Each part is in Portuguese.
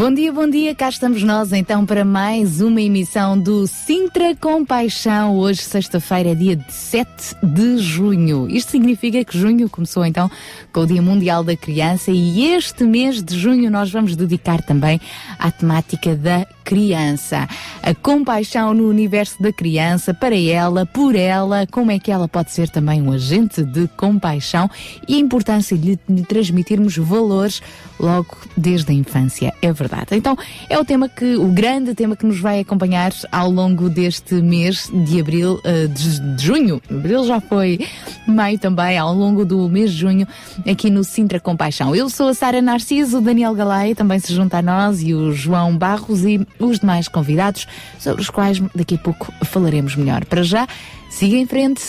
Bom dia, bom dia, cá estamos nós então para mais uma emissão do Sintra Compaixão. Hoje, sexta-feira, dia 7 de junho. Isto significa que junho começou então com o Dia Mundial da Criança e este mês de junho nós vamos dedicar também à temática da criança. A compaixão no universo da criança, para ela, por ela, como é que ela pode ser também um agente de compaixão e a importância de lhe transmitirmos valores logo desde a infância. É verdade. Então, é o tema que, o grande tema que nos vai acompanhar ao longo deste mês de abril, eh, de, junho. Abril já foi, maio também, ao longo do mês de junho, aqui no Sintra Compaixão. Eu sou a Sara Narciso, Daniel Galay também se junta a nós e o João Barros e os demais convidados, sobre os quais daqui a pouco falaremos melhor. Para já, siga em frente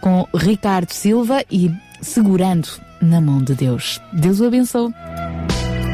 com Ricardo Silva e segurando na mão de Deus. Deus o abençoe.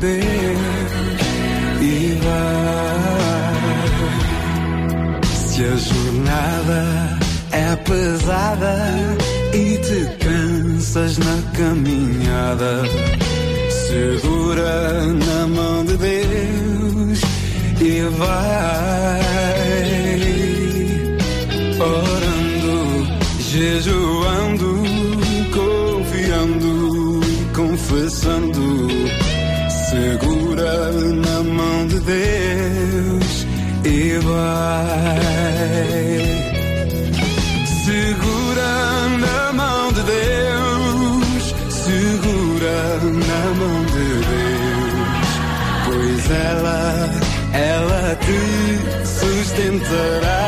Deus e vai. Se a jornada é pesada e te cansas na caminhada, segura na mão de Deus e vai orando, jejuando, Deus e vai. Segura na mão de Deus, segura na mão de Deus, pois ela, ela te sustentará.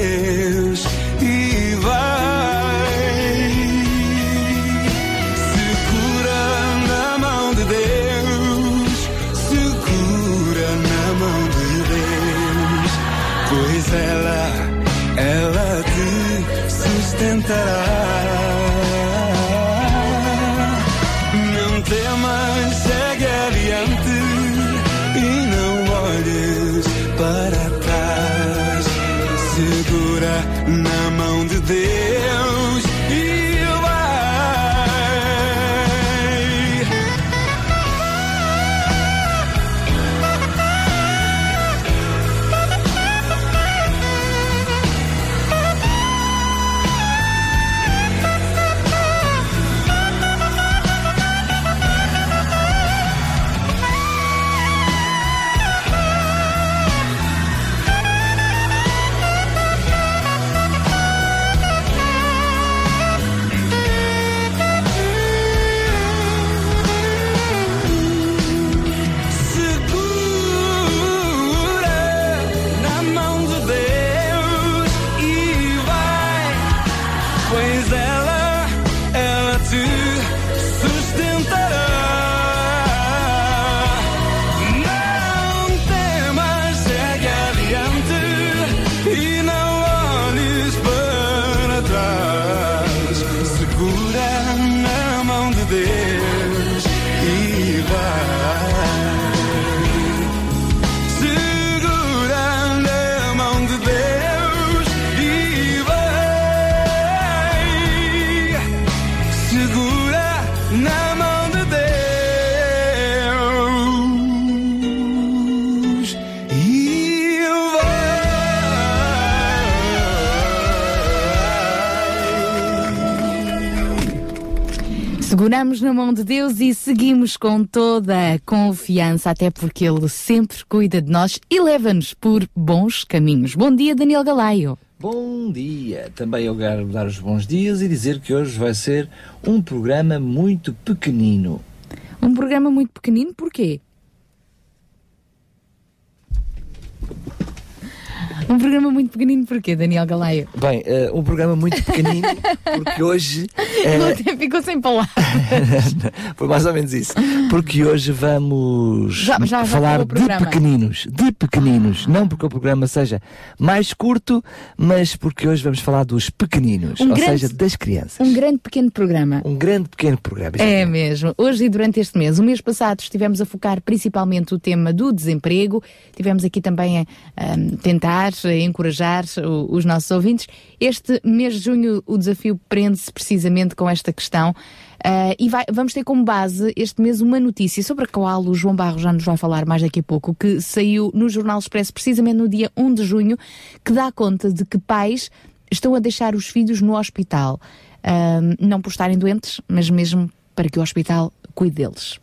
sustentará. Seguramos na mão de Deus e seguimos com toda a confiança, até porque Ele sempre cuida de nós e leva-nos por bons caminhos. Bom dia, Daniel Galaio. Bom dia! Também eu quero dar os bons dias e dizer que hoje vai ser um programa muito pequenino. Um programa muito pequenino, porquê? Um programa muito pequenino porquê, Daniel Galaio? Bem, uh, um programa muito pequenino porque hoje... Uh... ficou sem palavras. Foi mais ou menos isso. Porque hoje vamos já, já, falar de pequeninos. De pequeninos. Não porque o programa seja mais curto, mas porque hoje vamos falar dos pequeninos. Um ou grande, seja, das crianças. Um grande pequeno programa. Um grande pequeno programa. É mesmo. Hoje e durante este mês. O mês passado estivemos a focar principalmente o tema do desemprego. Tivemos aqui também a, a tentar a encorajar os nossos ouvintes. Este mês de junho o desafio prende-se precisamente com esta questão. Uh, e vai, vamos ter como base este mês uma notícia sobre a qual o João Barro já nos vai falar mais daqui a pouco, que saiu no Jornal Expresso precisamente no dia 1 de junho, que dá conta de que pais estão a deixar os filhos no hospital. Uh, não por estarem doentes, mas mesmo para que o hospital cuide deles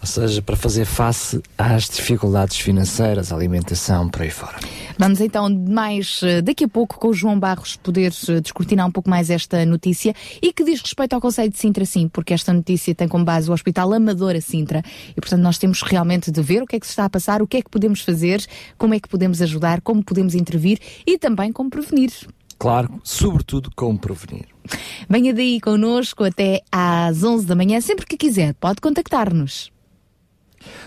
ou seja, para fazer face às dificuldades financeiras, alimentação, por aí fora. Vamos então mais eh, daqui a pouco com o João Barros poder eh, descortinar um pouco mais esta notícia e que diz respeito ao Conselho de Sintra, sim, porque esta notícia tem como base o Hospital Amadora Sintra e, portanto, nós temos realmente de ver o que é que se está a passar, o que é que podemos fazer, como é que podemos ajudar, como podemos intervir e também como prevenir. Claro, sobretudo como prevenir. Venha daí connosco até às 11 da manhã, sempre que quiser, pode contactar-nos.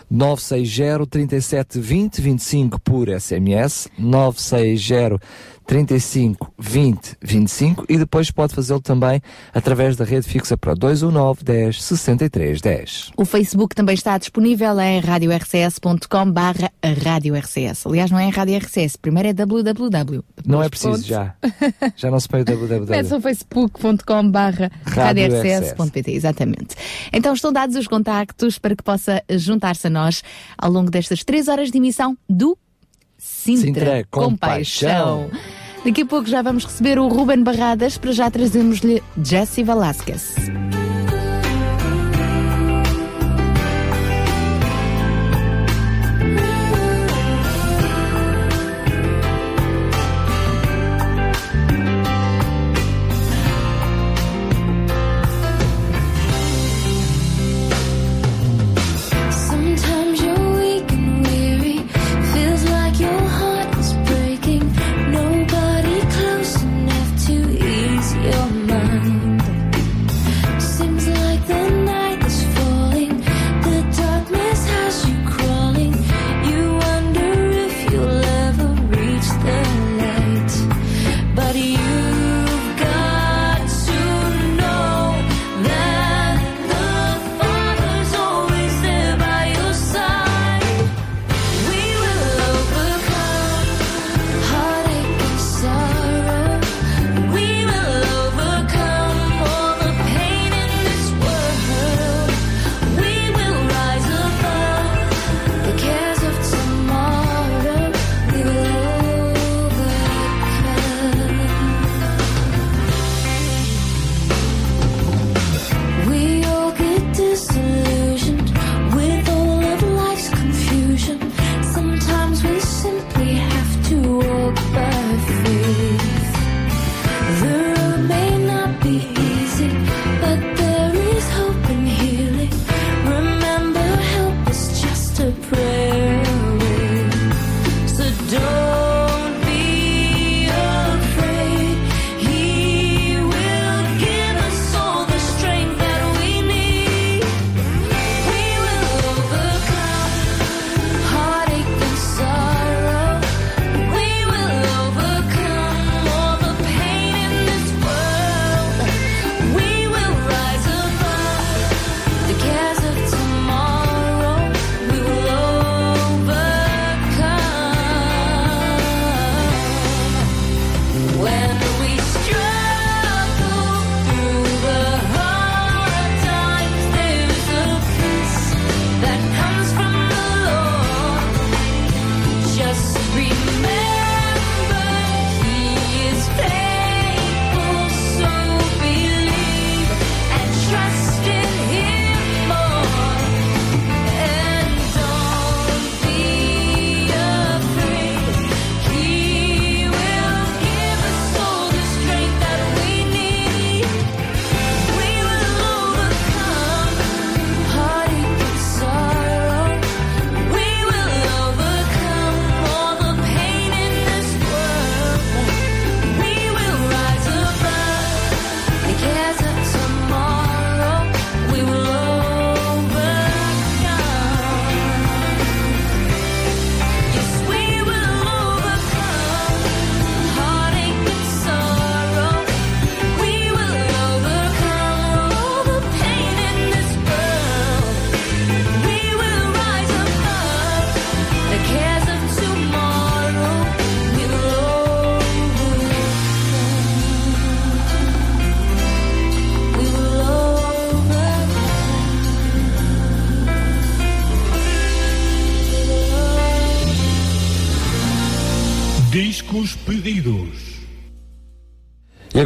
960 37 20 25 por SMS, 960 35 20 25 e depois pode fazê-lo também através da rede fixa para 219 10 63 10. O Facebook também está disponível em radiorcs.com barra Rádio RCS. Aliás, não é Rádio RCS, primeiro é www. Não é preciso pontos. já. Já não se põe o www. Peça o facebook.com barra radiorcs.pt, exatamente. Então estão dados os contactos para que possa juntar-se a nós ao longo destas três horas de emissão do Sintra, Sintra Compaixão. Compaixão. Daqui a pouco já vamos receber o Ruben Barradas, para já trazemos-lhe Jesse Velasquez.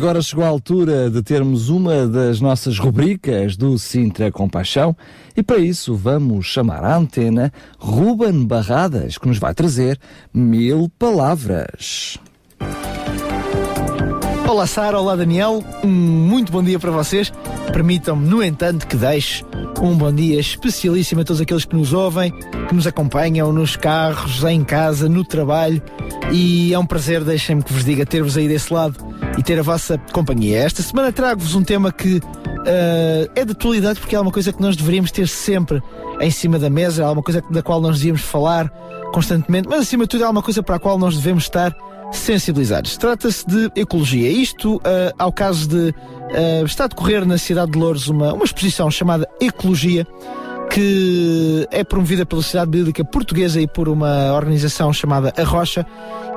Agora chegou a altura de termos uma das nossas rubricas do Sintra Compaixão e para isso vamos chamar à antena Ruben Barradas, que nos vai trazer mil palavras. Olá Sara, olá Daniel, um muito bom dia para vocês. Permitam-me, no entanto, que deixe um bom dia especialíssimo a todos aqueles que nos ouvem, que nos acompanham nos carros, em casa, no trabalho. E é um prazer, deixem-me que vos diga, ter-vos aí desse lado e ter a vossa companhia. Esta semana trago-vos um tema que uh, é de atualidade porque é uma coisa que nós deveríamos ter sempre em cima da mesa, é uma coisa da qual nós devíamos falar constantemente, mas acima de tudo é uma coisa para a qual nós devemos estar sensibilizados. Trata-se de ecologia. Isto uh, ao caso de uh, está a decorrer na cidade de Louros uma, uma exposição chamada Ecologia que é promovida pela Sociedade Bíblica Portuguesa e por uma organização chamada A Rocha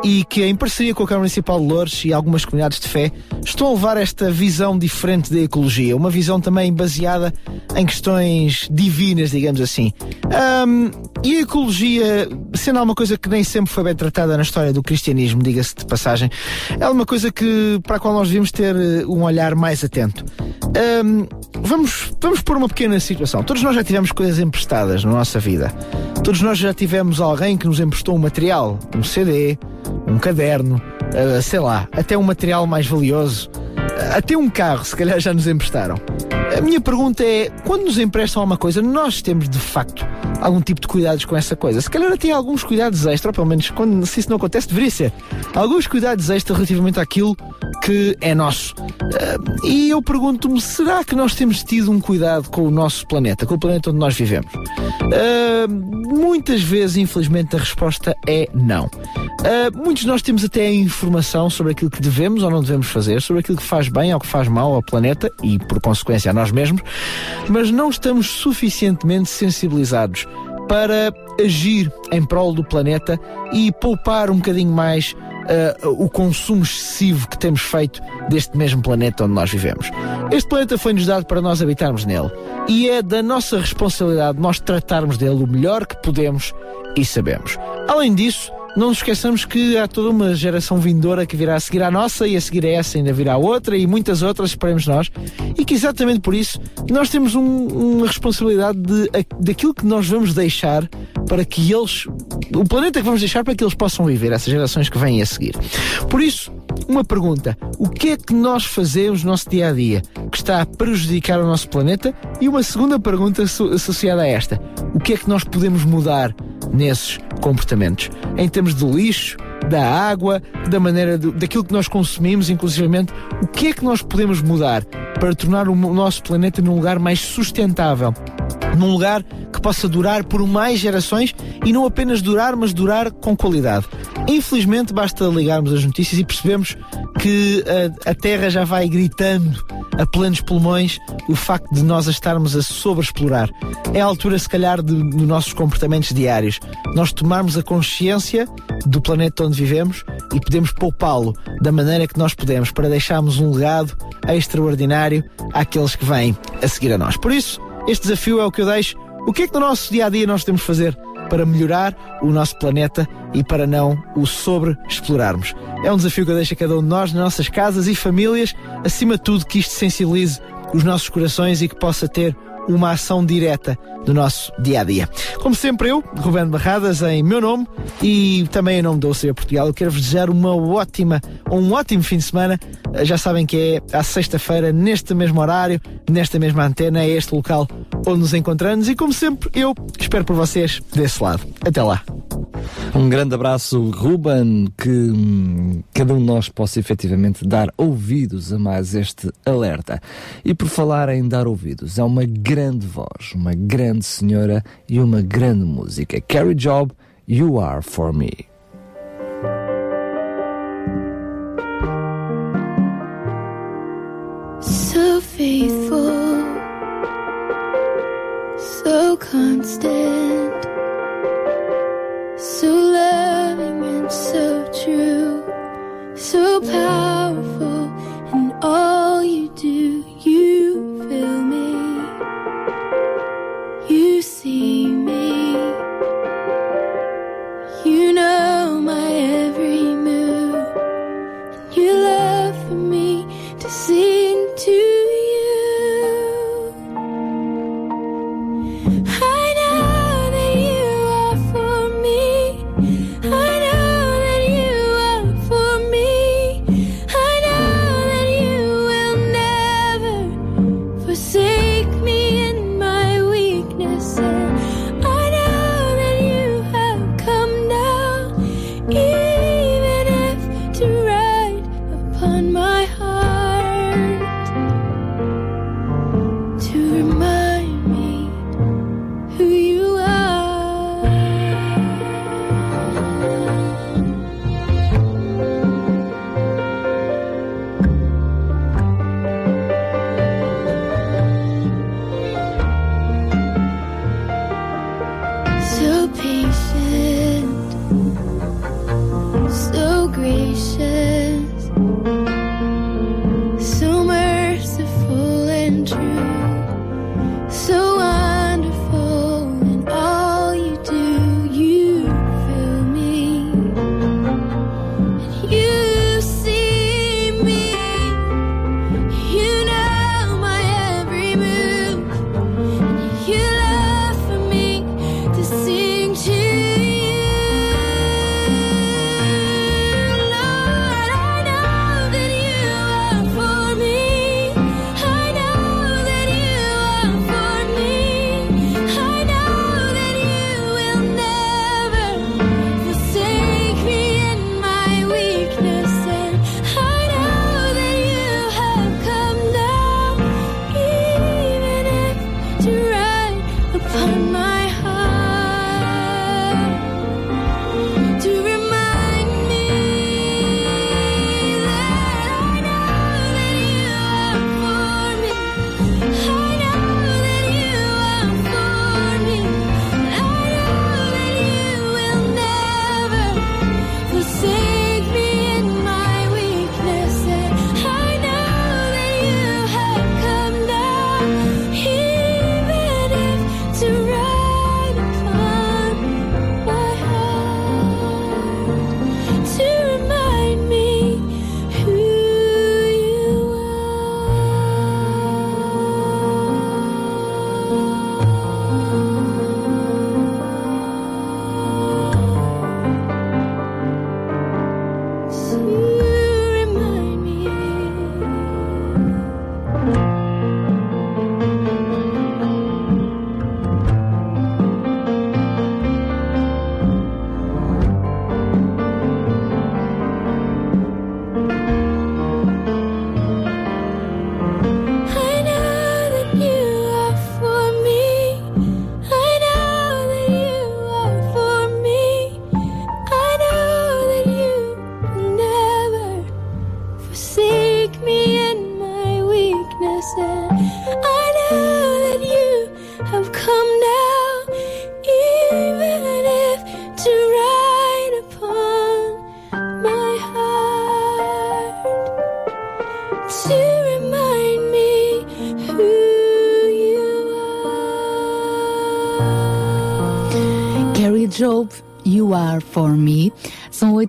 e que, em parceria com a Câmara Municipal de Lourdes e algumas comunidades de fé, estão a levar esta visão diferente da ecologia, uma visão também baseada em questões divinas, digamos assim. Um, e a ecologia, sendo alguma coisa que nem sempre foi bem tratada na história do cristianismo, diga-se de passagem, é uma coisa que, para a qual nós devíamos ter eh, um olhar mais atento. Um, vamos, vamos pôr uma pequena situação. Todos nós já tivemos coisas emprestadas na nossa vida. Todos nós já tivemos alguém que nos emprestou um material, um CD, um caderno, uh, sei lá, até um material mais valioso, uh, até um carro, se calhar já nos emprestaram. A minha pergunta é: quando nos emprestam alguma coisa, nós temos de facto algum tipo de cuidados com essa coisa? Se calhar até alguns cuidados extra, ou pelo menos quando, se isso não acontece, deveria ser. Alguns cuidados extra relativamente àquilo que é nosso. Uh, e eu pergunto-me: será que nós temos tido um cuidado com o nosso planeta, com o planeta onde nós vivemos? Uh, muitas vezes, infelizmente, a resposta é não. Uh, muitos de nós temos até a informação sobre aquilo que devemos ou não devemos fazer, sobre aquilo que faz bem ou que faz mal ao planeta e, por consequência, a nós mesmos, mas não estamos suficientemente sensibilizados para agir em prol do planeta e poupar um bocadinho mais uh, o consumo excessivo que temos feito deste mesmo planeta onde nós vivemos. Este planeta foi-nos dado para nós habitarmos nele e é da nossa responsabilidade nós tratarmos dele o melhor que podemos e sabemos. Além disso, não nos esqueçamos que há toda uma geração vindoura que virá a seguir a nossa e a seguir a essa ainda virá outra e muitas outras, esperemos nós, e que exatamente por isso nós temos um, uma responsabilidade de, daquilo que nós vamos deixar para que eles, o planeta que vamos deixar para que eles possam viver, essas gerações que vêm a seguir. Por isso, uma pergunta: o que é que nós fazemos no nosso dia a dia que está a prejudicar o nosso planeta? E uma segunda pergunta associada a esta: o que é que nós podemos mudar nesses comportamentos? Em termos de lixo, da água, da maneira de, daquilo que nós consumimos, inclusivamente, o que é que nós podemos mudar para tornar o nosso planeta num lugar mais sustentável? Num lugar que possa durar por mais gerações e não apenas durar, mas durar com qualidade. Infelizmente, basta ligarmos as notícias e percebemos que a, a Terra já vai gritando a plenos pulmões o facto de nós a estarmos a sobreexplorar. É a altura, se calhar, de, de nossos comportamentos diários. Nós tomarmos a consciência do planeta onde vivemos e podemos poupá-lo da maneira que nós podemos para deixarmos um legado extraordinário àqueles que vêm a seguir a nós. Por isso, este desafio é o que eu deixo. O que é que no nosso dia a dia nós temos de fazer para melhorar o nosso planeta e para não o sobreexplorarmos? É um desafio que eu deixo a cada um de nós, nas nossas casas e famílias, acima de tudo que isto sensibilize os nossos corações e que possa ter uma ação direta do nosso dia a dia. Como sempre, eu, Rubén Barradas, em meu nome e também em nome da OCE Portugal, quero vos desejar uma ótima, um ótimo fim de semana. Já sabem que é à sexta-feira, neste mesmo horário, nesta mesma antena, é este local onde nos encontramos e, como sempre, eu espero por vocês desse lado. Até lá. Um grande abraço, Ruben, que hum, cada um de nós possa efetivamente dar ouvidos a mais este alerta. E por falar em dar ouvidos, é uma grande voz, uma grande senhora e uma grande música. Carrie Job, You Are For Me. So faithful, so constant. So loving and so true, so powerful in all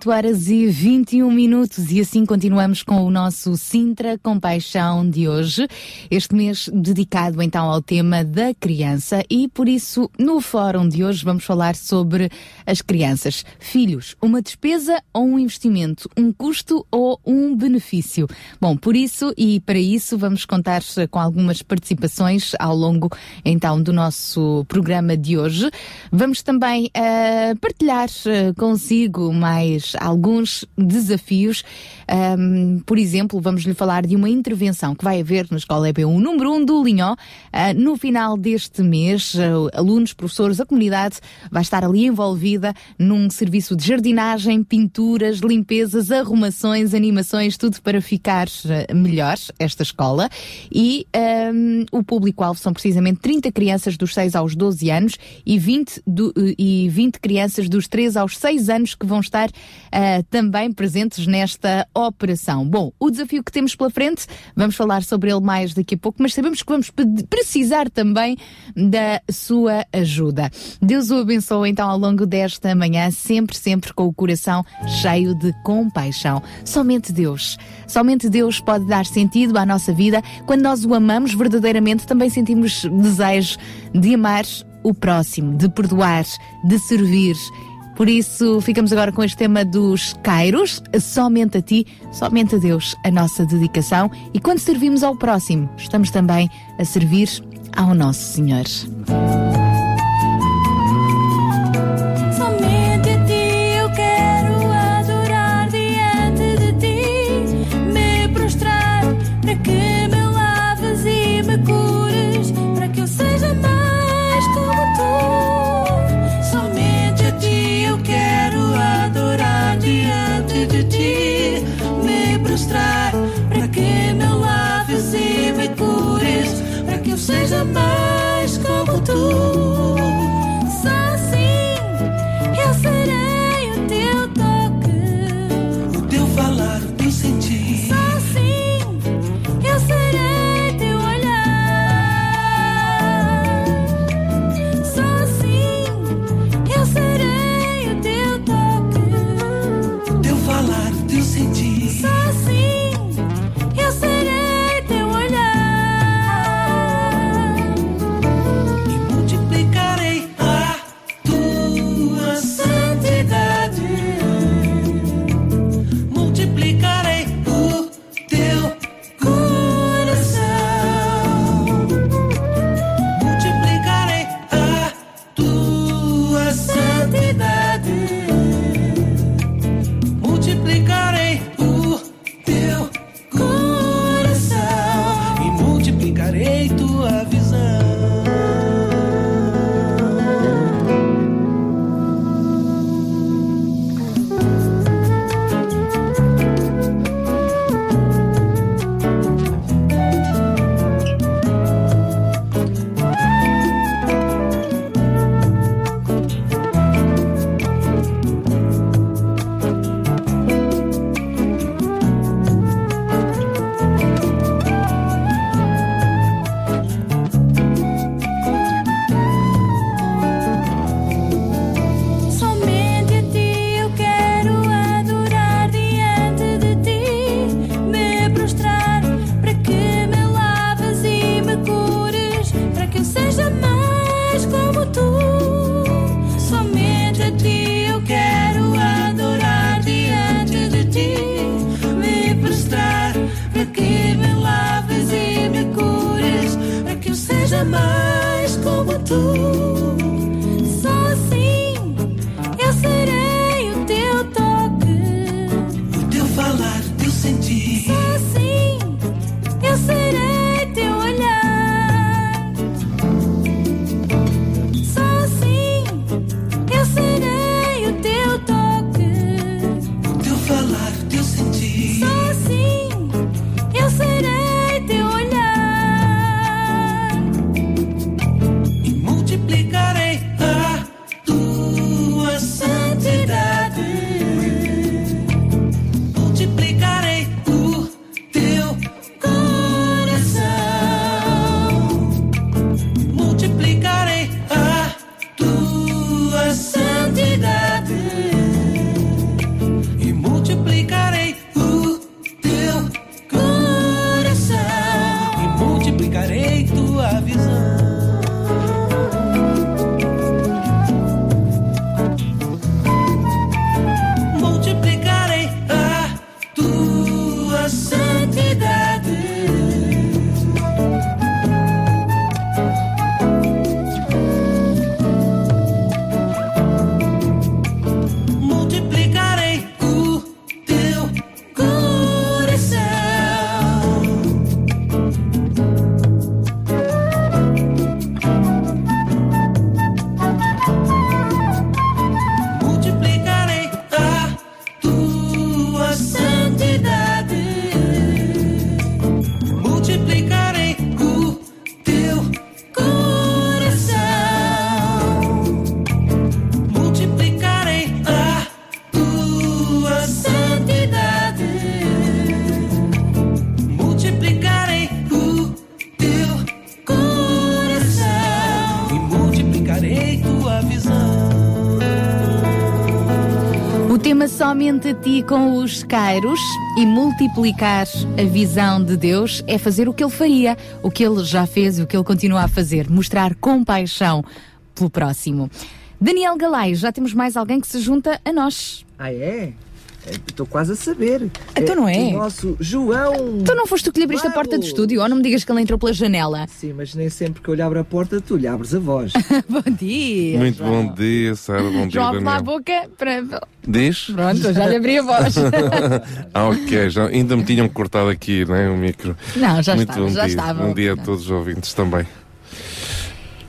horas e 21 minutos e assim continuamos com o nosso Sintra com Paixão de hoje, este mês dedicado então ao tema da criança e por isso no fórum de hoje vamos falar sobre as crianças, filhos, uma despesa ou um investimento, um custo ou um benefício. Bom, por isso e para isso vamos contar com algumas participações ao longo então do nosso programa de hoje. Vamos também uh, partilhar eh, consigo mais alguns desafios. Um, por exemplo, vamos lhe falar de uma intervenção que vai haver na Escola EB1 número 1 do Linhó. Uh, no final deste mês, uh, alunos, professores, a comunidade vai estar ali envolvida num serviço de jardinagem, pinturas, limpezas, arrumações, animações, tudo para ficar melhor esta escola. E um, o público-alvo são precisamente 30 crianças dos 6 aos 12 anos e 20, do, e 20 crianças dos 3 aos 6 anos que vão estar uh, também presentes nesta operação. Bom, o desafio que temos pela frente, vamos falar sobre ele mais daqui a pouco, mas sabemos que vamos precisar também da sua ajuda. Deus o abençoe então ao longo desta manhã, sempre, sempre com o coração cheio de compaixão. Somente Deus, somente Deus pode dar sentido à nossa vida. Quando nós o amamos verdadeiramente, também sentimos desejo de amar o próximo, de perdoar, de servir por isso, ficamos agora com este tema dos Cairos, somente a ti, somente a Deus, a nossa dedicação. E quando servimos ao próximo, estamos também a servir ao nosso Senhor. Somente a ti com os cairos e multiplicar a visão de Deus é fazer o que ele faria, o que ele já fez e o que ele continua a fazer, mostrar compaixão pelo próximo. Daniel Galay, já temos mais alguém que se junta a nós. Ah, é? Estou quase a saber. Então não é? O nosso João. Tu não foste tu que lhe abriste a porta do estúdio, ou não me digas que ele entrou pela janela? Sim, mas nem sempre que eu lhe abro a porta, tu lhe abres a voz. bom dia. Muito bom dia, Sara. Bom dia, João, a boca para. Diz? Pronto, eu já lhe abri a voz. ah, ok. Já, ainda me tinham cortado aqui, né, o micro. Não, já Muito estava, bom já dia. estava. Bom dia a todos os ouvintes também.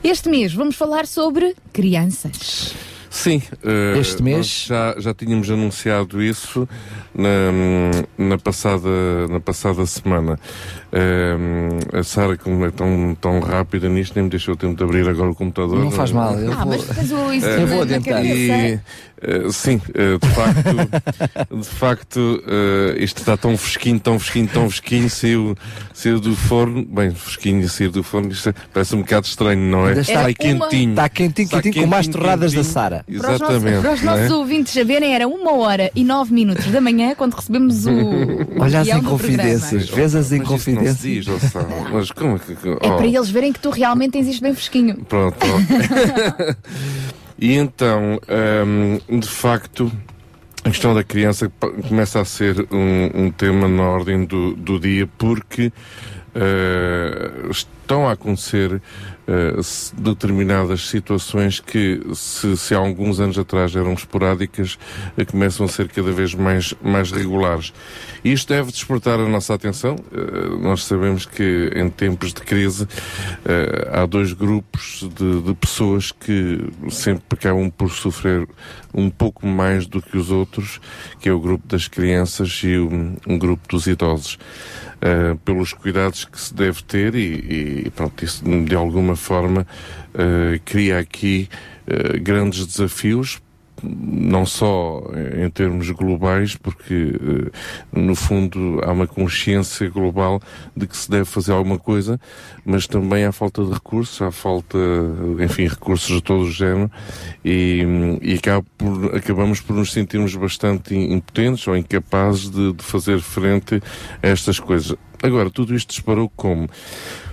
Este mês vamos falar sobre crianças. Sim, eh, Este mês? já, já tínhamos anunciado isso na, na, passada, na passada semana. Eh, a Sara, como é tão, tão rápida nisto, nem me deixou tempo de abrir agora o computador. Não faz mal. Eu ah, vou... mas isso Eu vou na adiantar. cabeça. E, eh, sim, eh, de facto, de facto eh, isto está tão fresquinho, tão fresquinho, tão fresquinho, saiu, saiu do forno, bem, fresquinho sair do forno, isto é- parece um bocado estranho, não é? Está- quentinho. Está quentinho, Está quentinho, com mais torradas da. Sara. Para os nossos, Exatamente. para os não é? nossos ouvintes saberem, era uma hora e nove minutos da manhã quando recebemos o. Olha as inconfidências. Vês as não inconfidências? diz. Mas como é que. É oh. para eles verem que tu realmente tens isto bem fresquinho. Pronto. e então, hum, de facto, a questão da criança começa a ser um, um tema na ordem do, do dia porque eh, estão a acontecer eh, determinadas situações que, se, se há alguns anos atrás eram esporádicas, eh, começam a ser cada vez mais, mais regulares. Isto deve despertar a nossa atenção. Eh, nós sabemos que em tempos de crise há dois grupos de, de pessoas que sempre acabam por sofrer um pouco mais do que os outros, que é o grupo das crianças e o um grupo dos idosos. Uh, pelos cuidados que se deve ter e, e pronto, isso de alguma forma uh, cria aqui uh, grandes desafios não só em termos globais, porque eh, no fundo há uma consciência global de que se deve fazer alguma coisa, mas também há falta de recursos, há falta, enfim, recursos de todo o género e, e acaba por- acabamos por nos sentirmos bastante impotentes ou incapazes de, de fazer frente a estas coisas. Agora, tudo isto disparou como?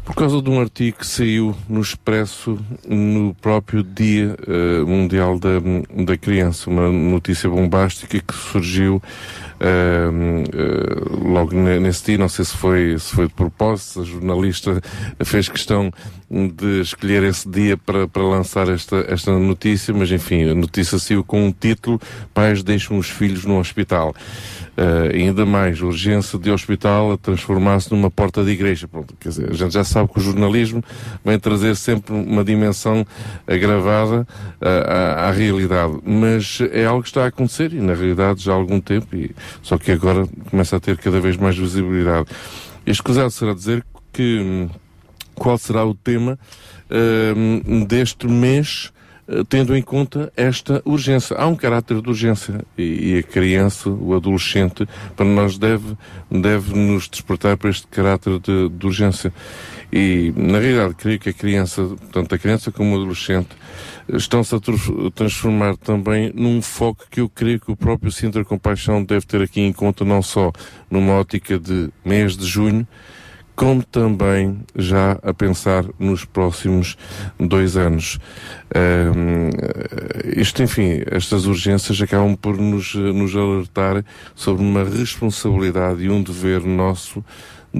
Por causa de um artigo que saiu no Expresso no próprio Dia eh, Mundial da, da Criança, uma notícia bombástica que surgiu eh, logo ne- nesse dia, não sei se foi, se foi de propósito, a jornalista fez questão de escolher esse dia para, para lançar esta, esta notícia, mas enfim, a notícia saiu com um título Pais deixam os filhos no hospital. Uh, ainda mais, urgência de hospital a transformar-se numa porta de igreja. Pronto, quer dizer, a gente já sabe que o jornalismo vem trazer sempre uma dimensão agravada uh, à, à realidade. Mas é algo que está a acontecer e, na realidade, já há algum tempo, e, só que agora começa a ter cada vez mais visibilidade. Escusado será dizer que qual será o tema hum, deste mês eh, tendo em conta esta urgência. Há um caráter de urgência e, e a criança, o adolescente, para nós deve, deve nos despertar para este caráter de, de urgência. E, na realidade, creio que a criança, tanto a criança como o adolescente, estão-se a transformar também num foco que eu creio que o próprio Sintra Compaixão deve ter aqui em conta, não só numa ótica de mês de junho, como também já a pensar nos próximos dois anos. Eh, isto, enfim, estas urgências acabam por nos, nos alertar sobre uma responsabilidade e um dever nosso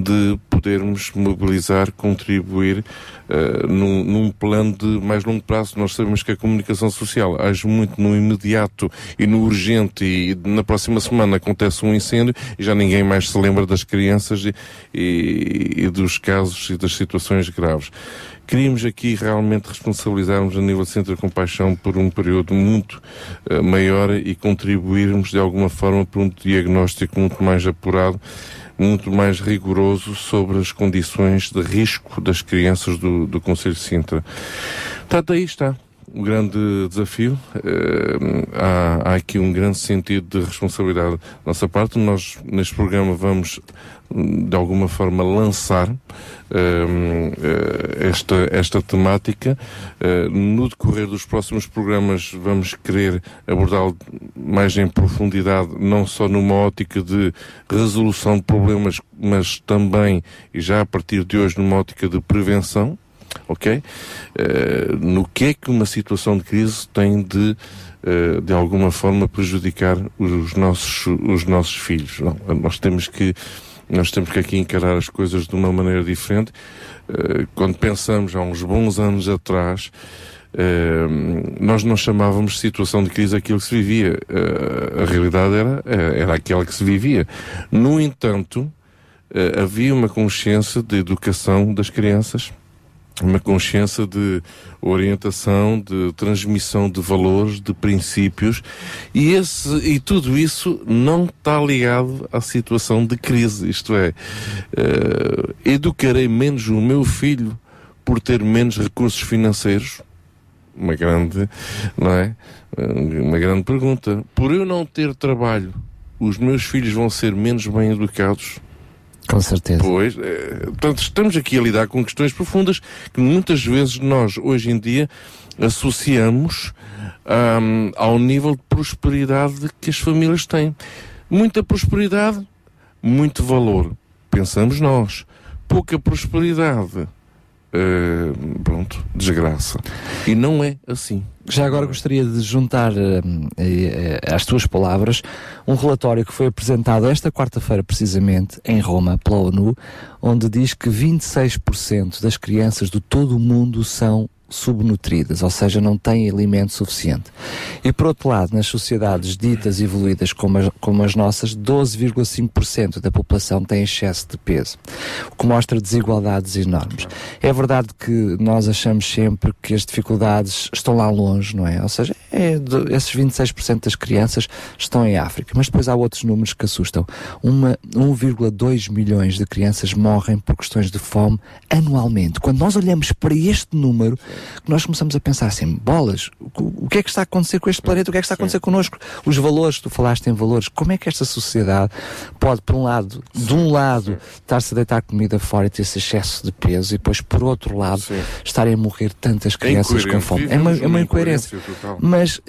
de podermos mobilizar, contribuir eh, num, num plano de mais longo prazo. Nós sabemos que a comunicação social age muito no imediato e no urgente e na próxima semana acontece um incêndio e já ninguém mais se lembra das crianças e, e- e dos casos e das situações graves. Queríamos aqui realmente responsabilizarmos a nível de Centro de Compaixão por um período muito eh, maior e contribuirmos de alguma forma para um diagnóstico muito mais apurado muito mais rigoroso sobre as condições de risco das crianças do, do Conselho de Sintra. Portanto, aí está. Um grande desafio. Eh, há, há aqui um grande sentido de responsabilidade da nossa parte. Nós, neste programa, vamos de alguma forma lançar eh, esta, esta temática. Eh, no decorrer dos próximos programas vamos querer abordá-lo mais em profundidade, não só numa ótica de resolução de problemas, mas também, e já a partir de hoje, numa ótica de prevenção ok? Uh, no que é que uma situação de crise tem de, uh, de alguma forma, prejudicar os nossos, os nossos filhos? Não, nós temos que nós temos que aqui encarar as coisas de uma maneira diferente. Uh, quando pensamos há uns bons anos atrás, nós não chamávamos situação de crise aquilo que se vivia. A realidade era, era aquela que se vivia. No entanto, havia uma consciência de educação das crianças, uma consciência de orientação, de transmissão de valores, de princípios, e, esse, e tudo isso não está ligado à situação de crise. Isto é, uh, educarei menos o meu filho por ter menos recursos financeiros? Uma grande, não é? Uma grande pergunta. Por eu não ter trabalho, os meus filhos vão ser menos bem educados? Com certeza. Pois, é, portanto, estamos aqui a lidar com questões profundas que muitas vezes nós, hoje em dia, associamos um, ao nível de prosperidade que as famílias têm. Muita prosperidade, muito valor. Pensamos nós. Pouca prosperidade, uh, pronto, desgraça. E não é assim. Já agora gostaria de juntar uh, uh, às tuas palavras um relatório que foi apresentado esta quarta-feira, precisamente, em Roma, pela ONU, onde diz que 26% das crianças de todo o mundo são subnutridas, ou seja, não têm alimento suficiente. E por outro lado, nas sociedades ditas evoluídas como as, como as nossas, 12,5% da população tem excesso de peso, o que mostra desigualdades enormes. É verdade que nós achamos sempre que as dificuldades estão lá longe, não é? Ou seja, é esses 26% das crianças estão em África, mas depois há outros números que assustam. 1,2 milhões de crianças morrem por questões de fome anualmente. Quando nós olhamos para este número, que nós começamos a pensar assim, bolas, o, o que é que está a acontecer com este planeta, o que é que está a acontecer connosco? Os valores, tu falaste em valores, como é que esta sociedade pode, por um lado, de um lado, estar-se a deitar comida fora e ter esse excesso de peso, e depois, por outro lado, Sim. estarem a morrer tantas crianças com fome? É uma, é uma incoerência. total. Mas uh,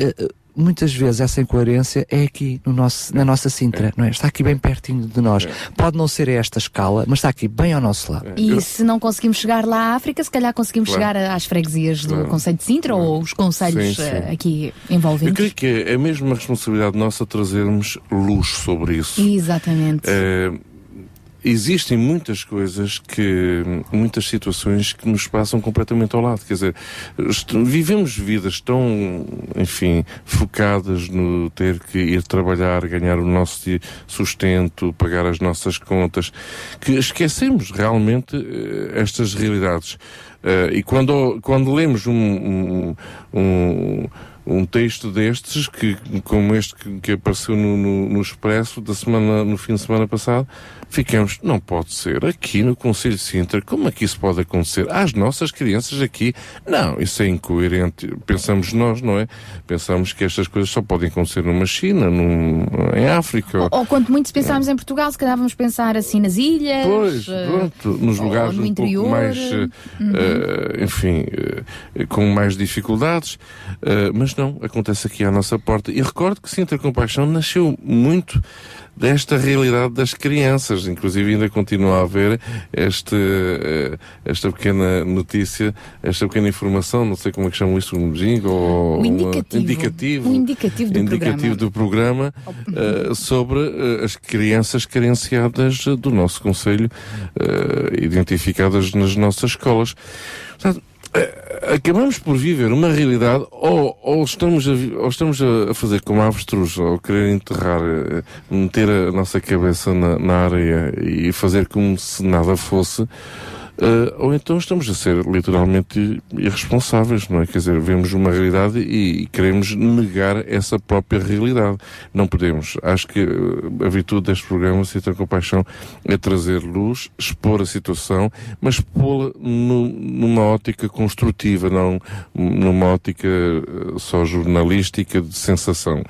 muitas vezes essa incoerência é aqui no nosso, na nossa Sintra, não é? Está aqui bem pertinho de nós. Pode não ser a esta escala, mas está aqui bem ao nosso lado. E Eu- se não conseguimos chegar lá à África, se calhar conseguimos Claro. chegar às freguesias do Claro. Conselho de Sintra ou os conselhos Sim, sim. eh, aqui Eu envolvidos. creio que é, é mesmo uma responsabilidade nossa trazermos luz sobre isso. Exatamente. Eh, existem muitas coisas que, muitas situações que nos passam completamente ao lado. Quer dizer, vivemos vidas tão, enfim, focadas no ter que ir trabalhar, ganhar o nosso sustento, pagar as nossas contas, que esquecemos realmente eh, estas realidades. Eh, e quando, quando lemos um, um, um, um texto destes, que, como este que, que apareceu no, no, no Expresso da semana, no fim de semana passado, ficamos, não pode ser, aqui no Conselho de Sintra, como é que isso pode acontecer? Às nossas crianças aqui, não, isso é incoerente. Pensamos nós, não é? Pensamos que estas coisas só podem acontecer numa China, num, em África. Ou, ou quanto muito se pensarmos em Portugal, se calhar vamos pensar assim nas ilhas. Pois, eh, pronto, nos lugares no um interior, pouco mais, eh, uhum. eh, enfim, eh, com mais dificuldades, eh, mas não, acontece aqui à nossa porta. E recordo que Sintra Compaixão nasceu muito desta realidade das crianças, inclusive ainda continua a haver este, eh, esta pequena notícia, esta pequena informação, não sei como é que chamam isso, um jingle ou O uma- indicativo. indicativo, O indicativo do indicativo programa. do programa eh, sobre eh, as crianças carenciadas do nosso Conselho, eh, identificadas nas nossas escolas. Portanto, acabamos por viver uma realidade ou, ou estamos, a, ou estamos a, fazer como avestruz, ou querer enterrar, eh, meter a nossa cabeça na, na areia e fazer como se nada fosse, Uh, ou então estamos a ser literalmente irresponsáveis, não é? Quer dizer, vemos uma realidade e, queremos negar essa própria realidade. Não podemos. Acho que uh, a virtude deste programa, Cita Compaixão, é trazer luz, expor a situação, mas pô-la numa ótica construtiva, não numa ótica uh, só jornalística de sensação.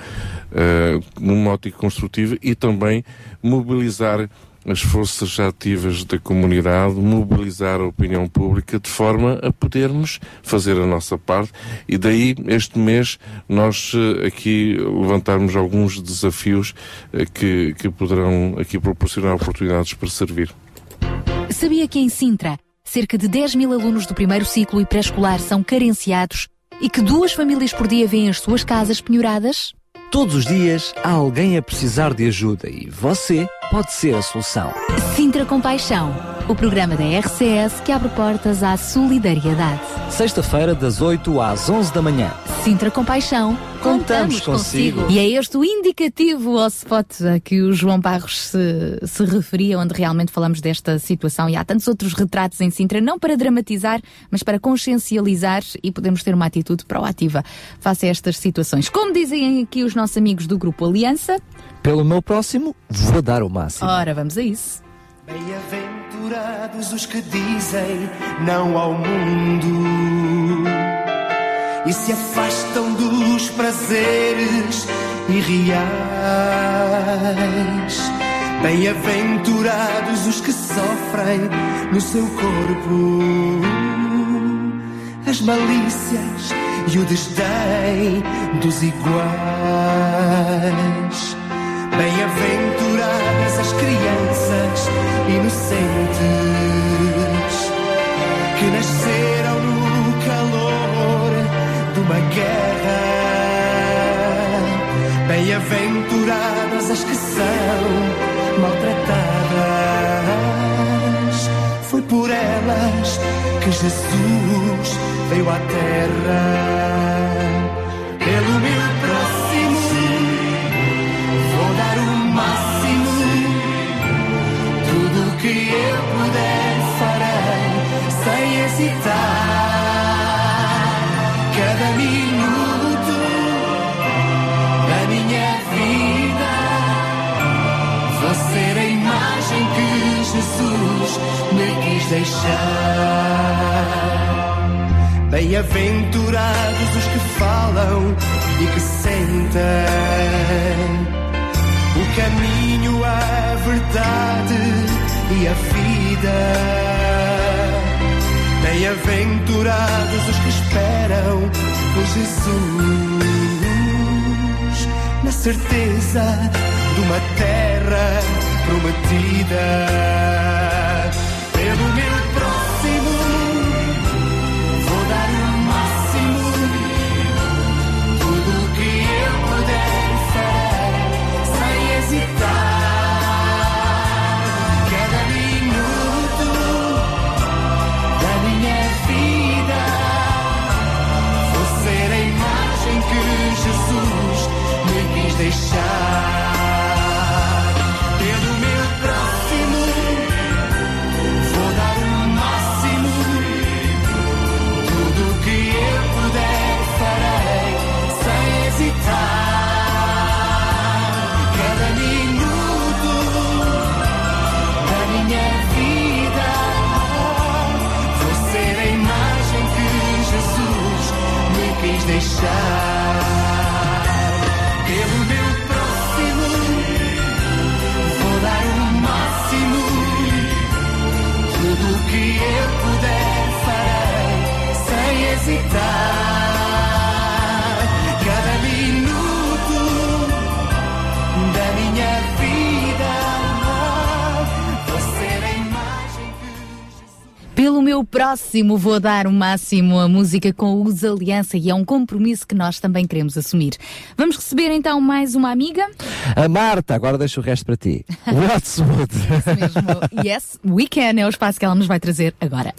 Uh, numa ótica construtiva e também mobilizar as forças ativas da comunidade, mobilizar a opinião pública de forma a podermos fazer a nossa parte e daí este mês nós eh, aqui levantarmos alguns desafios eh, que, que poderão aqui proporcionar oportunidades para servir. Sabia que em Sintra cerca de 10 mil alunos do primeiro ciclo e pré-escolar são carenciados e que duas famílias por dia vêm as suas casas penhoradas? Todos os dias há alguém a precisar de ajuda e você pode ser a solução. Sintra Compaixão, o programa da RCS que abre portas à solidariedade. Sexta-feira, das 8 às 11 da manhã. Sintra Compaixão, contamos, contamos consigo. E é este o indicativo ao spot a que o João Barros se, se referia, onde realmente falamos desta situação. E há tantos outros retratos em Sintra, não para dramatizar, mas para consciencializar e podemos ter uma atitude proativa face a estas situações. Como dizem aqui os nossos amigos do Grupo Aliança. Pelo meu próximo, vou dar o máximo. Ora, vamos a isso. Bem-aventurados os que dizem não ao mundo e se afastam dos prazeres irreais. Bem-aventurados os que sofrem no seu corpo as malícias e o desdém dos iguais. Bem-aventuradas as crianças inocentes que nasceram no calor de uma guerra. Bem-aventuradas as que são maltratadas. Foi por elas que Jesus veio à terra. Deixar. Bem-aventurados os que falam e que sentem o caminho, a verdade e a vida. Bem-aventurados os que esperam por Jesus, na certeza de uma terra prometida. Pelo meu próximo vou dar o máximo a música com os Aliança e é um compromisso que nós também queremos assumir. Vamos receber então mais uma amiga. A Marta, agora deixo o resto para ti. What'swood. Mesmo. yes, we can é o espaço que ela nos vai trazer agora.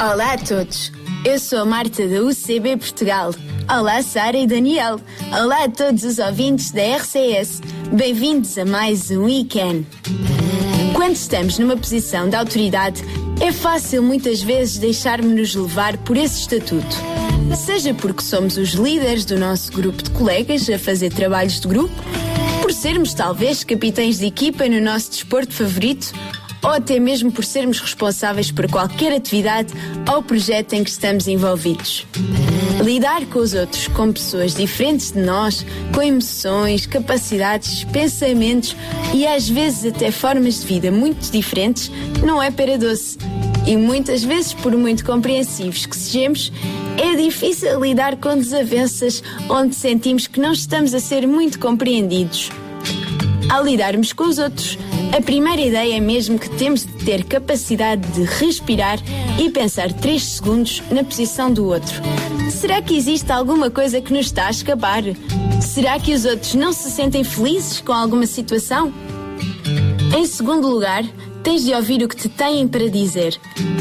Olá a todos, eu sou a Marta da UCB Portugal. Olá Sara e Daniel. Olá a todos os ouvintes da RCS. Bem-vindos a mais um Weekend. Quando estamos numa posição de autoridade, é fácil muitas vezes deixarmos-nos levar por esse estatuto. Seja porque somos os líderes do nosso grupo de colegas a fazer trabalhos de grupo, por sermos talvez capitães de equipa no nosso desporto favorito, ou até mesmo por sermos responsáveis por qualquer atividade ou projeto em que estamos envolvidos. Lidar com os outros como pessoas diferentes de nós, com emoções, capacidades, pensamentos e às vezes até formas de vida muito diferentes, não é para doce. E muitas vezes, por muito compreensivos que sejamos, é difícil lidar com desavenças onde sentimos que não estamos a ser muito compreendidos. Ao lidarmos com os outros, a primeira ideia é mesmo que temos de ter capacidade de respirar e pensar 3 segundos na posição do outro. Será que existe alguma coisa que nos está a escapar? Será que os outros não se sentem felizes com alguma situação? Em segundo lugar, tens de ouvir o que te têm para dizer.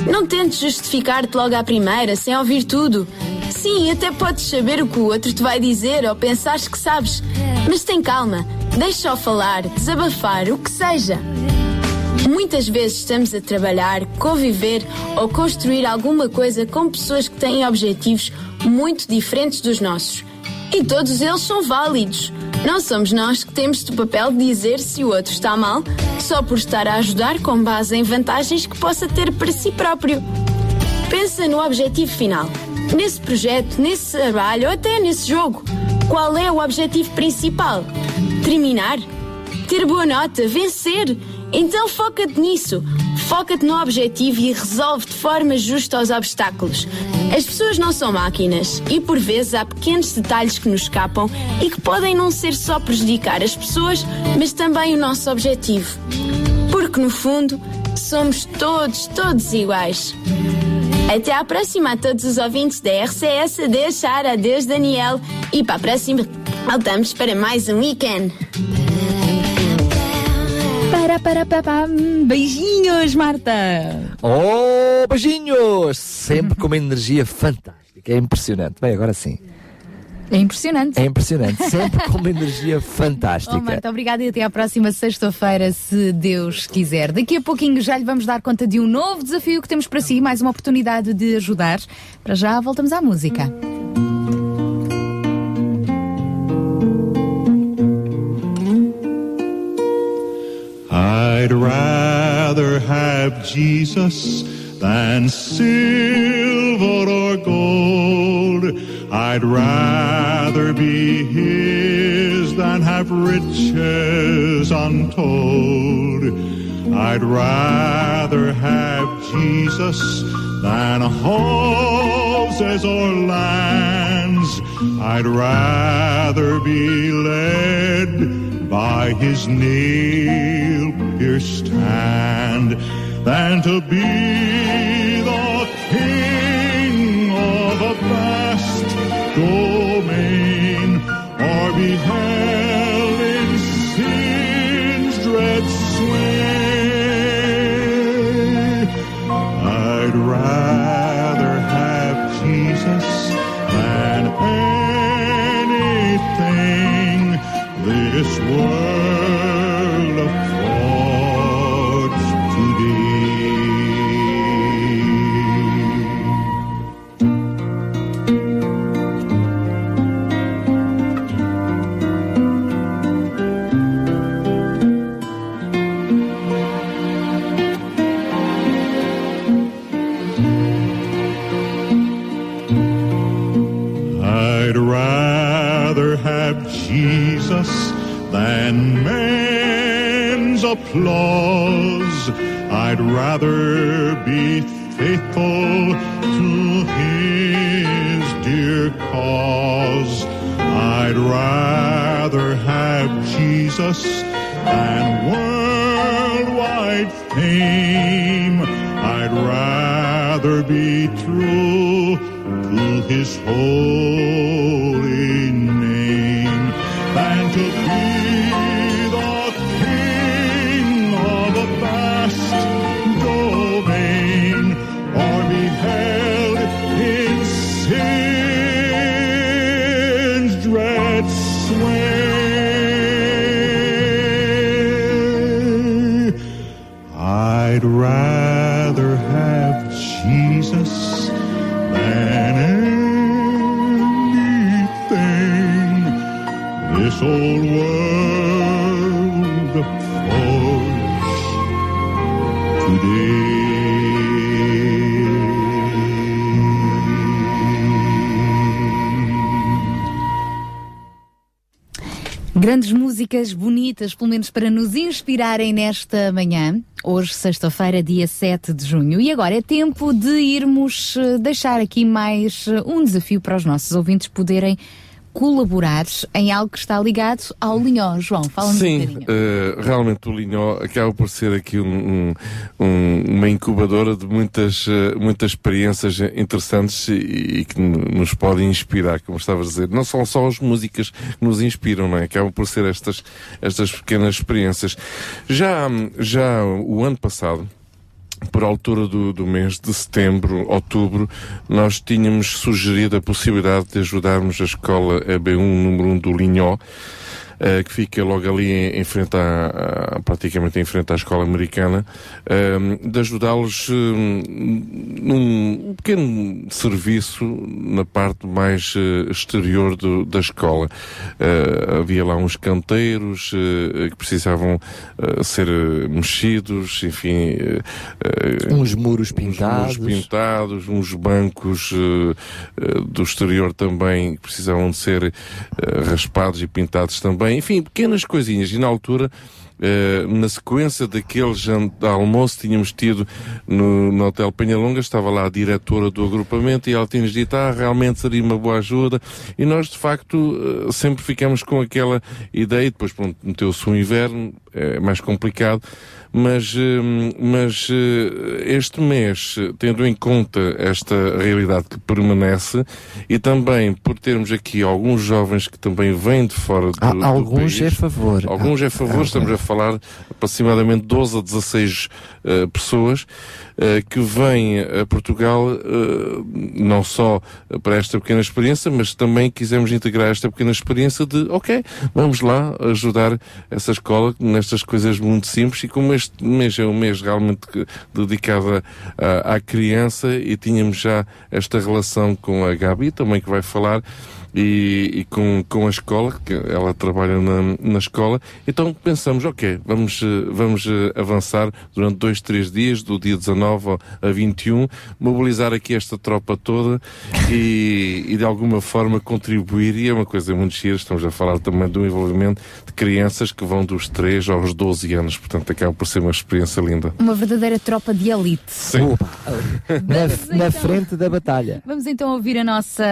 Não tentes justificar-te logo à primeira, sem ouvir tudo. Sim, até podes saber o que o outro te vai dizer ou pensares que sabes. Mas tem calma, deixa-o falar, desabafar, o que seja. Muitas vezes estamos a trabalhar, conviver ou construir alguma coisa com pessoas que têm objetivos muito diferentes dos nossos. E todos eles são válidos. Não somos nós que temos o papel de dizer se o outro está mal, só por estar a ajudar com base em vantagens que possa ter para si próprio. Pensa no objetivo final. Nesse projeto, nesse trabalho ou até nesse jogo. Qual é o objetivo principal? Terminar? Ter boa nota? Vencer? Então foca-te nisso. Foca-te no objetivo e resolve de forma justa os obstáculos. As pessoas não são máquinas e por vezes há pequenos detalhes que nos escapam e que podem não ser só prejudicar as pessoas, mas também o nosso objetivo. Porque no fundo, somos todos, todos iguais. Até à próxima a todos os ouvintes da RCS. Adeus, Sara. Adeus, Daniel. E para a próxima, voltamos para mais um weekend. Para, para, para, para. Beijinhos, Marta. Oh, beijinhos! Sempre com uma energia fantástica. É impressionante. Bem, agora sim. É impressionante. É impressionante. Sempre com uma energia fantástica. Oh, Marta, obrigada e até à próxima sexta-feira, se Deus quiser. Daqui a pouquinho já lhe vamos dar conta de um novo desafio que temos para si, mais uma oportunidade de ajudar. Para já, voltamos à música. I'd rather have Jesus than silver or gold. I'd rather be his than have riches untold. I'd rather have Jesus than houses or lands. I'd rather be led by his nail pierced hand than to be the king of a vast I'd rather have Jesus than men's applause. I'd rather be faithful to his dear cause. I'd rather have Jesus than worldwide fame. I'd rather be true to his holy name Grandes músicas bonitas, pelo menos para nos inspirarem nesta manhã. Hoje, sexta-feira, dia 7 de junho. E agora é tempo de irmos eh, deixar aqui mais eh, um desafio para os nossos ouvintes poderem colaborar em algo que está ligado ao Linhó. João, fala-nos um Sim, bocadinho. eh, realmente o Linhó acaba por ser aqui um- um- um- uma incubadora de muitas, eh, muitas experiências interessantes e, e que nos podem inspirar, como estava a dizer. Não são só as músicas que nos inspiram, não é? Acabam por ser estas, estas pequenas experiências. Já, já o ano passado, por altura do, do mês de setembro, outubro, nós tínhamos sugerido a possibilidade de ajudarmos a escola EB1 número 1 do Linhó, eh, que fica logo ali em, em frente à, à- praticamente em frente à escola americana, eh, de ajudá-los eh, num pequeno serviço na parte mais exterior do- da escola. Havia lá uns canteiros que precisavam ser mexidos, enfim, Uns muros uns pintados. muros pintados, uns bancos do exterior também que precisavam de ser raspados e pintados também. Enfim, pequenas coisinhas. E na altura, eh, na sequência daquele jantar almoço, tínhamos tido no, no Hotel Penhalonga, estava lá a diretora do agrupamento e ela tinha-nos dito, ah, realmente seria uma boa ajuda. E nós, de facto, eh, sempre ficamos com aquela ideia. Depois, pronto, meteu-se o inverno, é mais complicado mas, hum, mas eh, este mês, tendo em conta esta realidade que permanece e também por termos aqui alguns jovens que também vêm de fora do, Há do alguns país, é a favor. Alguns é favor, estamos a falar aproximadamente 12 a 16 eh, pessoas eh, que vêm a Portugal eh, não só para esta pequena experiência, mas também quisemos integrar esta pequena experiência de, ok, vamos lá ajudar essa escola nestas coisas muito simples. E como este mês é um mês realmente dedicado a- à criança e tínhamos já esta relação com a Gabi também que vai falar e, e com, com a escola, que ela trabalha na, na escola, então pensamos, ok, vamos, vamos eh, avançar durante dois, três dias, do dia 19 ao- a 21, mobilizar aqui esta tropa toda e, e de alguma forma contribuir, e é uma coisa muito gira, estamos a falar também do envolvimento de crianças que vão dos 3 aos 12 anos, portanto acaba por ser uma experiência linda. Uma verdadeira tropa de elite. Sim. Opa, na, na então. frente da batalha. Vamos então ouvir a nossa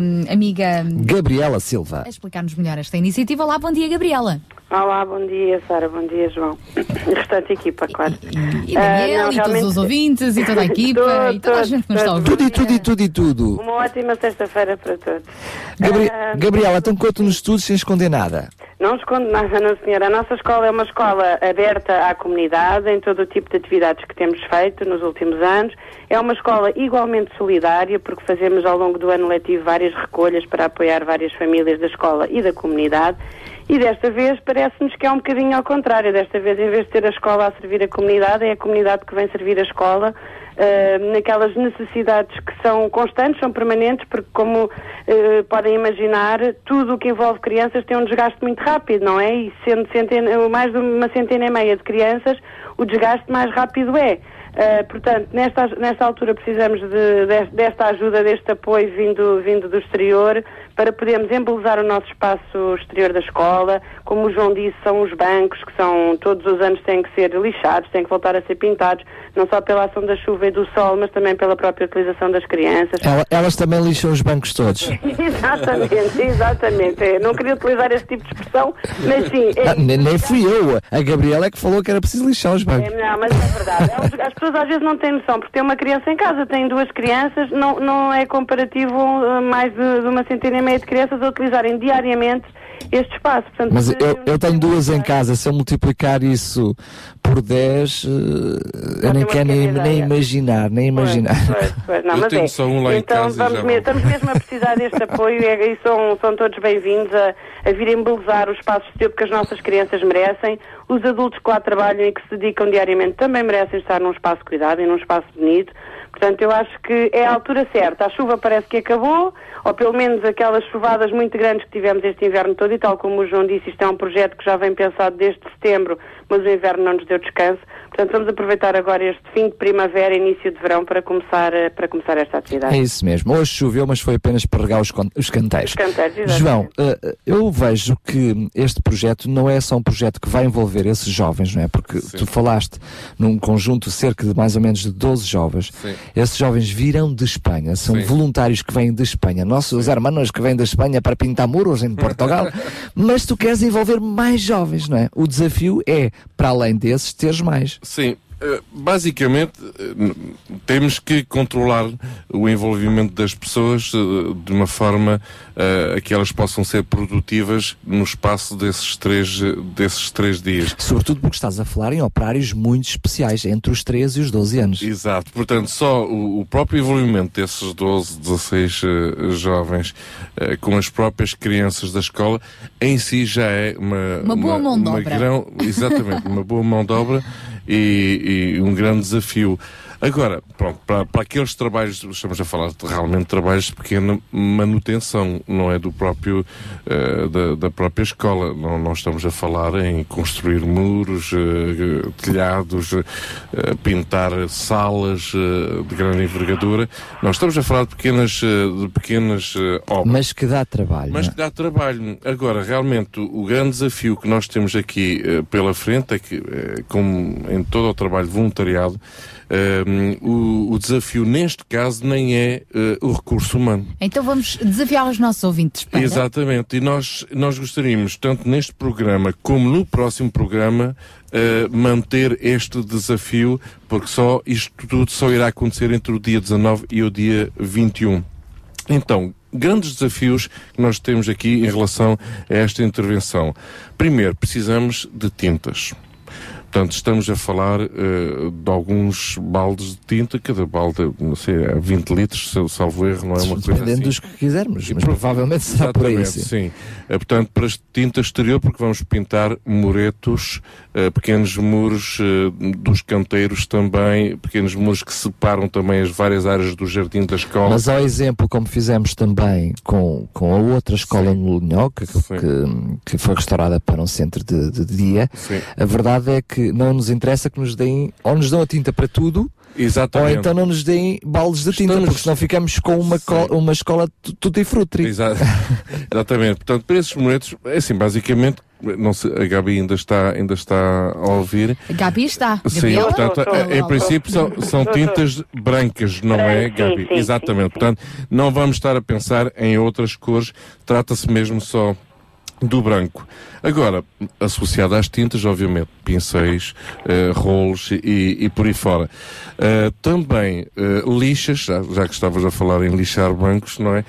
hum, amiga Gabriela Silva. a explicar-nos melhor esta iniciativa. Olá, bom dia, Gabriela. Olá, bom dia, Sara, bom dia, João. O restante equipa, claro. E Ah, Daniel, não, e todos os ouvintes, e toda a equipa, e toda a gente que nos está a ouvir. Tudo e tudo e tudo e tudo. Uma ótima sexta-feira para todos. Gabri Ah, Gabriela, então conta-nos estudos sem esconder nada. Não escondo nada, não, senhora. A nossa escola é uma escola aberta à comunidade em todo o tipo de atividades que temos feito nos últimos anos. É uma escola igualmente solidária, porque fazemos ao longo do ano letivo várias recolhas para apoiar várias famílias da escola e da comunidade. E desta vez parece-nos que é um bocadinho ao contrário. Desta vez, em vez de ter a escola a servir a comunidade, é a comunidade que vem servir a escola eh, naquelas necessidades que são constantes, são permanentes, porque como eh, podem imaginar, tudo o que envolve crianças tem um desgaste muito rápido, não é? E sendo centena- mais de uma centena e meia de crianças, o desgaste mais rápido é. Uh, portanto, nesta, nesta altura precisamos de- de- desta ajuda, deste apoio vindo, vindo do exterior para podermos embelezar o nosso espaço exterior da escola. Como o João disse, são os bancos que são todos os anos têm que ser lixados, têm que voltar a ser pintados, não só pela ação da chuva e do sol, mas também pela própria utilização das crianças. Ela- elas também lixam os bancos todos. exatamente, exatamente. É, não queria utilizar esse tipo de expressão, mas sim. é- Ah, nem, nem fui eu. A Gabriela é que falou que era preciso lixar os É, bancos. não, mas é verdade. É pessoas às vezes não têm noção, porque tem uma criança em casa, tem duas crianças, não, não é comparativo uh, mais de, de uma centena e meia de crianças a utilizarem diariamente este espaço. Portanto, Mas eu, eu tenho duas em casa. Se eu multiplicar isso por 10, eh, eu nem quero nem, nem imaginar, nem Pois, imaginar. pois, pois. Não, Eu mas tenho é. só um lá em então, casa e vamos já mesmo, estamos mesmo a precisar deste apoio e, e são, são todos bem-vindos a, a vir embelezar o espaço exterior que as nossas crianças merecem. Os adultos que lá trabalham e que se dedicam diariamente também merecem estar num espaço cuidado e num espaço bonito. Portanto, eu acho que é a altura certa. A chuva parece que acabou, ou pelo menos aquelas chuvadas muito grandes que tivemos este inverno todo e tal como o João disse, isto é um projeto que já vem pensado desde setembro, mas o inverno não nos deu descanso. Portanto, vamos aproveitar agora este fim de primavera, início de verão, para começar, eh, para começar esta atividade. É isso mesmo. Hoje choveu, mas foi apenas para regar os, os canteiros. Os canteiros. João, eh, eu vejo que este projeto não é só um projeto que vai envolver esses jovens, não é? Porque tu falaste num conjunto cerca de mais ou menos de 12 jovens. Sim. Esses jovens virão de Espanha, são Sim. voluntários que vêm de Espanha, nossos hermanos que vêm da Espanha para pintar muros em Portugal. mas tu queres envolver mais jovens, não é? O desafio é, para além desses, teres mais. Sim, basicamente eh, temos que controlar o envolvimento das pessoas eh, de uma forma eh, a que elas possam ser produtivas no espaço desses três, eh, desses três dias. Sobretudo porque estás a falar em operários muito especiais, entre os 13 e os 12 anos. Exato, portanto, só o, o próprio envolvimento desses 12, 16 eh, jovens eh, com as próprias crianças da escola em si já é uma, Uma boa mão de uma obra. grão- exatamente, uma boa mão de obra e, e um grande desafio. Agora, pronto, para, para aqueles trabalhos, estamos a falar de realmente trabalhos de pequena manutenção, não é do próprio, eh, da, da própria escola. Não, não estamos a falar em construir muros, eh, telhados, eh, pintar salas de grande envergadura. Nós estamos a falar de pequenas, de pequenas obras. Mas que dá trabalho. Mas não é? que dá trabalho. Agora, realmente, o, o grande desafio que nós temos aqui pela frente é que, como em todo o trabalho voluntariado, eh, o, o desafio neste caso nem é eh, o recurso humano. Então vamos desafiar os nossos ouvintes para. Exatamente, e nós, nós gostaríamos, tanto neste programa como no próximo programa, eh, manter este desafio, porque só isto tudo só irá acontecer entre o dia 19 e o dia 21. Então, grandes desafios que nós temos aqui em relação a esta intervenção. Primeiro, precisamos de tintas. Portanto, estamos a falar eh, de alguns baldes de tinta, cada balde, não sei, é 20 litros, se- salvo erro, não é uma coisa Dependendo assim. dos que quisermos, E mas pro- provavelmente será por. Exatamente, sim. sim. Eh, portanto, para tinta exterior, porque vamos pintar muretos, eh, pequenos muros dos canteiros também, pequenos muros que separam também as várias áreas do jardim da escola. Mas ao exemplo, como fizemos também com, com a outra escola no Linhoca, que, que, que foi restaurada para um centro de, de dia, Sim. a verdade é que não nos interessa que nos deem, ou nos dão a tinta para tudo, Exatamente. ou então não nos deem baldes de tinta, Estamos- porque senão ficamos com uma, uma escola tu- tutti frutti. Exa- Exatamente. Portanto, para esses muretos, é assim, basicamente, não sei, a Gabi ainda está, ainda está a ouvir. A Gabi está. Sim, Gabriela? portanto, em princípio são, são tintas brancas, não é, Sim, Gabi? sim, Exatamente. Portanto, não vamos estar a pensar em outras cores, trata-se mesmo só do branco. Agora, associado às tintas, obviamente, pincéis, eh, rolos e, e por aí fora. Eh, também eh, lixas, já, já que estavas a falar em lixar bancos, não é?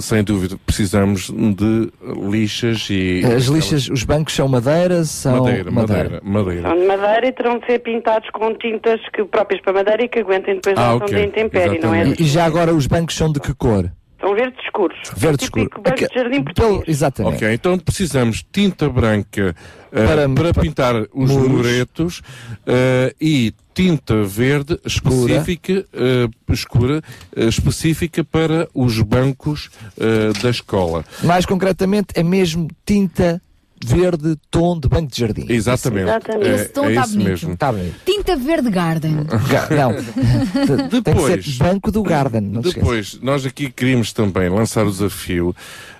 Sem dúvida, precisamos de lixas e. As lixas, os bancos são madeira, são Madeira, madeira, madeira. São de madeira e terão de ser pintados com tintas que, próprias para madeira e que aguentem depois Ah, a ação ok. da intempérie, não é? E, e já agora os bancos são de que cor? São verdes escuros. Verde escuro. Típico banco de jardim Pelo- exatamente. Ok, então precisamos de tinta branca eh, Para- para, para- pintar os muros. muretos eh, e tinta verde específica, eh, escura, específica para os bancos da escola. Mais concretamente, é mesmo tinta verde tom de banco de jardim. Exatamente. Exatamente. É, Esse tom é tá isso bonito. mesmo. Está bem. Tinta Verde Garden. Ga- Não. Tem que Depois- ser banco do Garden. Depois, nós aqui queríamos também lançar o desafio.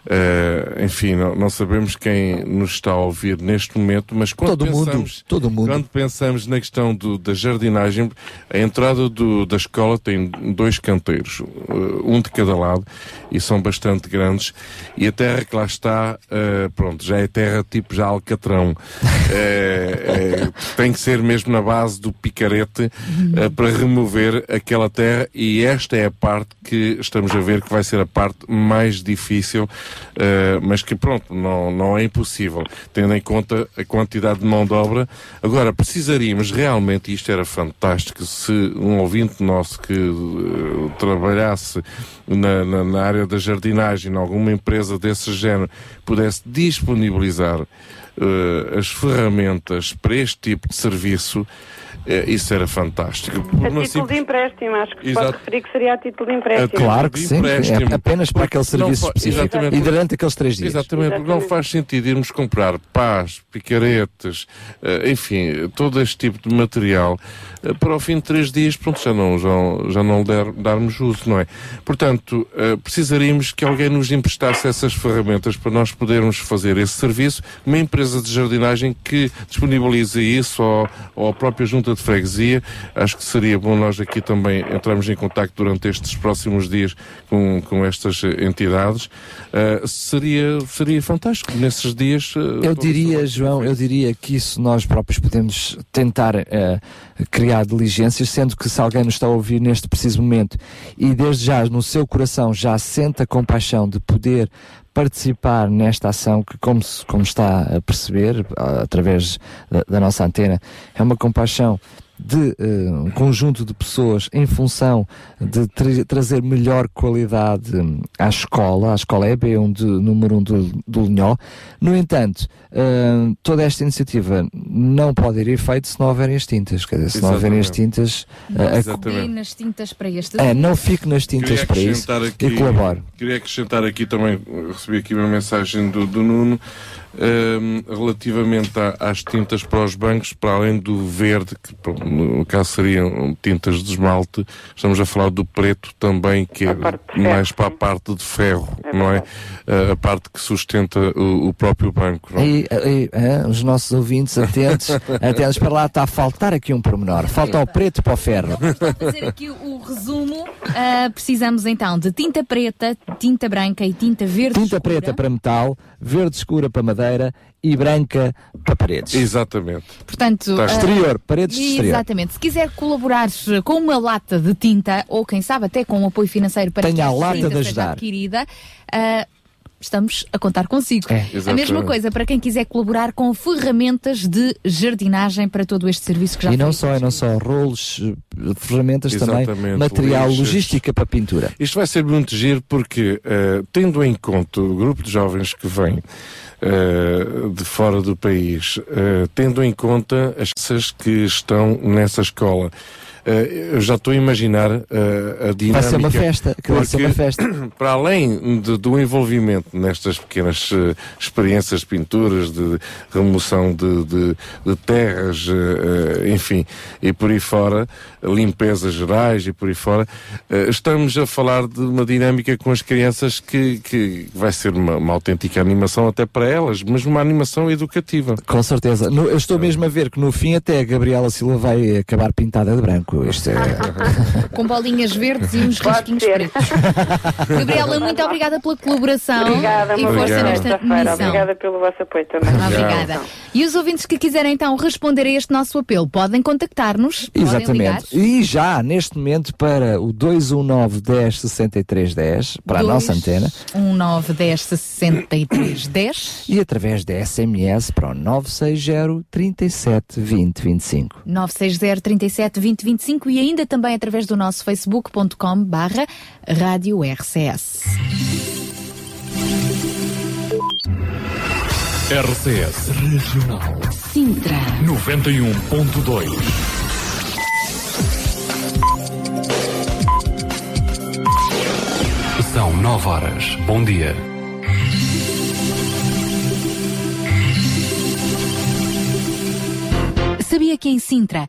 Eh, enfim, não, não sabemos quem nos está a ouvir neste momento, mas quando Todo mundo, pensamos, todo mundo. quando pensamos na questão do- da jardinagem, a entrada do- da escola tem dois canteiros, eh, um de cada lado, e são bastante grandes. E a terra que lá está, eh, pronto, já é terra tipo já alcatrão. Eh, eh, tem que ser mesmo na base do picarete para remover aquela terra e esta é a parte que estamos a ver que vai ser a parte mais difícil, eh, mas que pronto, não, não é impossível, tendo em conta a quantidade de mão de obra. Agora, precisaríamos realmente, e isto era fantástico, se um ouvinte nosso que eh, trabalhasse na, na, na área da jardinagem, em alguma empresa desse género, pudesse disponibilizar eh, as ferramentas para este tipo de serviço, eh, isso era fantástico. A título simples- de empréstimo, acho que Exato. pode referir que seria a título de empréstimo. Claro que sim, é apenas para aquele serviço específico. exatamente. E durante aqueles três dias. Exatamente, porque não Exatamente. faz sentido irmos comprar pás, picaretes, eh, enfim, todo este tipo de material eh, para ao fim de três dias, pronto, já não, já, já não der, darmos uso, não é? Portanto, eh, precisaríamos que alguém nos emprestasse essas ferramentas para nós podermos fazer esse serviço. Uma empresa de jardinagem que disponibilize isso ou, ou a própria junta de freguesia, acho que seria bom nós aqui também entrarmos em contacto durante estes próximos dias com, com estas eh, entidades. Eh, seria, seria fantástico nesses dias. eh, Eu diria, João, eu diria que isso nós próprios podemos tentar eh, criar diligências, sendo que se alguém nos está a ouvir neste preciso momento e desde já no seu coração já sente a compaixão de poder participar nesta ação que, como, como está a perceber através da, da nossa antena, é uma compaixão de eh, um conjunto de pessoas em função de tra- trazer melhor qualidade hum, à escola, à escola EB1 de, número 1 do, do Linhó. No entanto, hum, toda esta iniciativa não pode ir efeito se não houverem as tintas. Quer dizer, se não houverem as tintas, Não eh, a- se dê nas tintas para este é, não fique nas tintas para isso acrescentar e colabore. Queria acrescentar aqui também, recebi aqui uma mensagem do, do Nuno, ehm, relativamente a- às tintas para os bancos, para além do verde, que no caso seriam tintas de esmalte, estamos a falar do preto também, que é mais para a parte de ferro, não é? A, parte que sustenta o, o próprio banco. Não é? Aí, aí, ah, os nossos ouvintes atentos, atentos para lá, está a faltar aqui um pormenor. Falta o preto para o ferro. Para fazer aqui o resumo, ah, precisamos então de tinta preta, tinta branca e tinta verde. Tinta preta para metal, verde escura para madeira e branca para paredes. Exatamente. Portanto, Está ah, exterior, paredes de exterior. Exatamente. Se quiser colaborar com uma lata de tinta, ou quem sabe até com um apoio financeiro para Tenha que a lata de seja ajudar. adquirida, ah, estamos a contar consigo. É, a mesma exatamente. coisa para quem quiser colaborar com ferramentas de jardinagem para todo este serviço que já E não só, e não só rolos, eh, ferramentas também, Exatamente, material, lixas. logística para pintura. Isto vai ser muito giro porque, eh, tendo em conta o grupo de jovens que vem eh, de fora do país, eh, tendo em conta as que estão nessa escola, eu já estou a imaginar eh, a dinâmica. Vai ser uma festa, que vai ser uma festa. Para além de- do envolvimento nestas pequenas eh, experiências de pinturas, de remoção de, de- de terras, eh, eh, enfim, e por aí fora, limpezas gerais e por aí fora, eh, estamos a falar de uma dinâmica com as crianças que, que vai ser uma, uma autêntica animação até para elas, mas uma animação educativa. Com certeza. Eu estou mesmo a ver que no fim até a Gabriela Silva vai acabar pintada de branco. Isto é... Com bolinhas verdes e uns risquinhos pretos. Gabriela, muito obrigada pela colaboração Obrigada, e força nesta missão. Obrigada pelo vosso apoio também. Obrigada. E os ouvintes que quiserem então responder a este nosso apelo podem contactar-nos. podem ligar. Exatamente. E já neste momento para o 219 10 63 10, para a nossa antena, 19 10 63 10 e através da SMS para o 960 37 20 25. 960 37 20 25 e ainda também através do nosso facebook.com barra rádio RCS. RCS Regional Sintra. 91.2 São 9 horas. Bom dia. Sabia que em Sintra,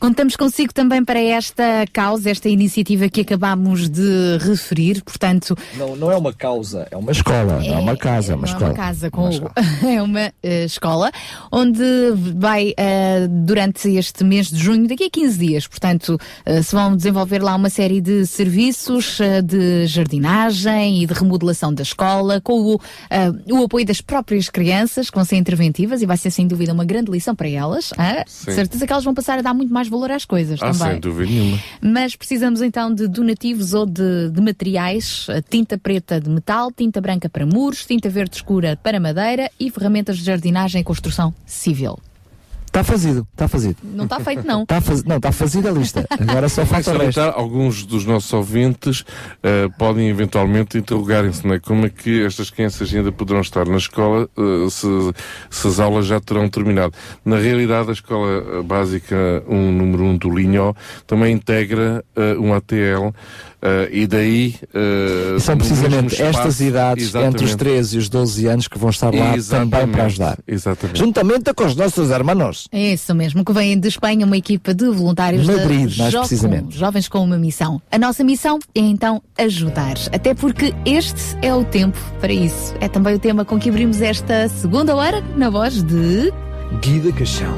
Contamos consigo também para esta causa, esta iniciativa que acabámos de referir, portanto, Não, não é uma causa, é uma escola, não é uma casa, é uma não escola. é uma casa com é uma eh, escola onde vai eh, durante este mês de junho, daqui a 15 dias, portanto, eh, se vão desenvolver lá uma série de serviços de jardinagem e de remodelação da escola, com o, o apoio das próprias crianças, que vão ser interventivas e vai ser sem dúvida uma grande lição para elas. ah? Certeza que elas vão passar a dar muito mais valor às coisas Ah, também. sem dúvida nenhuma. Mas precisamos então de donativos ou de, de materiais, a tinta preta de metal, tinta branca para muros, tinta verde escura para madeira e ferramentas de jardinagem e construção civil. Está fazido, está fazido. Não está feito não. Tá faz... Não, está fazida a lista. Agora só falta o resto. alguns dos nossos ouvintes eh, podem eventualmente interrogarem-se, não é? Como é que estas crianças ainda poderão estar na escola eh, se, se as aulas já terão terminado. Na realidade, a escola eh, básica 1, número 1 do Linhó, também integra eh, um ATL eh, e daí... eh, E são precisamente espaço- estas idades, entre os Exatamente. 13 e os 12 anos, que vão estar lá Exatamente, também para ajudar. Exatamente. Juntamente com os nossos hermanos. É isso mesmo, que vem de Espanha uma equipa de voluntários Madrid, da mais Jocum, precisamente. Jovens com uma missão. A nossa missão é então ajudar, até porque este é o tempo para isso. É também o tema com que abrimos esta segunda hora na voz de Guida Caixão.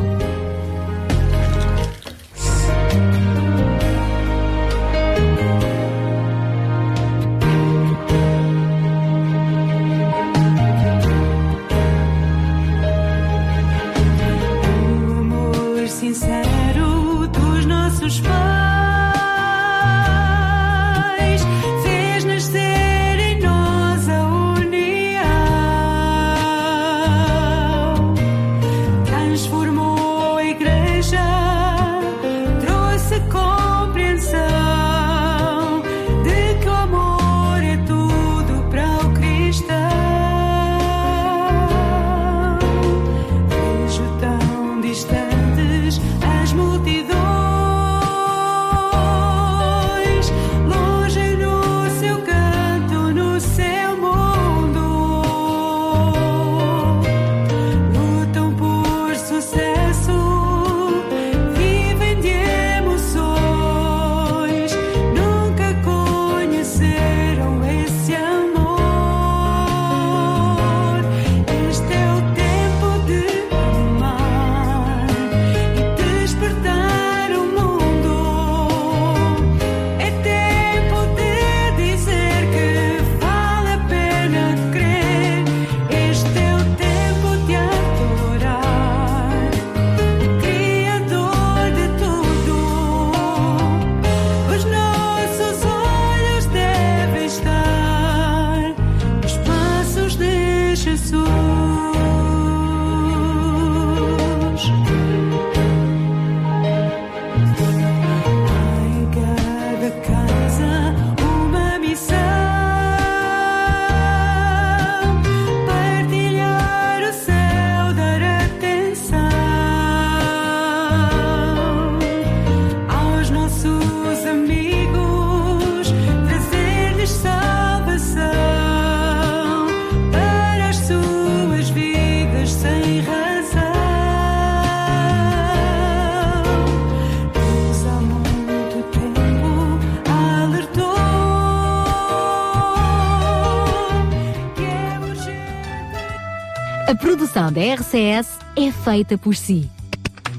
Produção da RCS é feita por si.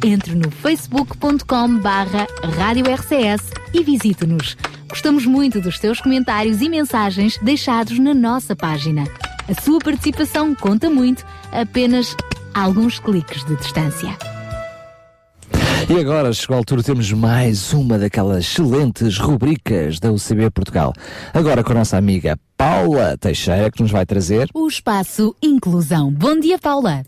Entre no facebook.com barra Rádio RCS e visite-nos. Gostamos muito dos teus comentários e mensagens deixados na nossa página. A sua participação conta muito, apenas alguns cliques de distância. E agora chegou a altura de termos mais uma daquelas excelentes rubricas da UCB Portugal. Agora com a nossa amiga Paula Teixeira, que nos vai trazer. O espaço Inclusão. Bom dia, Paula.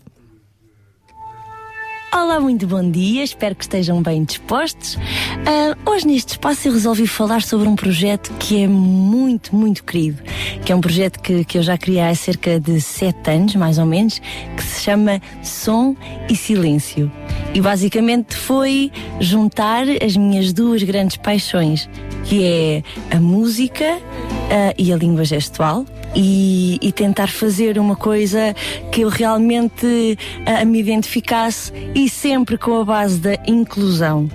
Olá, muito bom dia, espero que estejam bem dispostos. Ah, hoje neste espaço eu resolvi falar sobre um projeto que é muito, muito querido, que é um projeto que, que eu já criei há cerca de sete anos, mais ou menos, que se chama Som e Silêncio. E basicamente foi juntar as minhas duas grandes paixões, que é a música ah, e a língua gestual. E, e tentar fazer uma coisa que eu realmente ah, me identificasse e sempre com a base da inclusão.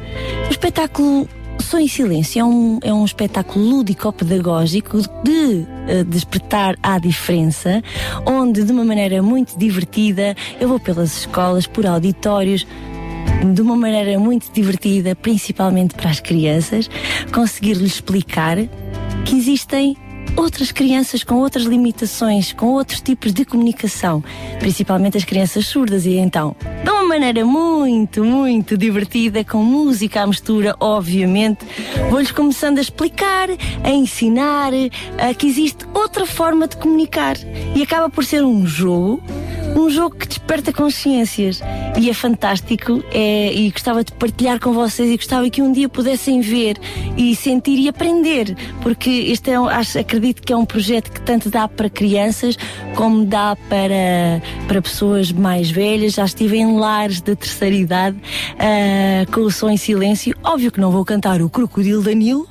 O espetáculo Som em Silêncio é um, é um espetáculo lúdico-pedagógico de eh, despertar à diferença, onde de uma maneira muito divertida eu vou pelas escolas, por auditórios, de uma maneira muito divertida, principalmente para as crianças, conseguir-lhes explicar que existem outras crianças com outras limitações, com outros tipos de comunicação, principalmente as crianças surdas, e então, uma maneira muito, muito divertida, com música à mistura, obviamente. Vou-lhes começando a explicar, a ensinar uh, que existe outra forma de comunicar. E acaba por ser um jogo um jogo que desperta consciências. E é fantástico é, e gostava de partilhar com vocês e gostava que um dia pudessem ver e sentir e aprender porque este é acho, acredito que é um projeto que tanto dá para crianças como dá para, para pessoas mais velhas. Já estive em lares de terceira idade uh, com o som em silêncio óbvio que não vou cantar o Crocodilo Danilo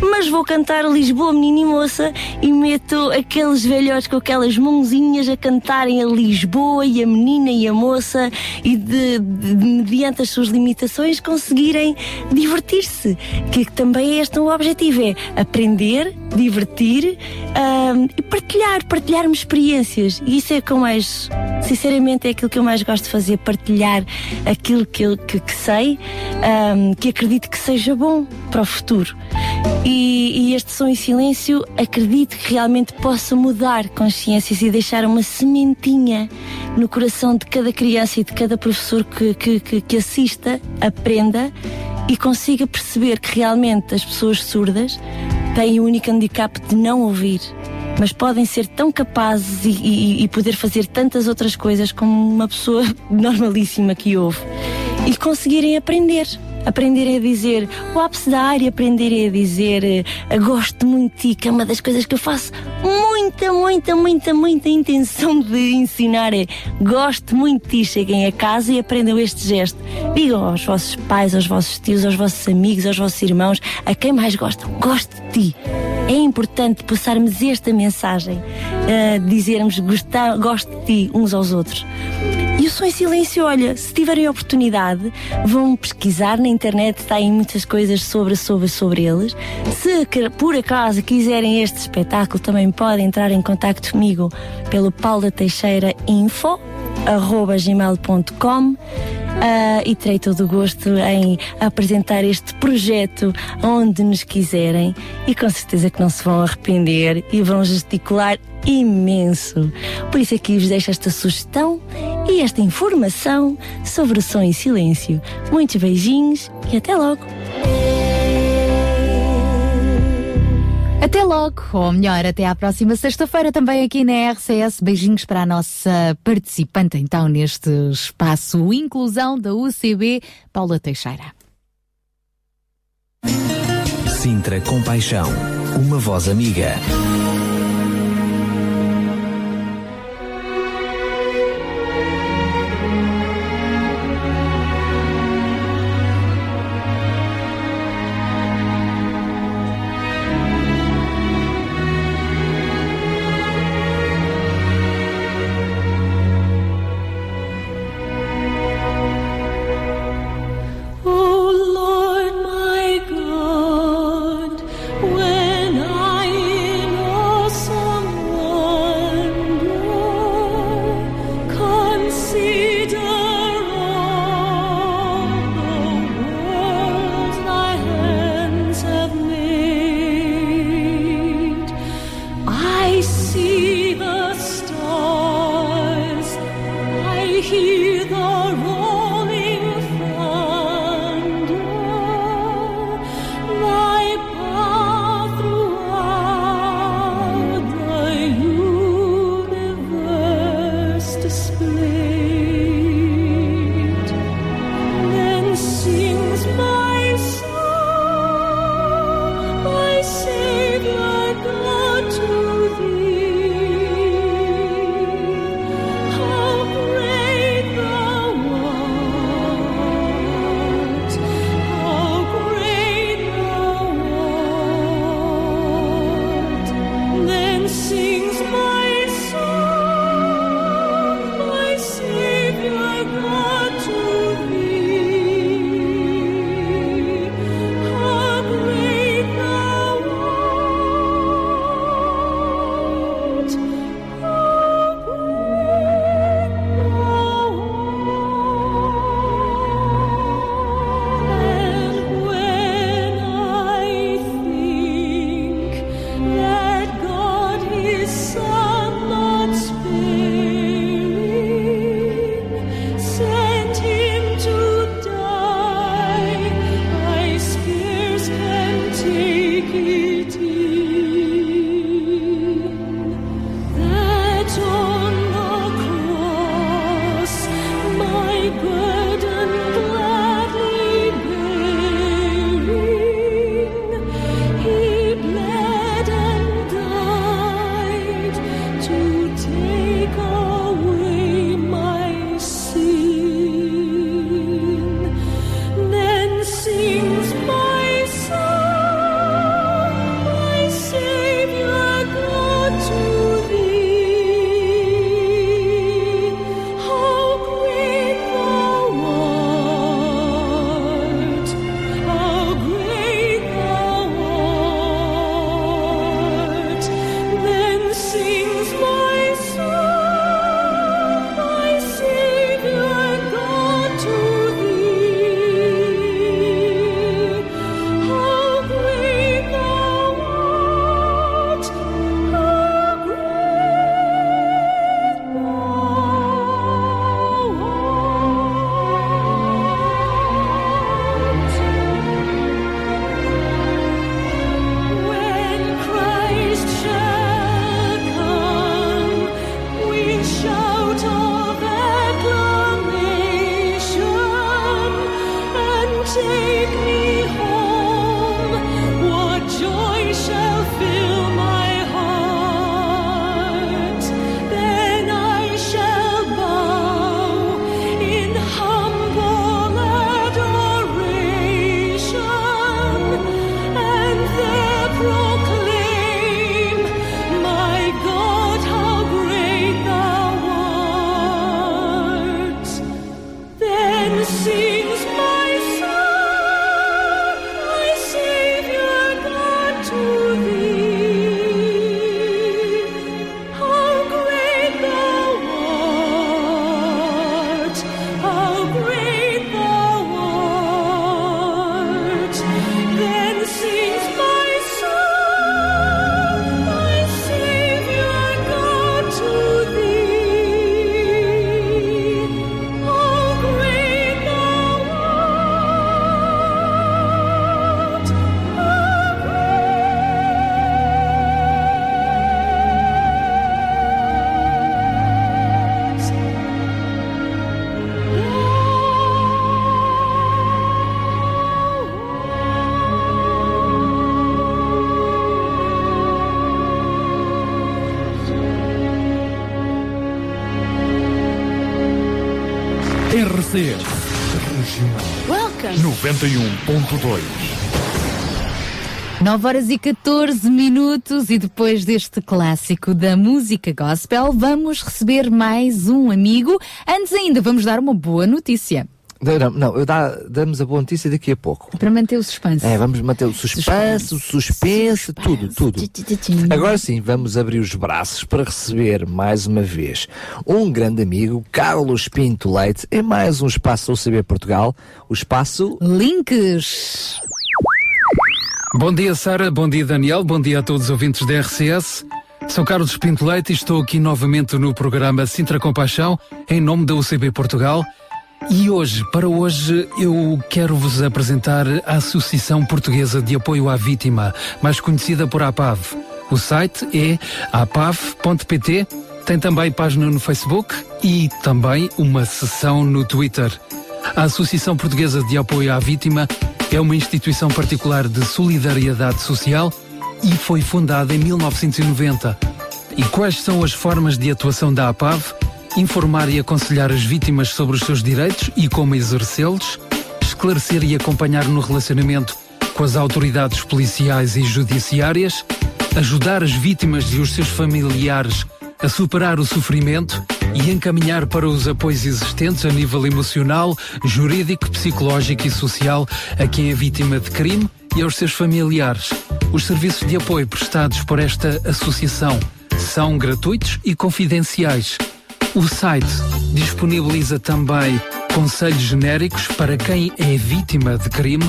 mas vou cantar Lisboa Menina e Moça e meto aqueles velhotes com aquelas mãozinhas a cantarem a Lisboa e a menina e a moça e de, de, de mediante as suas limitações conseguirem divertir-se. Que também é este o objetivo, é aprender, divertir um, e partilhar, partilhar-me experiências. E isso é que eu mais, sinceramente, é aquilo que eu mais gosto de fazer, partilhar aquilo que, eu, que, que sei, um, que acredito que seja bom para o futuro. E, e, este som em silêncio acredito que realmente possa mudar consciências e deixar uma sementinha no coração de cada criança e de cada professor que, que, que, que assista, aprenda e consiga perceber que realmente as pessoas surdas têm o único handicap de não ouvir. Mas podem ser tão capazes e, e, e poder fazer tantas outras coisas como uma pessoa normalíssima que ouve e conseguirem aprender aprenderem a dizer o ápice da área, aprenderem a dizer uh, gosto muito de ti, que é uma das coisas que eu faço muita, muita, muita, muita intenção de ensinar é gosto muito de ti, cheguem a casa e aprendam este gesto. Digam aos vossos pais, aos vossos tios, aos vossos amigos, aos vossos irmãos, a quem mais gostam, gosto de ti. É importante passarmos esta mensagem, uh, dizermos gostar, gosto de ti uns aos outros. E o som em silêncio, olha, se tiverem oportunidade, vão pesquisar na internet, está aí muitas coisas sobre, sobre, sobre eles. Se por acaso quiserem este espetáculo, também podem entrar em contato comigo pelo Paula Teixeira Info, arroba gmail.com. Uh, e terei todo o gosto em apresentar este projeto onde nos quiserem e com certeza que não se vão arrepender e vão gesticular imenso. Por isso aqui vos deixo esta sugestão e esta informação sobre o som em silêncio. Muitos beijinhos e até logo! Até logo, ou melhor, até à próxima sexta-feira também aqui na RCS. Beijinhos para a nossa participante então neste espaço Inclusão da UCB, Paula Teixeira. Sintra Compaixão, uma voz amiga. RCS Regional Welcome. 91.2 9 horas e 14 minutos e depois deste clássico da música gospel, vamos receber mais um amigo. Antes ainda, vamos dar uma boa notícia. Não, não, eu dá, damos a boa notícia daqui a pouco. Para manter o suspense. É, vamos manter o suspense, o suspense, tudo, tudo. Agora sim, vamos abrir os braços para receber mais uma vez um grande amigo, Carlos Pinto Leite, em mais um espaço do CB Portugal, o espaço Links. Bom dia, Sara. Bom dia, Daniel. Bom dia a todos os ouvintes da RCS. Sou Carlos Pinto Leite e estou aqui novamente no programa Sintra Compaixão, em nome da UCB Portugal. E hoje, para hoje, eu quero vos apresentar a Associação Portuguesa de Apoio à Vítima, mais conhecida por APAV. O site é apav.pt, tem também página no Facebook e também uma sessão no Twitter. A Associação Portuguesa de Apoio à Vítima é uma instituição particular de solidariedade social e foi fundada em 1990. E quais são as formas de atuação da APAV? Informar e aconselhar as vítimas sobre os seus direitos e como exercê-los, esclarecer e acompanhar no relacionamento com as autoridades policiais e judiciárias, ajudar as vítimas e os seus familiares a superar o sofrimento e encaminhar para os apoios existentes a nível emocional, jurídico, psicológico e social a quem é vítima de crime e aos seus familiares. Os serviços de apoio prestados por esta associação são gratuitos e confidenciais. O site disponibiliza também conselhos genéricos para quem é vítima de crime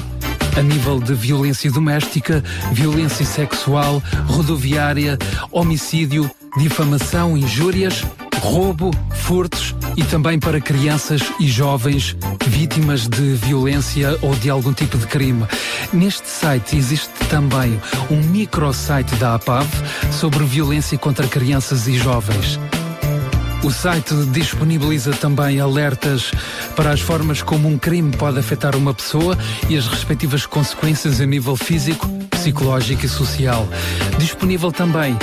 a nível de violência doméstica, violência sexual, rodoviária, homicídio, difamação, injúrias, roubo, furtos e também para crianças e jovens vítimas de violência ou de algum tipo de crime. Neste site existe também um microsite da APAV sobre violência contra crianças e jovens. O site disponibiliza também alertas para as formas como um crime pode afetar uma pessoa e as respectivas consequências a nível físico, psicológico e social. Disponível também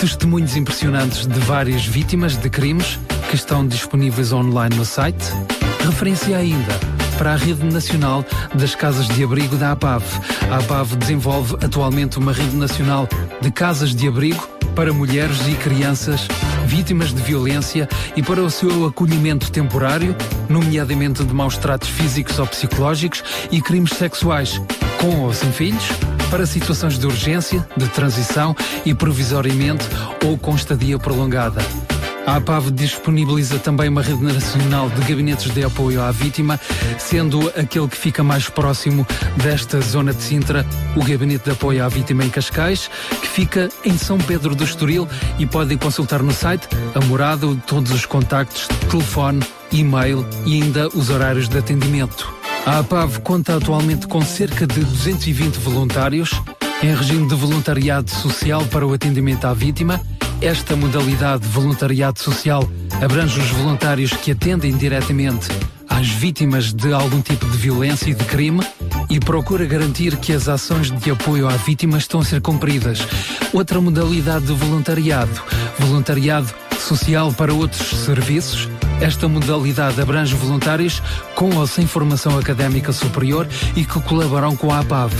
testemunhos impressionantes de várias vítimas de crimes que estão disponíveis online no site. Referência ainda para a Rede Nacional das Casas de Abrigo da APAV. A APAV desenvolve atualmente uma rede nacional de casas de abrigo para mulheres e crianças vítimas de violência e para o seu acolhimento temporário, nomeadamente de maus tratos físicos ou psicológicos e crimes sexuais, com ou sem filhos, para situações de urgência, de transição e provisoriamente ou com estadia prolongada. A APAV disponibiliza também uma rede nacional de gabinetes de apoio à vítima, sendo aquele que fica mais próximo desta zona de Sintra o Gabinete de Apoio à Vítima em Cascais, que fica em São Pedro do Estoril e podem consultar no site a morada, todos os contactos, telefone, e-mail e ainda os horários de atendimento. A APAV conta atualmente com cerca de 220 voluntários em regime de voluntariado social para o atendimento à vítima esta modalidade de voluntariado social abrange os voluntários que atendem diretamente às vítimas de algum tipo de violência e de crime e procura garantir que as ações de apoio à vítima estão a ser cumpridas. Outra modalidade de voluntariado, voluntariado social para outros serviços. Esta modalidade abrange voluntários com ou sem formação académica superior e que colaboram com a APAV.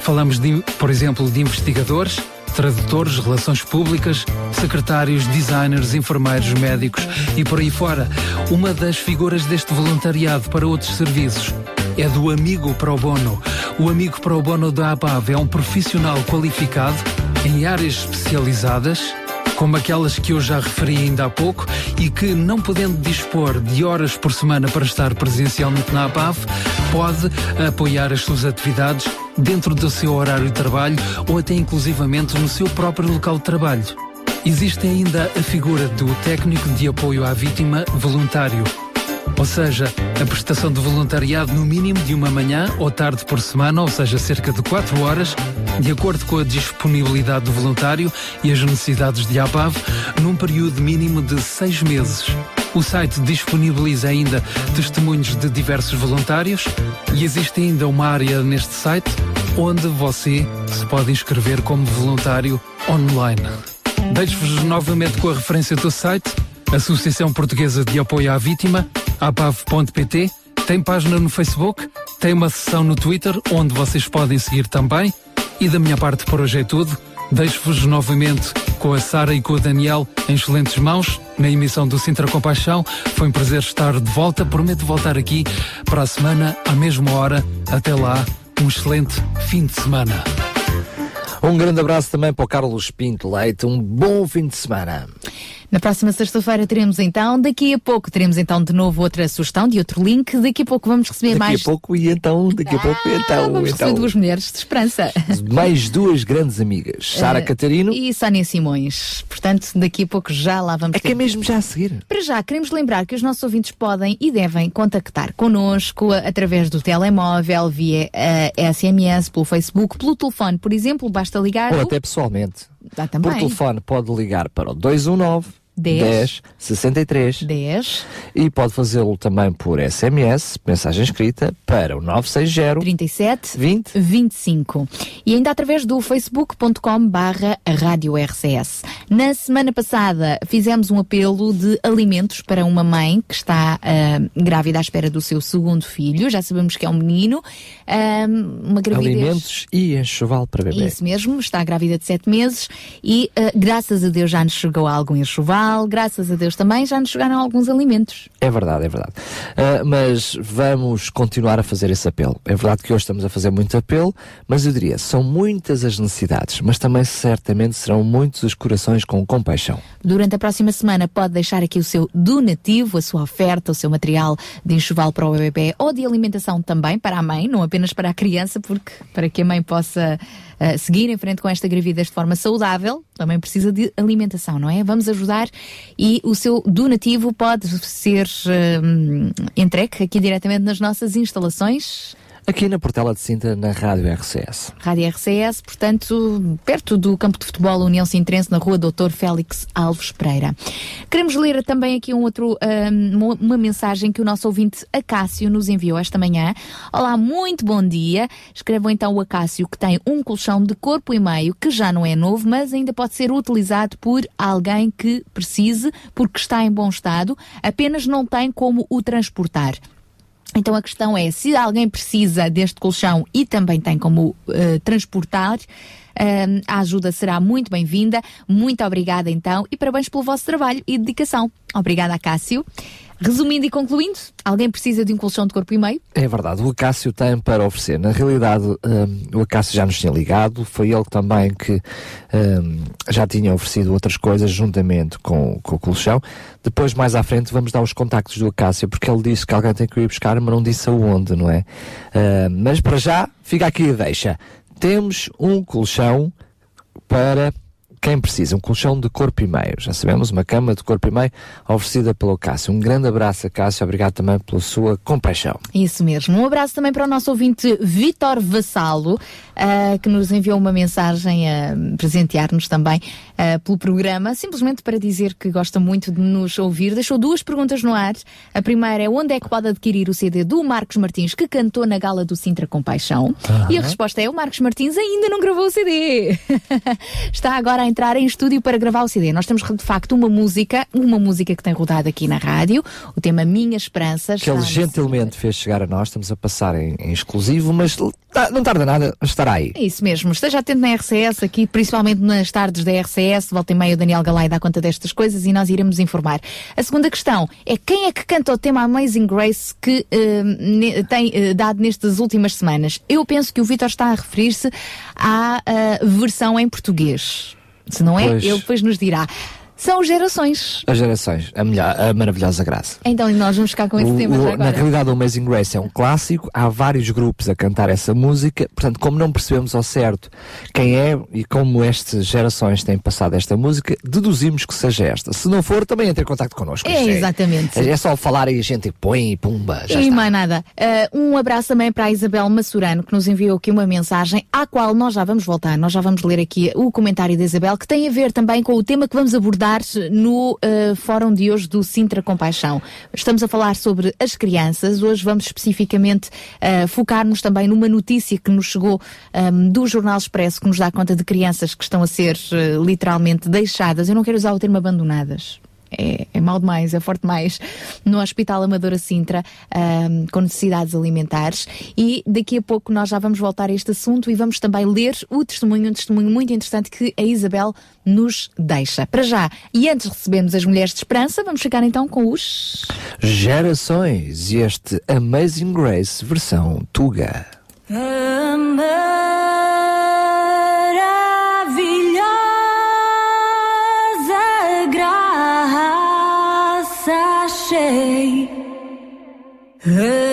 Falamos, de, por exemplo, de investigadores, tradutores, relações públicas, secretários, designers, enfermeiros, médicos e por aí fora. Uma das figuras deste voluntariado para outros serviços é do Amigo Pro Bono. O Amigo Pro Bono da ABAV é um profissional qualificado em áreas especializadas como aquelas que eu já referi ainda há pouco e que, não podendo dispor de horas por semana para estar presencialmente na APAV, pode apoiar as suas atividades dentro do seu horário de trabalho ou até inclusivamente no seu próprio local de trabalho. Existe ainda a figura do técnico de apoio à vítima voluntário, ou seja, a prestação de voluntariado no mínimo de uma manhã ou tarde por semana, ou seja, cerca de 4 horas, de acordo com a disponibilidade do voluntário e as necessidades de APAV, num período mínimo de 6 meses. O site disponibiliza ainda testemunhos de diversos voluntários e existe ainda uma área neste site onde você se pode inscrever como voluntário online. Deixo-vos novamente com a referência do site Associação Portuguesa de Apoio à Vítima, apav.pt, Tem página no Facebook, tem uma sessão no Twitter, onde vocês podem seguir também. E da minha parte por hoje é tudo. Deixo-vos novamente com a Sara e com o Daniel em excelentes mãos na emissão do Sintra Compaixão. Foi um prazer estar de volta. Prometo voltar aqui para a semana, à mesma hora. Até lá, um excelente fim de semana. Um grande abraço também para o Carlos Pinto Leite. Um bom fim de semana. Na próxima sexta-feira teremos então, daqui a pouco teremos então de novo outra sugestão de outro link. Daqui a pouco vamos receber daqui mais. Daqui a pouco e então, daqui a pouco e então. Vamos então. duas mulheres de esperança. Mais duas grandes amigas, Sara Eh, Catarino. E Sónia Simões. Portanto, daqui a pouco já lá vamos É que é mesmo já a seguir. Para já, queremos lembrar que os nossos ouvintes podem e devem contactar connosco através do telemóvel, via eh, SMS, pelo Facebook, pelo telefone, por exemplo, basta ligar. Ou o- até pessoalmente. Dá também. Por telefone pode ligar para o 219 10, 10 63 10 e pode fazê-lo também por SMS, mensagem escrita, para o 960 37 20 25 e ainda através do facebook.com barra rádio RCS. Na semana passada fizemos um apelo de alimentos para uma mãe que está ah, grávida à espera do seu segundo filho, já sabemos que é um menino, ah, uma gravidez... alimentos e enxoval para bebê. Isso mesmo, está grávida de sete meses e uh, graças a Deus já nos chegou algum enxoval, graças a Deus também já nos chegaram alguns alimentos. É verdade, é verdade. Ah, mas vamos continuar a fazer esse apelo. É verdade que hoje estamos a fazer muito apelo, mas eu diria, são muitas as necessidades, mas também certamente serão muitos os corações com compaixão. Durante a próxima semana pode deixar aqui o seu donativo, a sua oferta, o seu material de enxoval para o bebê ou de alimentação também para a mãe, não apenas para a criança, porque para que a mãe possa uh, seguir em frente com esta gravidez de forma saudável, também precisa de alimentação, não é? Vamos ajudar e o seu donativo pode ser uh, entregue aqui diretamente nas nossas instalações. Aqui na Portela de Sintra, na Rádio RCS. Rádio RCS, portanto, perto do campo de futebol União Sintrense, na rua Doutor Félix Alves Pereira. Queremos ler também aqui um outro, um, uma mensagem que o nosso ouvinte Acácio nos enviou esta manhã. Olá, muito bom dia. Escrevam então o Acácio que tem um colchão de corpo e meio que já não é novo, mas ainda pode ser utilizado por alguém que precise, porque está em bom estado, apenas não tem como o transportar. Então a questão é, se alguém precisa deste colchão e também tem como uh, transportar, uh, a ajuda será muito bem-vinda. Muito obrigada então e parabéns pelo vosso trabalho e dedicação. Obrigada, Cássio. Resumindo e concluindo, alguém precisa de um colchão de corpo e meio? É verdade, o Acácio tem para oferecer. Na realidade, um, o Acácio já nos tinha ligado, foi ele também que um, já tinha oferecido outras coisas juntamente com, com o colchão. Depois, mais à frente, vamos dar os contactos do Acácio, porque ele disse que alguém tem que ir buscar, mas não disse aonde, não é? Uh, mas para já, fica aqui a deixa. Temos um colchão para quem precisa, um colchão de corpo e meio. Já sabemos, uma cama de corpo e meio oferecida pelo Cássio. Um grande abraço a Cássio, obrigado também pela sua compaixão. Isso mesmo. Um abraço também para o nosso ouvinte Vitor Vassalo, uh, que nos enviou uma mensagem a presentear-nos também uh, pelo programa, simplesmente para dizer que gosta muito de nos ouvir. Deixou duas perguntas no ar. A primeira é onde é que pode adquirir o CD do Marcos Martins, que cantou na gala do Sintra Compaixão? Uhum. E a resposta é o Marcos Martins ainda não gravou o CD. Está agora a entrar em estúdio para gravar o CD. Nós temos de facto uma música, uma música que tem rodado aqui na rádio, o tema Minha Esperança. Que ele gentilmente fez chegar a nós, estamos a passar em, em exclusivo, mas não tarda nada, estará aí. É isso mesmo, esteja atento na RCS, aqui principalmente nas tardes da RCS, volta e meia o Daniel Galay dá conta destas coisas e nós iremos informar. A segunda questão é quem é que canta o tema Amazing Grace que uh, tem uh, dado nestas últimas semanas? Eu penso que o Vitor está a referir-se à uh, versão em português. Se não é, Pois. ele depois nos dirá. São gerações. As gerações, a, melhor, a maravilhosa graça. Então nós vamos ficar com esse O- tema o- já na agora. realidade, o Amazing Grace é um clássico, há vários grupos a cantar essa música, portanto, como não percebemos ao certo quem é e como estas gerações têm passado esta música, deduzimos que seja esta. Se não for, também entre em contato connosco. É, Isto exatamente. É, é só falar e a gente põe e pumba, já e está. mais nada. Uh, um abraço também para a Isabel Massurano, que nos enviou aqui uma mensagem, à qual nós já vamos voltar. Nós já vamos ler aqui o comentário da Isabel, que tem a ver também com o tema que vamos abordar no uh, fórum de hoje do Sintra Compaixão. Estamos a falar sobre as crianças. Hoje vamos especificamente uh, focar-nos também numa notícia que nos chegou um, do Jornal Expresso, que nos dá conta de crianças que estão a ser uh, literalmente deixadas. Eu não quero usar o termo abandonadas é, é mau demais, é forte demais, no Hospital Amadora Sintra, ahm, com necessidades alimentares. E daqui a pouco nós já vamos voltar a este assunto e vamos também ler o testemunho, um testemunho muito interessante que a Isabel nos deixa. Para já, e antes recebemos as Mulheres de Esperança, vamos chegar então com os. Gerações e este Amazing Grace versão Tuga. A em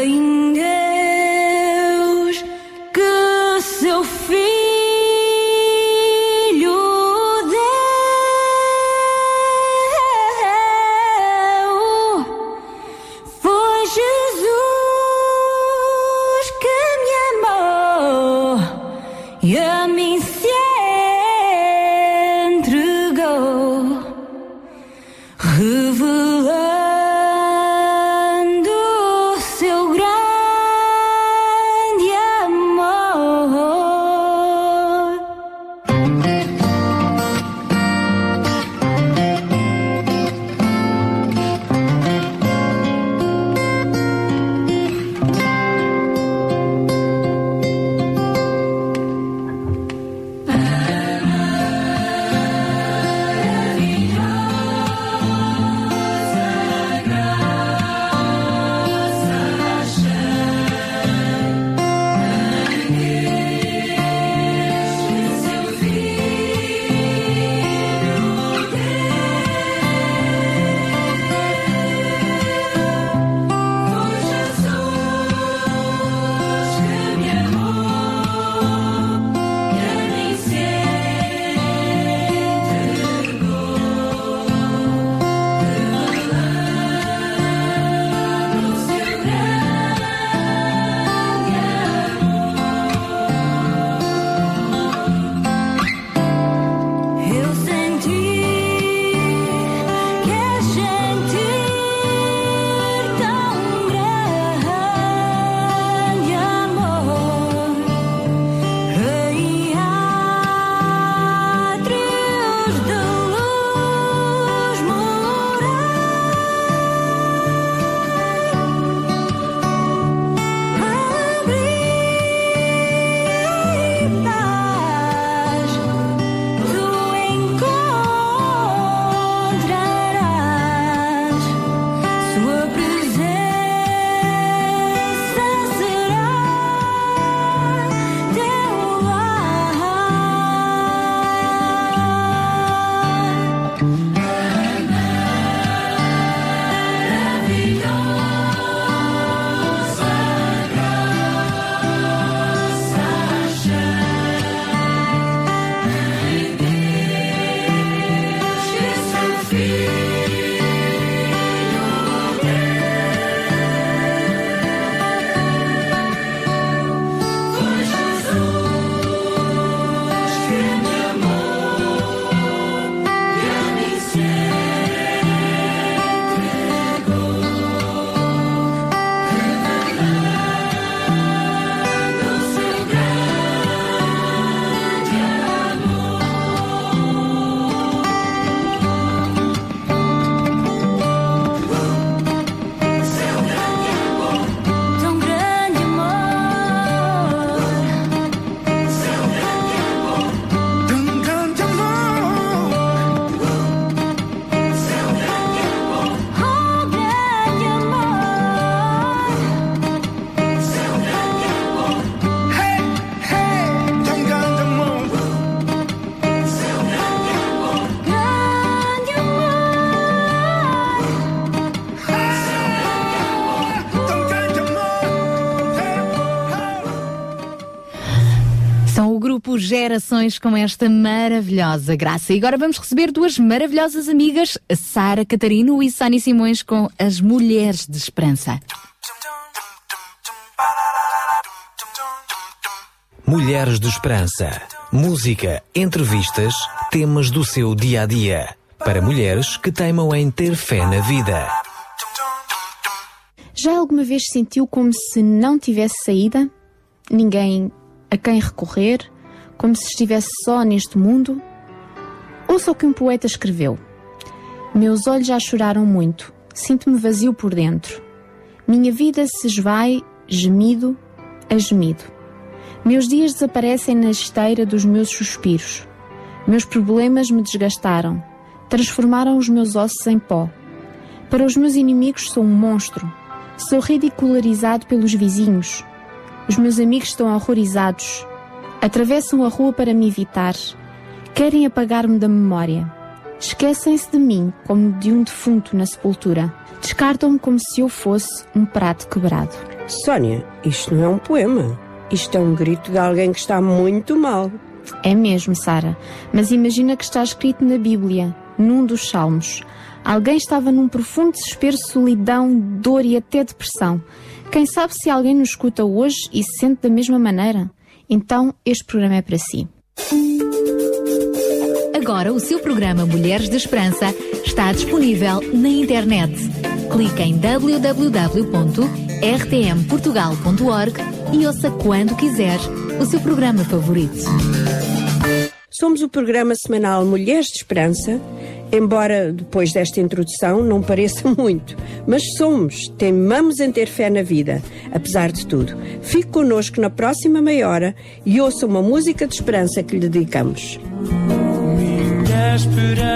com esta maravilhosa graça. E agora vamos receber duas maravilhosas amigas, a Sara Catarino e Sani Simões com as Mulheres de Esperança. Mulheres de Esperança. Música, entrevistas, temas do seu dia a dia. Para mulheres que teimam em ter fé na vida. Já alguma vez sentiu como se não tivesse saída? Ninguém a quem recorrer? Como se estivesse só neste mundo? Ouça o que um poeta escreveu. Meus olhos já choraram muito. Sinto-me vazio por dentro. Minha vida se esvai, gemido a gemido. Meus dias desaparecem na esteira dos meus suspiros. Meus problemas me desgastaram, transformaram os meus ossos em pó. Para os meus inimigos sou um monstro. Sou ridicularizado pelos vizinhos. Os meus amigos estão horrorizados. Atravessam a rua para me evitar. Querem apagar-me da memória. Esquecem-se de mim como de um defunto na sepultura. Descartam-me como se eu fosse um prato quebrado. Sónia, isto não é um poema. Isto é um grito de alguém que está muito mal. É mesmo, Sara. Mas imagina que está escrito na Bíblia, num dos Salmos. Alguém estava num profundo desespero, solidão, dor e até depressão. Quem sabe se alguém nos escuta hoje e se sente da mesma maneira? Então, este programa é para si. Agora o seu programa Mulheres de Esperança está disponível na internet. Clique em www.rtmportugal.org e ouça quando quiser o seu programa favorito. Somos o programa semanal Mulheres de Esperança, embora depois desta introdução não pareça muito, mas somos, teimamos em ter fé na vida, apesar de tudo. Fique connosco na próxima meia hora e ouça uma música de esperança que lhe dedicamos. Minha esperança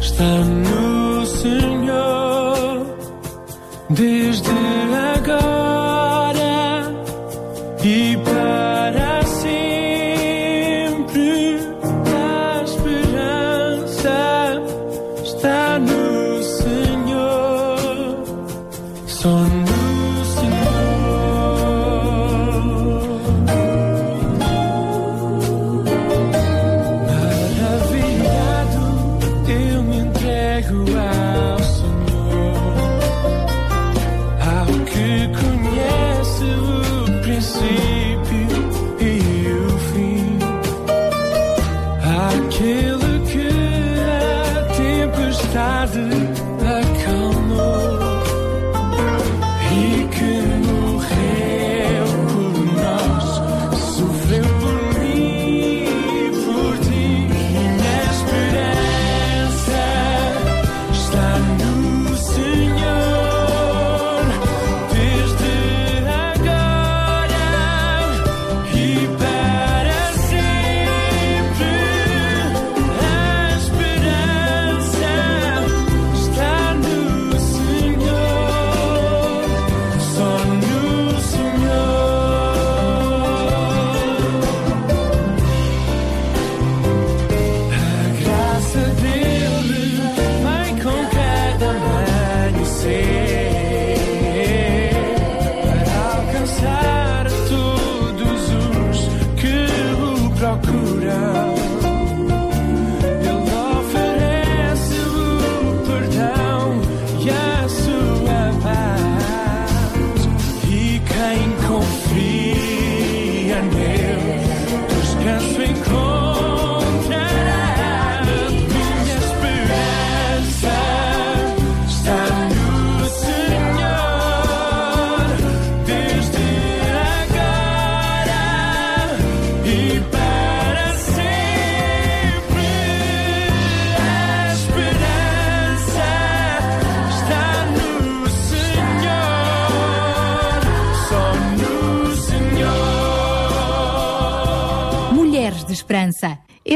está no Senhor, desde agora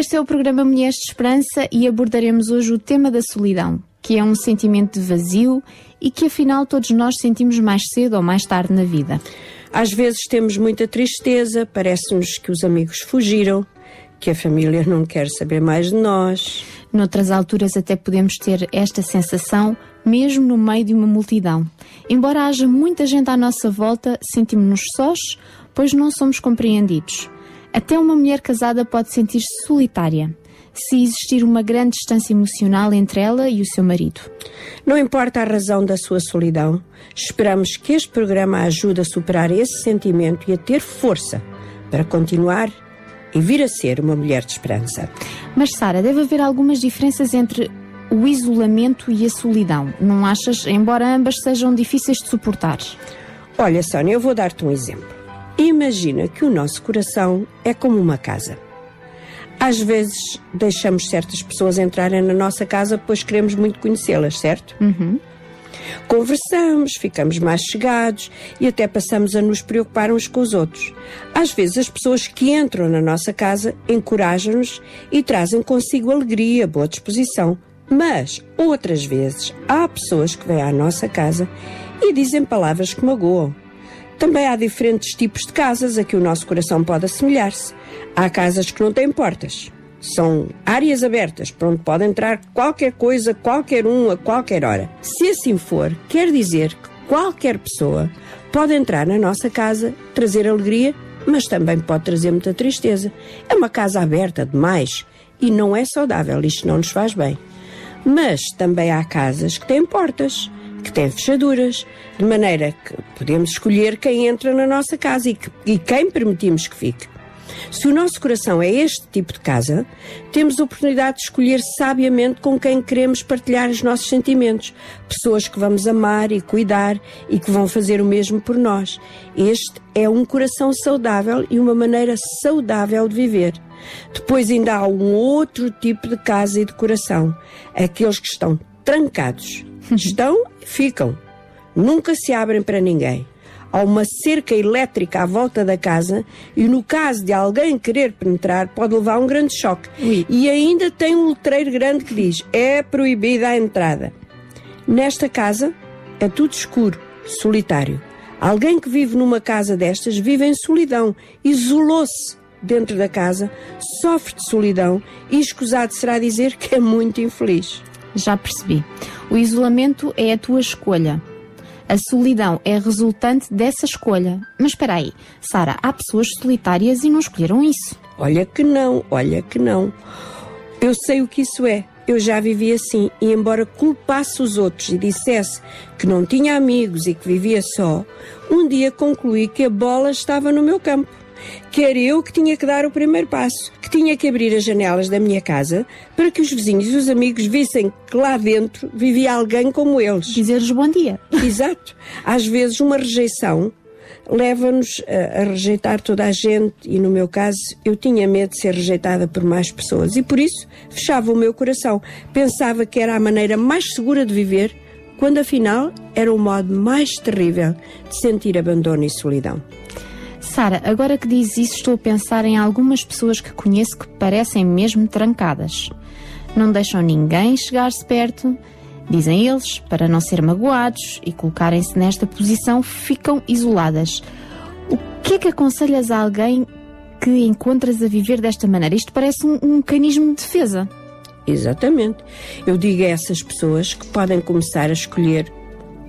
Este é o programa Mulheres de Esperança e abordaremos hoje o tema da solidão, que é um sentimento de vazio e que afinal todos nós sentimos mais cedo ou mais tarde na vida. Às vezes temos muita tristeza, parece-nos que os amigos fugiram, que a família não quer saber mais de nós. Noutras alturas até podemos ter esta sensação mesmo no meio de uma multidão. Embora haja muita gente à nossa volta, sentimos-nos sós, pois não somos compreendidos. Até uma mulher casada pode sentir-se solitária, se existir uma grande distância emocional entre ela e o seu marido. Não importa a razão da sua solidão, esperamos que este programa a ajude a superar esse sentimento e a ter força para continuar e vir a ser uma mulher de esperança. Mas, Sara, deve haver algumas diferenças entre o isolamento e a solidão, não achas? Embora ambas sejam difíceis de suportar. Olha, Sónia, eu vou dar-te um exemplo. Imagina que o nosso coração é como uma casa. Às vezes deixamos certas pessoas entrarem na nossa casa pois queremos muito conhecê-las, certo? Uhum. Conversamos, ficamos mais chegados e até passamos a nos preocupar uns com os outros. Às vezes, as pessoas que entram na nossa casa encorajam-nos e trazem consigo alegria, boa disposição. Mas, outras vezes, há pessoas que vêm à nossa casa e dizem palavras que magoam. Também há diferentes tipos de casas a que o nosso coração pode assemelhar-se. Há casas que não têm portas. São áreas abertas para onde pode entrar qualquer coisa, qualquer um, a qualquer hora. Se assim for, quer dizer que qualquer pessoa pode entrar na nossa casa, trazer alegria, mas também pode trazer muita tristeza. É uma casa aberta demais e não é saudável, isto não nos faz bem. Mas também há casas que têm portas, que têm fechaduras, de maneira que podemos escolher quem entra na nossa casa e, que, e quem permitimos que fique. Se o nosso coração é este tipo de casa, temos a oportunidade de escolher sabiamente com quem queremos partilhar os nossos sentimentos. Pessoas que vamos amar e cuidar e que vão fazer o mesmo por nós. Este é um coração saudável e uma maneira saudável de viver. Depois ainda há um outro tipo de casa e de coração. Aqueles que estão trancados. Estão e ficam. Nunca se abrem para ninguém há uma cerca elétrica à volta da casa e no caso de alguém querer penetrar pode levar a um grande choque. E ainda tem um letreiro grande que diz é proibida a entrada. Nesta casa é tudo escuro, solitário. Alguém que vive numa casa destas vive em solidão, isolou-se dentro da casa, sofre de solidão e escusado será dizer que é muito infeliz. Já percebi. O isolamento é a tua escolha. A solidão é resultante dessa escolha. Mas espera aí, Sara, há pessoas solitárias e não escolheram isso. Olha que não, olha que não. Eu sei o que isso é. Eu já vivi assim e, embora culpasse os outros e dissesse que não tinha amigos e que vivia só, um dia concluí que a bola estava no meu campo que era eu que tinha que dar o primeiro passo, que tinha que abrir as janelas da minha casa para que os vizinhos e os amigos vissem que lá dentro vivia alguém como eles. Dizer-lhes bom dia. Exato. Às vezes uma rejeição leva-nos a, a, rejeitar toda a gente e no meu caso eu tinha medo de ser rejeitada por mais pessoas e por isso fechava o meu coração. Pensava que era a maneira mais segura de viver, quando afinal era o modo mais terrível de sentir abandono e solidão. Sara, agora que diz isso, estou a pensar em algumas pessoas que conheço que parecem mesmo trancadas. Não deixam ninguém chegar-se perto, dizem eles, para não ser magoados e colocarem-se nesta posição, ficam isoladas. O que é que aconselhas a alguém que encontras a viver desta maneira? Isto parece um, um mecanismo de defesa. Exatamente. Eu digo a essas pessoas que podem começar a escolher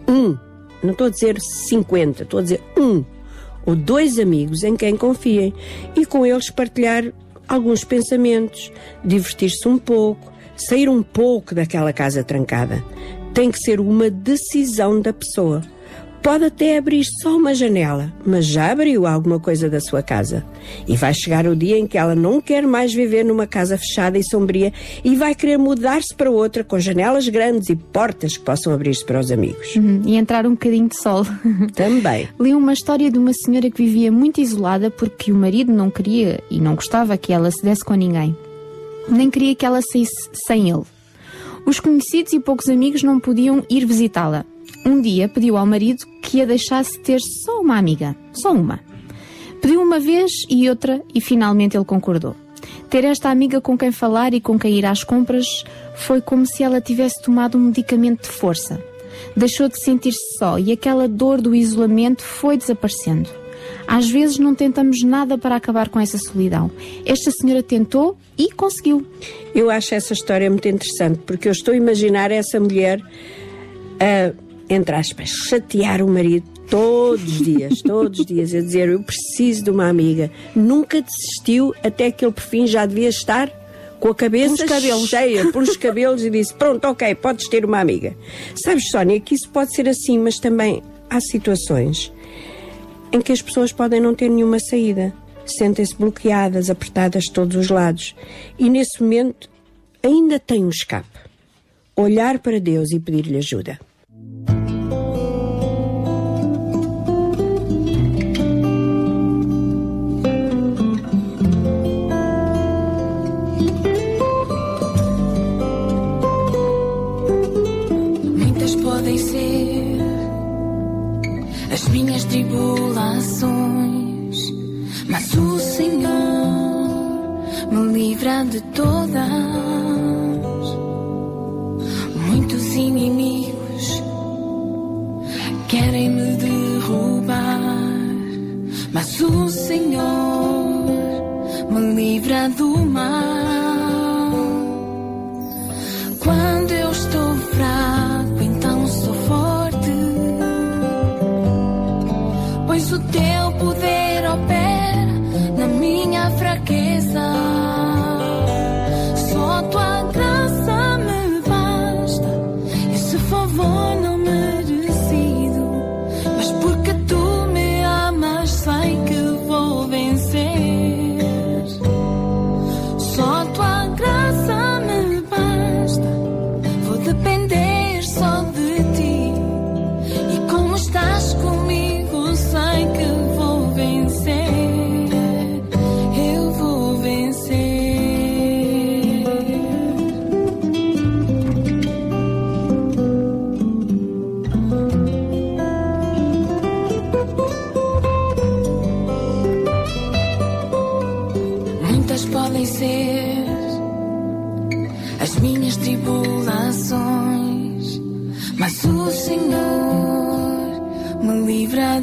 um, não estou a dizer 50, estou a dizer um ou dois amigos em quem confiem e com eles partilhar alguns pensamentos, divertir-se um pouco, sair um pouco daquela casa trancada. Tem que ser uma decisão da pessoa. Pode até abrir só uma janela, mas já abriu alguma coisa da sua casa. E vai chegar o dia em que ela não quer mais viver numa casa fechada e sombria e vai querer mudar-se para outra com janelas grandes e portas que possam abrir-se para os amigos. Uhum, e entrar um bocadinho de sol. Também. Li uma história de uma senhora que vivia muito isolada porque o marido não queria e não gostava que ela se desse com ninguém. Nem queria que ela saísse sem ele. Os conhecidos e poucos amigos não podiam ir visitá-la um dia pediu ao marido que a deixasse ter só uma amiga, só uma. Pediu uma vez e outra e finalmente ele concordou. Ter esta amiga com quem falar e com quem ir às compras foi como se ela tivesse tomado um medicamento de força. Deixou de sentir-se só e aquela dor do isolamento foi desaparecendo. Às vezes não tentamos nada para acabar com essa solidão. Esta senhora tentou e conseguiu. Eu acho essa história muito interessante porque eu estou a imaginar essa mulher a. Entre aspas, chatear o marido todos os dias, todos os dias, a dizer eu preciso de uma amiga. Nunca desistiu até que ele por fim já devia estar com a cabeça cheia pelos cabelos e disse pronto, ok, podes ter uma amiga. Sabes, Sónia, que isso pode ser assim, mas também há situações em que as pessoas podem não ter nenhuma saída. Sentem-se bloqueadas, apertadas de todos os lados. E nesse momento ainda tem um escape. Olhar para Deus e pedir-lhe ajuda. De todas. Muitos inimigos querem me derrubar, mas o Senhor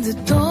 de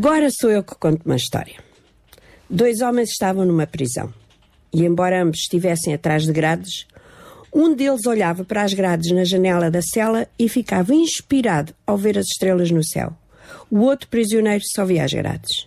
Agora sou eu que conto uma história. Dois homens estavam numa prisão e, embora ambos estivessem atrás de grades, um deles olhava para as grades na janela da cela e ficava inspirado ao ver as estrelas no céu. O outro prisioneiro só via as grades.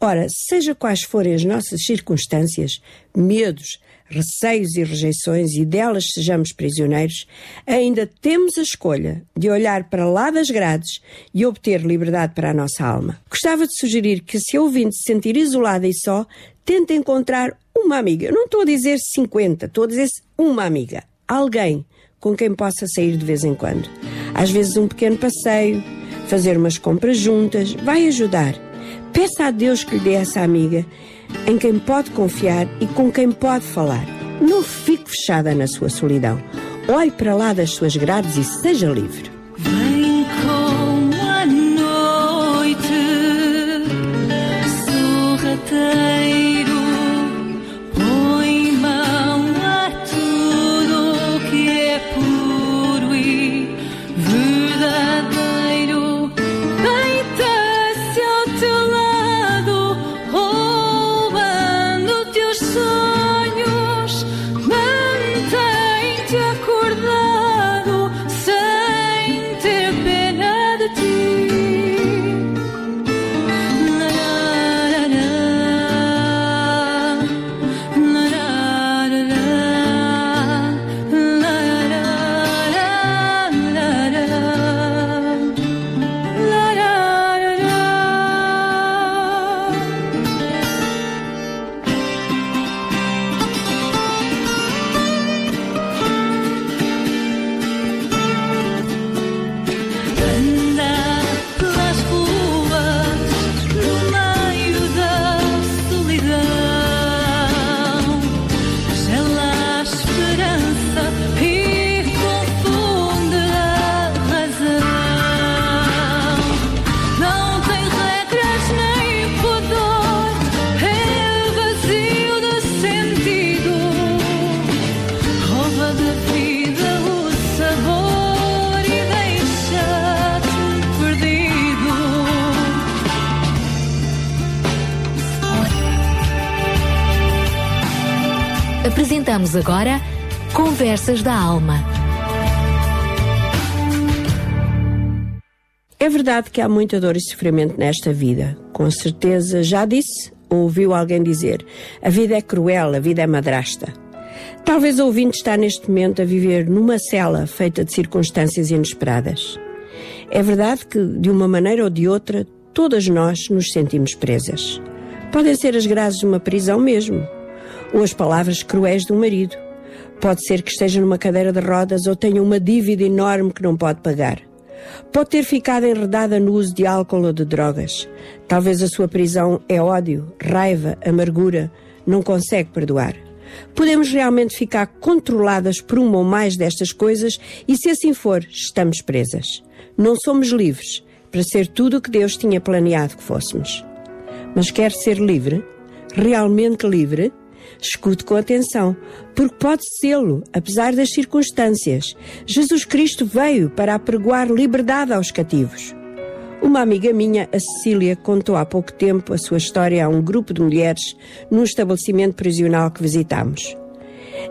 Ora, seja quais forem as nossas circunstâncias, medos, receios e rejeições, e delas sejamos prisioneiros, ainda temos a escolha de olhar para lá das grades e obter liberdade para a nossa alma. Gostava de sugerir que, se ouvinte se sentir isolada e só, tente encontrar uma amiga. Não estou a dizer 50, estou a dizer uma amiga. Alguém com quem possa sair de vez em quando. Às vezes, um pequeno passeio, fazer umas compras juntas, vai ajudar. Peça a Deus que lhe dê essa amiga em quem pode confiar e com quem pode falar. Não fique fechada na sua solidão. Olhe para lá das suas grades e seja livre. Agora Conversas da Alma. É verdade que há muita dor e sofrimento nesta vida. Com certeza já disse ou ouviu alguém dizer: a vida é cruel, a vida é madrasta. Talvez o ouvinte está neste momento a viver numa cela feita de circunstâncias inesperadas. É verdade que, de uma maneira ou de outra, todas nós nos sentimos presas. Podem ser as grades de uma prisão mesmo, ou as palavras cruéis de um marido. Pode ser que esteja numa cadeira de rodas ou tenha uma dívida enorme que não pode pagar. Pode ter ficado enredada no uso de álcool ou de drogas. Talvez a sua prisão é ódio, raiva, amargura, não consegue perdoar. Podemos realmente ficar controladas por uma ou mais destas coisas e, se assim for, estamos presas. Não somos livres para ser tudo o que Deus tinha planeado que fôssemos. Mas quer ser livre? Realmente livre? Escute com atenção, porque pode sê-lo, apesar das circunstâncias. Jesus Cristo veio para apregoar liberdade aos cativos. Uma amiga minha, a Cecília, contou há pouco tempo a sua história a um grupo de mulheres num estabelecimento prisional que visitámos.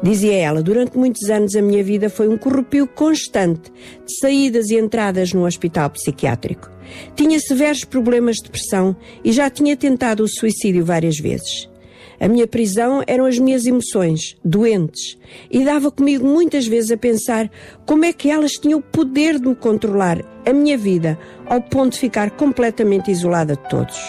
Dizia ela, durante muitos anos a minha vida foi um corrupio constante de saídas e entradas no hospital psiquiátrico. Tinha severos problemas de depressão e já tinha tentado o suicídio várias vezes. A minha prisão eram as minhas emoções, doentes, e dava comigo muitas vezes a pensar como é que elas tinham o poder de me controlar, a minha vida, ao ponto de ficar completamente isolada de todos.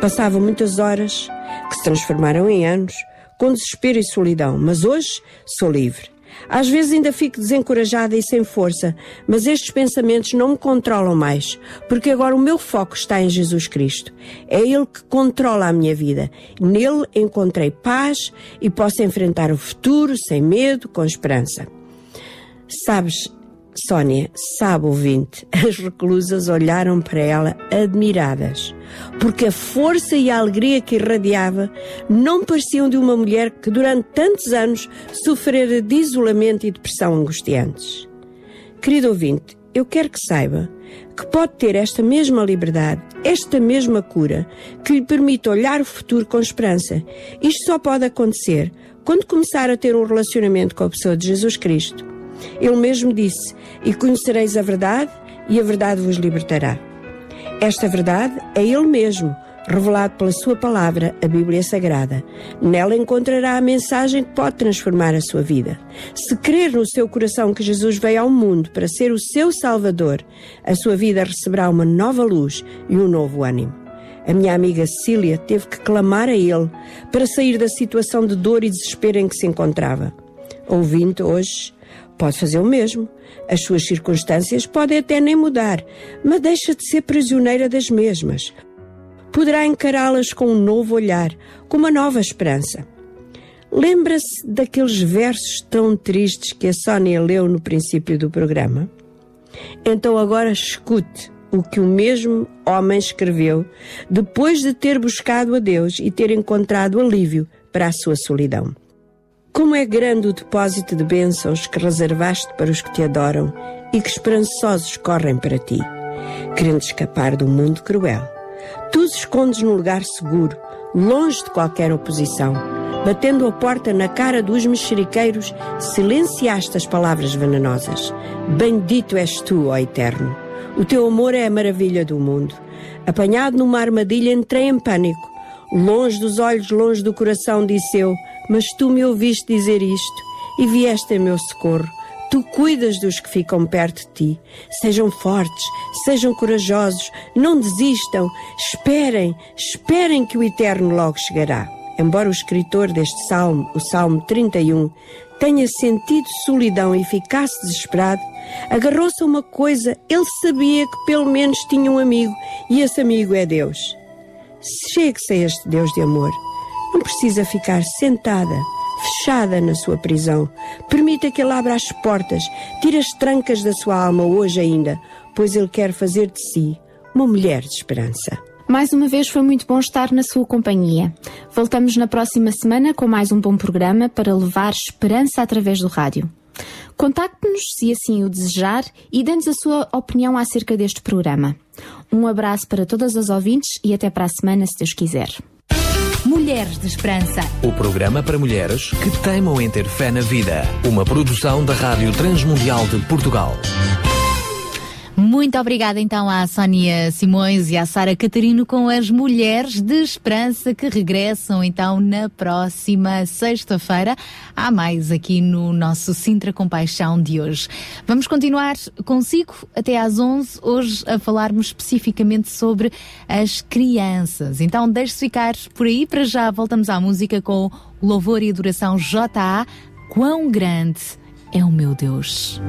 Passava muitas horas, que se transformaram em anos, com desespero e solidão, mas hoje sou livre. Às vezes ainda fico desencorajada e sem força, mas estes pensamentos não me controlam mais, porque agora o meu foco está em Jesus Cristo. É Ele que controla a minha vida. Nele encontrei paz e posso enfrentar o futuro sem medo, com esperança. Sabes, Sónia, sabe ouvinte, as reclusas olharam para ela admiradas, porque a força e a alegria que irradiava não pareciam de uma mulher que durante tantos anos sofrera de isolamento e depressão angustiantes. Querido ouvinte, eu quero que saiba que pode ter esta mesma liberdade, esta mesma cura, que lhe permite olhar o futuro com esperança. Isto só pode acontecer quando começar a ter um relacionamento com a pessoa de Jesus Cristo. Ele mesmo disse: E conhecereis a verdade, e a verdade vos libertará. Esta verdade é Ele mesmo, revelado pela Sua palavra, a Bíblia Sagrada. Nela encontrará a mensagem que pode transformar a sua vida. Se crer no seu coração que Jesus veio ao mundo para ser o seu Salvador, a sua vida receberá uma nova luz e um novo ânimo. A minha amiga Cecília teve que clamar a Ele para sair da situação de dor e desespero em que se encontrava. Ouvindo hoje, Pode fazer o mesmo. As suas circunstâncias podem até nem mudar, mas deixa de ser prisioneira das mesmas. Poderá encará-las com um novo olhar, com uma nova esperança. Lembra-se daqueles versos tão tristes que a Sónia leu no princípio do programa? Então agora escute o que o mesmo homem escreveu depois de ter buscado a Deus e ter encontrado alívio para a sua solidão. Como é grande o depósito de bênçãos que reservaste para os que te adoram e que esperançosos correm para ti, querendo escapar do mundo cruel. Tu os escondes num lugar seguro, longe de qualquer oposição. Batendo a porta na cara dos mexeriqueiros, silenciaste as palavras venenosas. Bendito és tu, ó Eterno. O teu amor é a maravilha do mundo. Apanhado numa armadilha, entrei em pânico. Longe dos olhos, longe do coração, disse eu, mas tu me ouviste dizer isto e vieste em meu socorro. Tu cuidas dos que ficam perto de ti. Sejam fortes, sejam corajosos, não desistam, esperem, esperem que o Eterno logo chegará. Embora o escritor deste salmo, o Salmo 31, tenha sentido solidão e ficasse desesperado, agarrou-se a uma coisa, ele sabia que pelo menos tinha um amigo, e esse amigo é Deus. Chegue-se a este Deus de amor. Não precisa ficar sentada, fechada na sua prisão. Permita que Ele abra as portas, tire as trancas da sua alma hoje ainda, pois Ele quer fazer de si uma mulher de esperança. Mais uma vez foi muito bom estar na sua companhia. Voltamos na próxima semana com mais um bom programa para levar esperança através do rádio. Contacte-nos se assim o desejar e dê-nos a sua opinião acerca deste programa. Um abraço para todas as ouvintes e até para a semana, se Deus quiser. Mulher Mulheres de Esperança. O programa para mulheres que teimam em ter fé na vida. Uma produção da Rádio Transmundial de Portugal. Muito obrigada então à Sónia Simões e à Sara Catarino com as Mulheres de Esperança que regressam então na próxima sexta-feira. Há mais aqui no nosso Sintra Compaixão de hoje. Vamos continuar consigo até às 11, hoje a falarmos especificamente sobre as crianças. Então deixe-se ficar por aí, para já voltamos à música com Louvor e Adoração JA. Quão grande é o meu Deus.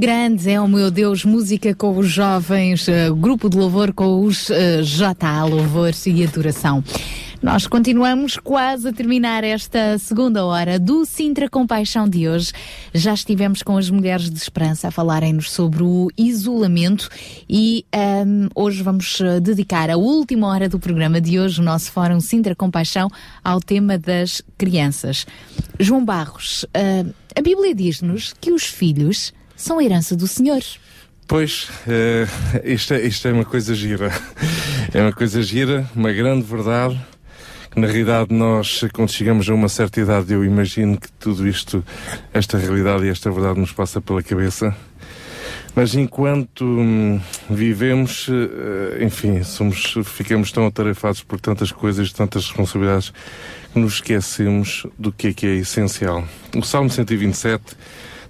Grande é o meu Deus, música com os jovens, uh, grupo de louvor com os uh, JA, louvor e adoração. Nós continuamos quase a terminar esta segunda hora do Sintra Compaixão de hoje. Já estivemos com as mulheres de esperança a falarem-nos sobre o isolamento e um, hoje vamos eh, dedicar a última hora do programa de hoje, o nosso Fórum Sintra Compaixão, ao tema das crianças. João Barros, uh, a Bíblia diz-nos que os filhos são herança do Senhor. Pois, uh, isto, é, isto é uma coisa gira. É uma coisa gira, uma grande verdade na realidade nós, quando chegamos a uma certa idade, eu imagino que tudo isto, esta realidade e esta verdade nos passa pela cabeça. Mas enquanto hum, vivemos, uh, enfim, somos, ficamos tão atarefados por tantas coisas, tantas responsabilidades, que nos esquecemos do que é que é essencial. O Salmo 127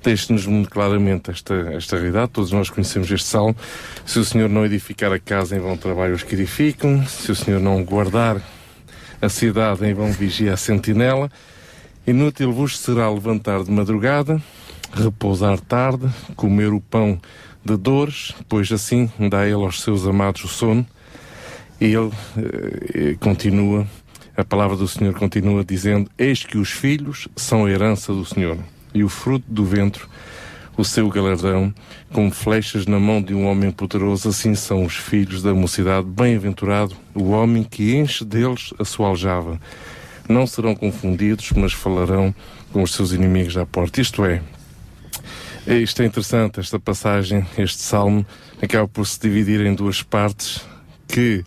deixa-nos muito claramente esta, esta realidade. Todos nós conhecemos este salmo. Se o Senhor não edificar a casa, em vão trabalho os que edificam. Se o Senhor não guardar a cidade em vão vigia a sentinela. Inútil vos será levantar de madrugada, repousar tarde, comer o pão de dores, pois assim dá ele aos seus amados o sono. E ele eh, continua, a palavra do Senhor continua dizendo: Eis que os filhos são a herança do Senhor, e o fruto do ventre o seu galardão, como flechas na mão de um homem poderoso, assim são os filhos da mocidade. Bem-aventurado o homem que enche deles a sua aljava. Não serão confundidos, mas falarão com os seus inimigos à porta. Isto é, isto é interessante, esta passagem, este salmo, acaba por se dividir em duas partes que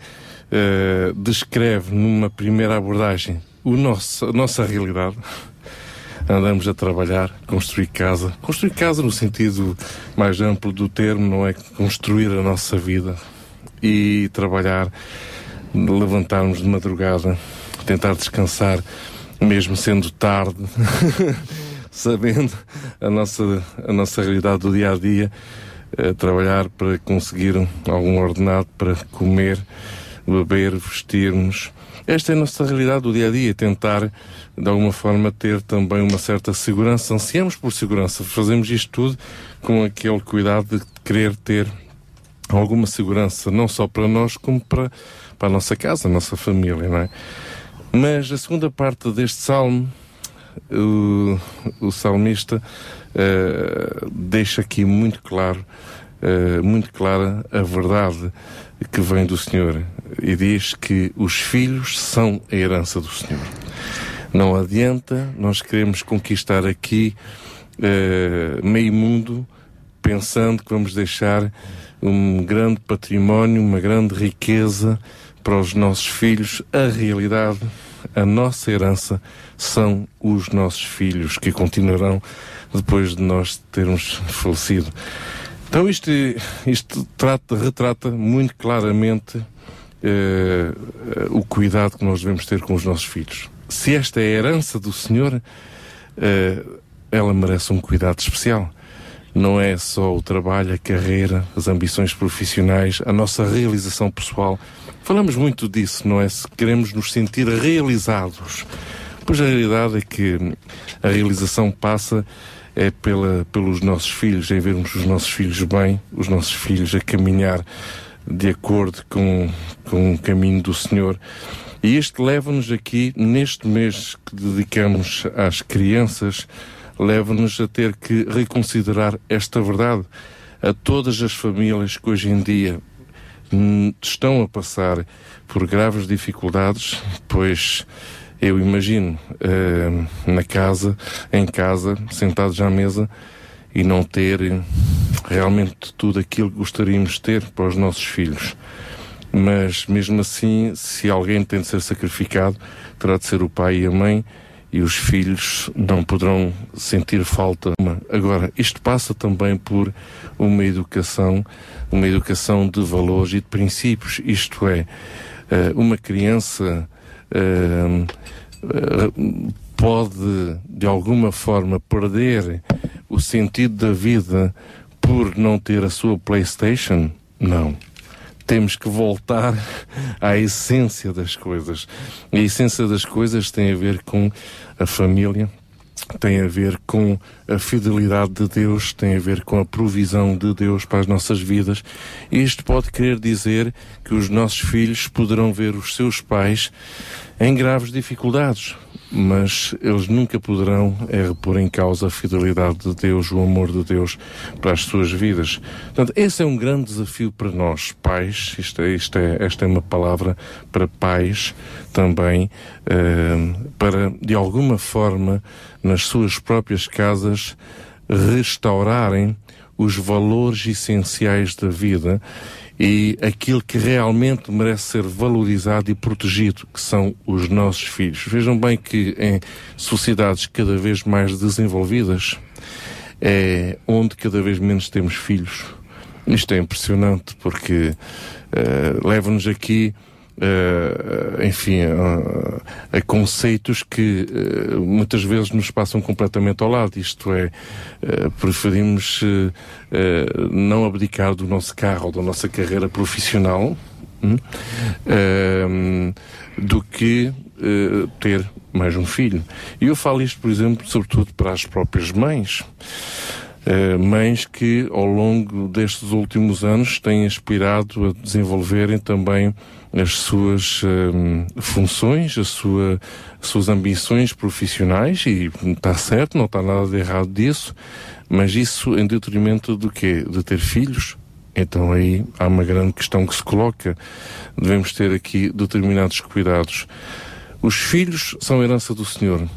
uh, descreve numa primeira abordagem o nosso, a nossa realidade andamos a trabalhar, construir casa. Construir casa no sentido mais amplo do termo, não é construir a nossa vida e trabalhar, levantarmos de madrugada, tentar descansar, mesmo sendo tarde, sabendo a nossa, a nossa realidade do dia a dia, eh, trabalhar para conseguir algum ordenado para comer, beber, vestirmos. Esta é a nossa realidade do dia a dia, tentar de alguma forma ter também uma certa segurança. Ansiamos por segurança, fazemos isto tudo com aquele cuidado de querer ter alguma segurança, não só para nós, como para, para a nossa casa, a nossa família, não é? Mas a segunda parte deste salmo, o, o salmista uh, deixa aqui muito claro, uh, muito clara a verdade que vem do Senhor e diz que os filhos são a herança do Senhor. Não adianta, nós queremos conquistar aqui uh, meio mundo pensando que vamos deixar um grande património, uma grande riqueza para os nossos filhos. A realidade, a nossa herança são os nossos filhos que continuarão depois de nós termos falecido. Então isto, isto trata, retrata muito claramente uh, o cuidado que nós devemos ter com os nossos filhos se esta é a herança do Senhor, uh, ela merece um cuidado especial. Não é só o trabalho, a carreira, as ambições profissionais, a nossa realização pessoal. Falamos muito disso, não é? Se queremos nos sentir realizados. Pois a realidade é que a realização passa é pela, pelos nossos filhos, em vermos os nossos filhos bem, os nossos filhos a caminhar de acordo com, com o caminho do Senhor. E isto leva-nos aqui, neste mês que dedicamos às crianças, leva-nos a ter que reconsiderar esta verdade. A todas as famílias que hoje em dia estão a passar por graves dificuldades, pois eu imagino uh, na casa, em casa, sentados à mesa e não ter realmente tudo aquilo que gostaríamos de ter para os nossos filhos mas mesmo assim, se alguém tem de ser sacrificado, terá de ser o pai e a mãe, e os filhos não poderão sentir falta. Agora, isto passa também por uma educação, uma educação de valores e de princípios, isto é, eh, uma criança eh, pode, de alguma forma, perder o sentido da vida por não ter a sua PlayStation? Não temos que voltar à essência das coisas. A essência das coisas tem a ver com a família, tem a ver com a fidelidade de Deus, tem a ver com a provisão de Deus para as nossas vidas. Isto pode querer dizer que os nossos filhos poderão ver os seus pais em graves dificuldades, mas eles nunca poderão é, repor em causa a fidelidade de Deus, o amor de Deus para as suas vidas. Portanto, esse é um grande desafio para nós, pais. Isto é, isto é, esta é uma palavra para pais também, eh, para de alguma forma nas suas próprias casas restaurarem os valores essenciais da vida e aquilo que realmente merece ser valorizado e protegido, que são os nossos filhos. Vejam bem que em sociedades cada vez mais desenvolvidas é onde cada vez menos temos filhos. Isto é impressionante porque uh, leva-nos aqui Uh, enfim, uh, a conceitos que uh, muitas vezes nos passam completamente ao lado. Isto é, preferimos não abdicar do nosso carro ou da nossa carreira profissional hum, do que ter mais um filho. E eu falo isto, por exemplo, sobretudo para as próprias mães. Uh, mães que ao longo destes últimos anos têm aspirado a desenvolverem também as suas um, funções, a sua, as suas ambições profissionais e está certo, não está nada de errado disso, mas isso em detrimento do quê? De ter filhos? Então aí há uma grande questão que se coloca. Devemos ter aqui determinados cuidados. Os filhos são herança do Senhor.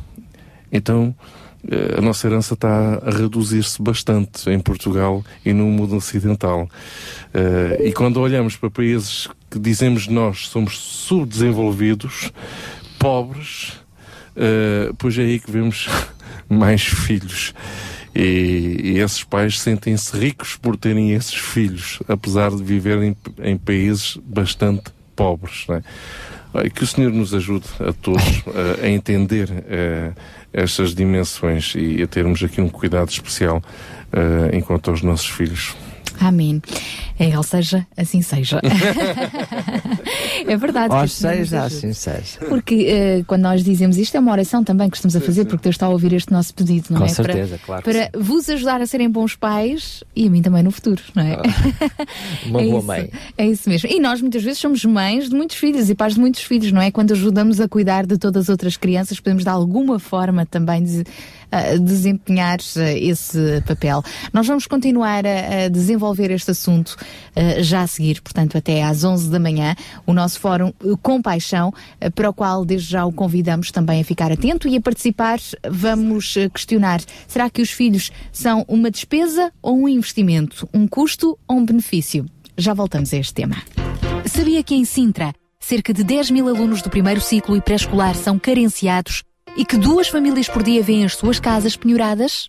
Então, a nossa herança está a reduzir-se bastante em Portugal e no mundo ocidental. Uh, e quando olhamos para países que dizemos nós somos subdesenvolvidos, pobres, uh, pois é aí que vemos mais filhos. E, e esses pais sentem-se ricos por terem esses filhos, apesar de viverem em países bastante pobres. É? Que o Senhor nos ajude a todos a entender estas dimensões e a termos aqui um cuidado especial uh, enquanto aos nossos filhos. Amém. É, ou seja, assim seja. é verdade. Ou seja, assim seja. Porque uh, quando nós dizemos isto, é uma oração também que estamos a fazer, sim. porque Deus está a ouvir este nosso pedido, não Com é? certeza, para, claro. Para vos ajudar a serem bons pais e a mim também no futuro, não é? Ah, uma é boa isso, mãe. É isso mesmo. E nós muitas vezes somos mães de muitos filhos e pais de muitos filhos, não é? Quando ajudamos a cuidar de todas as outras crianças, podemos de alguma forma também de, uh, desempenhar uh, esse papel. Nós vamos continuar a, a desenvolver este assunto uh, já a seguir, portanto, até às 11 da manhã, o nosso fórum uh, Compaixão, uh, para o qual desde já o convidamos também a ficar atento e a participar. Vamos questionar: será que os filhos são uma despesa ou um investimento? Um custo ou um benefício? Já voltamos a este tema. Sabia que em Sintra, cerca de 10 mil alunos do primeiro ciclo e pré-escolar são carenciados e que duas famílias por dia vêm as suas casas penhoradas?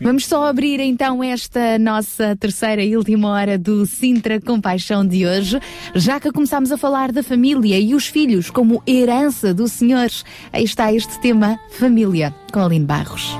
Vamos só abrir então esta nossa terceira e última hora do Sintra Compaixão de hoje, já que começámos a falar da família e os filhos como herança do Senhor. Aí está este tema, família, com Aline Barros.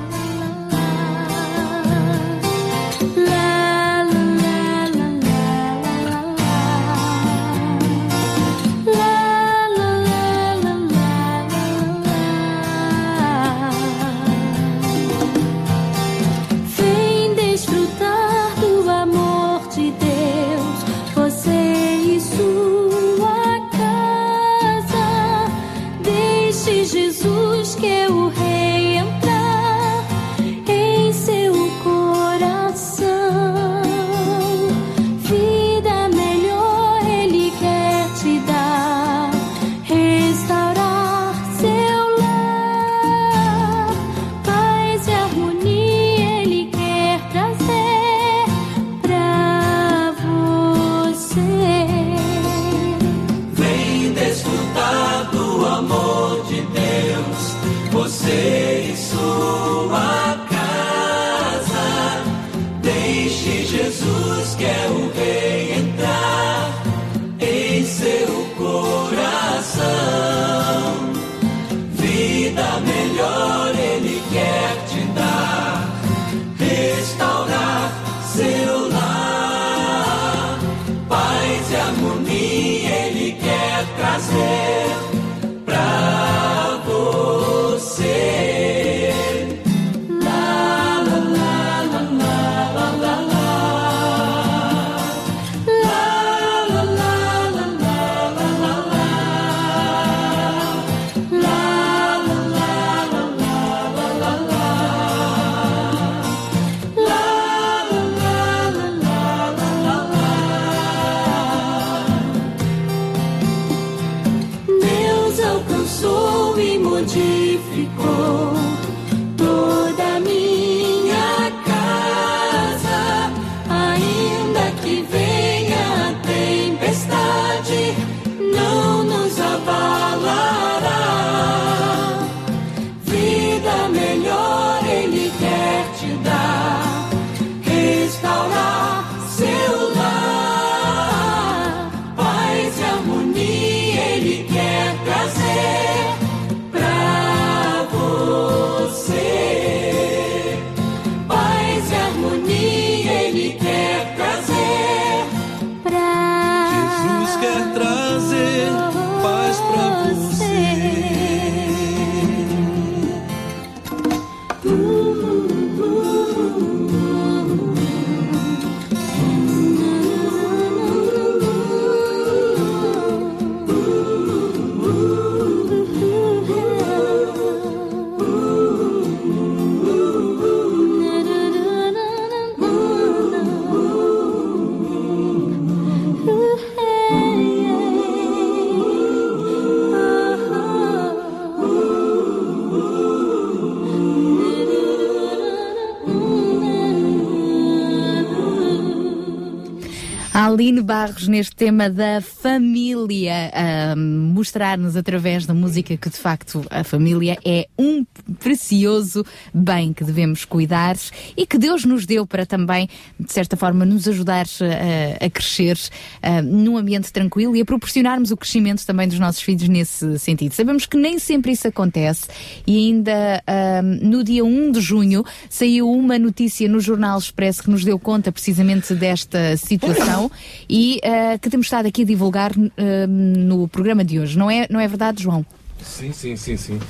Aline Barros neste tema da família, a mostrar-nos através da música que de facto a família é um precioso bem que devemos cuidar e que Deus nos deu para também, de certa forma, nos ajudar a, a crescer ah, num ambiente tranquilo e a proporcionarmos o crescimento também dos nossos filhos nesse sentido. Sabemos que nem sempre isso acontece e ainda ah, no dia 1 de junho saiu uma notícia no Jornal Expresso que nos deu conta precisamente desta situação e ah, que temos estado aqui a divulgar ah, no programa de hoje. Não é, não é verdade, João? Sim, sim, sim, sim.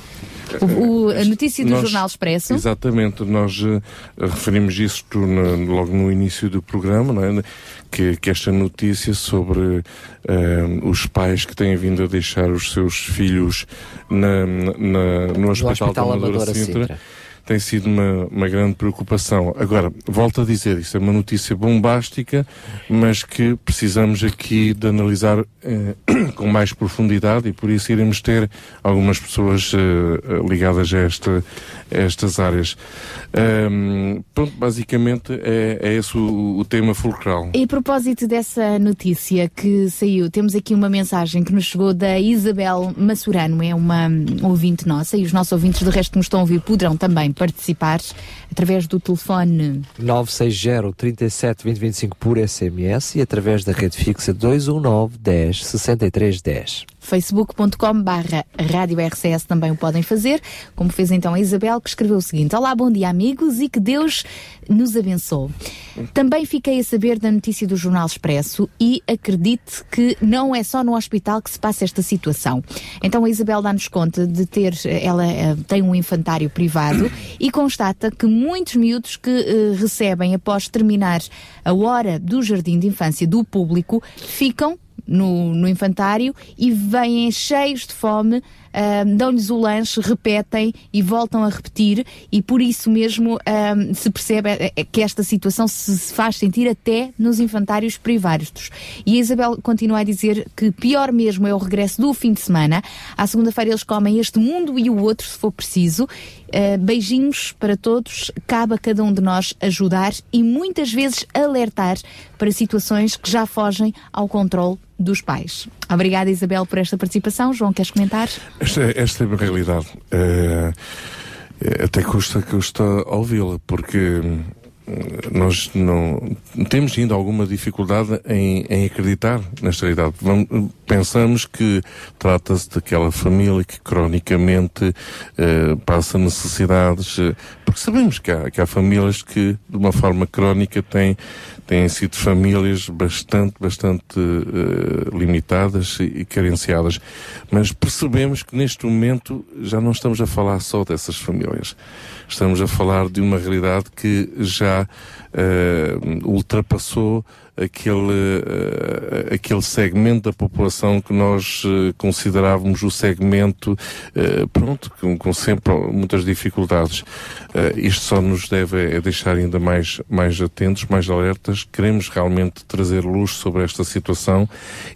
O- o- a notícia do Nós- Jornal Expresso. Exatamente, nós eh, referimos isto na- logo no início do programa, não é? que, que esta notícia sobre eh, os pais que têm vindo a deixar os seus filhos na, na- no Hospital, Hospital da Amadora Sintra, Sintra. Tem sido uma, uma grande preocupação. Agora, volto a dizer, isso é uma notícia bombástica, mas que precisamos aqui de analisar eh, com mais profundidade e por isso iremos ter algumas pessoas eh, ligadas a, esta, a estas áreas. Ahm, pronto, basicamente é, é esse o, o tema fulcral. E a propósito dessa notícia que saiu, temos aqui uma mensagem que nos chegou da Isabel Massurano, é uma ouvinte nossa, e os nossos ouvintes do resto que nos estão a ouvir poderão também participar através do telefone 960 37 20 25 por SMS e através da rede fixa 219 10 63 10. facebook.com Rádio RCS também o podem fazer, como fez então a Isabel, que escreveu o seguinte, Olá, bom dia amigos e que Deus nos abençoe. Também fiquei a saber da notícia do Jornal Expresso e acredite que não é só no hospital que se passa esta situação. Então a Isabel dá-nos conta de ter, ela eh, tem um infantário privado e constata que muitos miúdos que eh, recebem após terminar a hora do jardim de infância do público ficam no, no infantário e vêm cheios de fome, dão-lhes o lanche, repetem e voltam a repetir, e por isso mesmo se percebe eh, eh, que esta situação se faz sentir até nos infantários privados. E a Isabel continua a dizer que pior mesmo é o regresso do fim de semana. À segunda-feira eles comem este mundo e o outro, se for preciso. Ah, beijinhos para todos. Cabe a cada um de nós ajudar e muitas vezes alertar para situações que já fogem ao controle dos pais. Obrigada, Isabel, por esta participação. João, queres comentar? Esta, esta é a realidade. Eh, até custa, custa ouvi-la, porque nós não temos ainda alguma dificuldade em, em acreditar nesta realidade. Vamos, pensamos que trata-se daquela família que cronicamente eh, passa necessidades, eh, porque sabemos que há, que há famílias que, de uma forma crónica, têm, têm sido famílias bastante, bastante eh, limitadas e, carenciadas. Mas percebemos que neste momento já não estamos a falar só dessas famílias. Estamos a falar de uma realidade que já eh, ultrapassou aquele, uh, aquele segmento da população que nós uh, considerávamos o segmento, uh, pronto, com, com, sempre muitas dificuldades. isto só nos deve é deixar ainda mais, mais atentos, mais alertas. Queremos realmente trazer luz sobre esta situação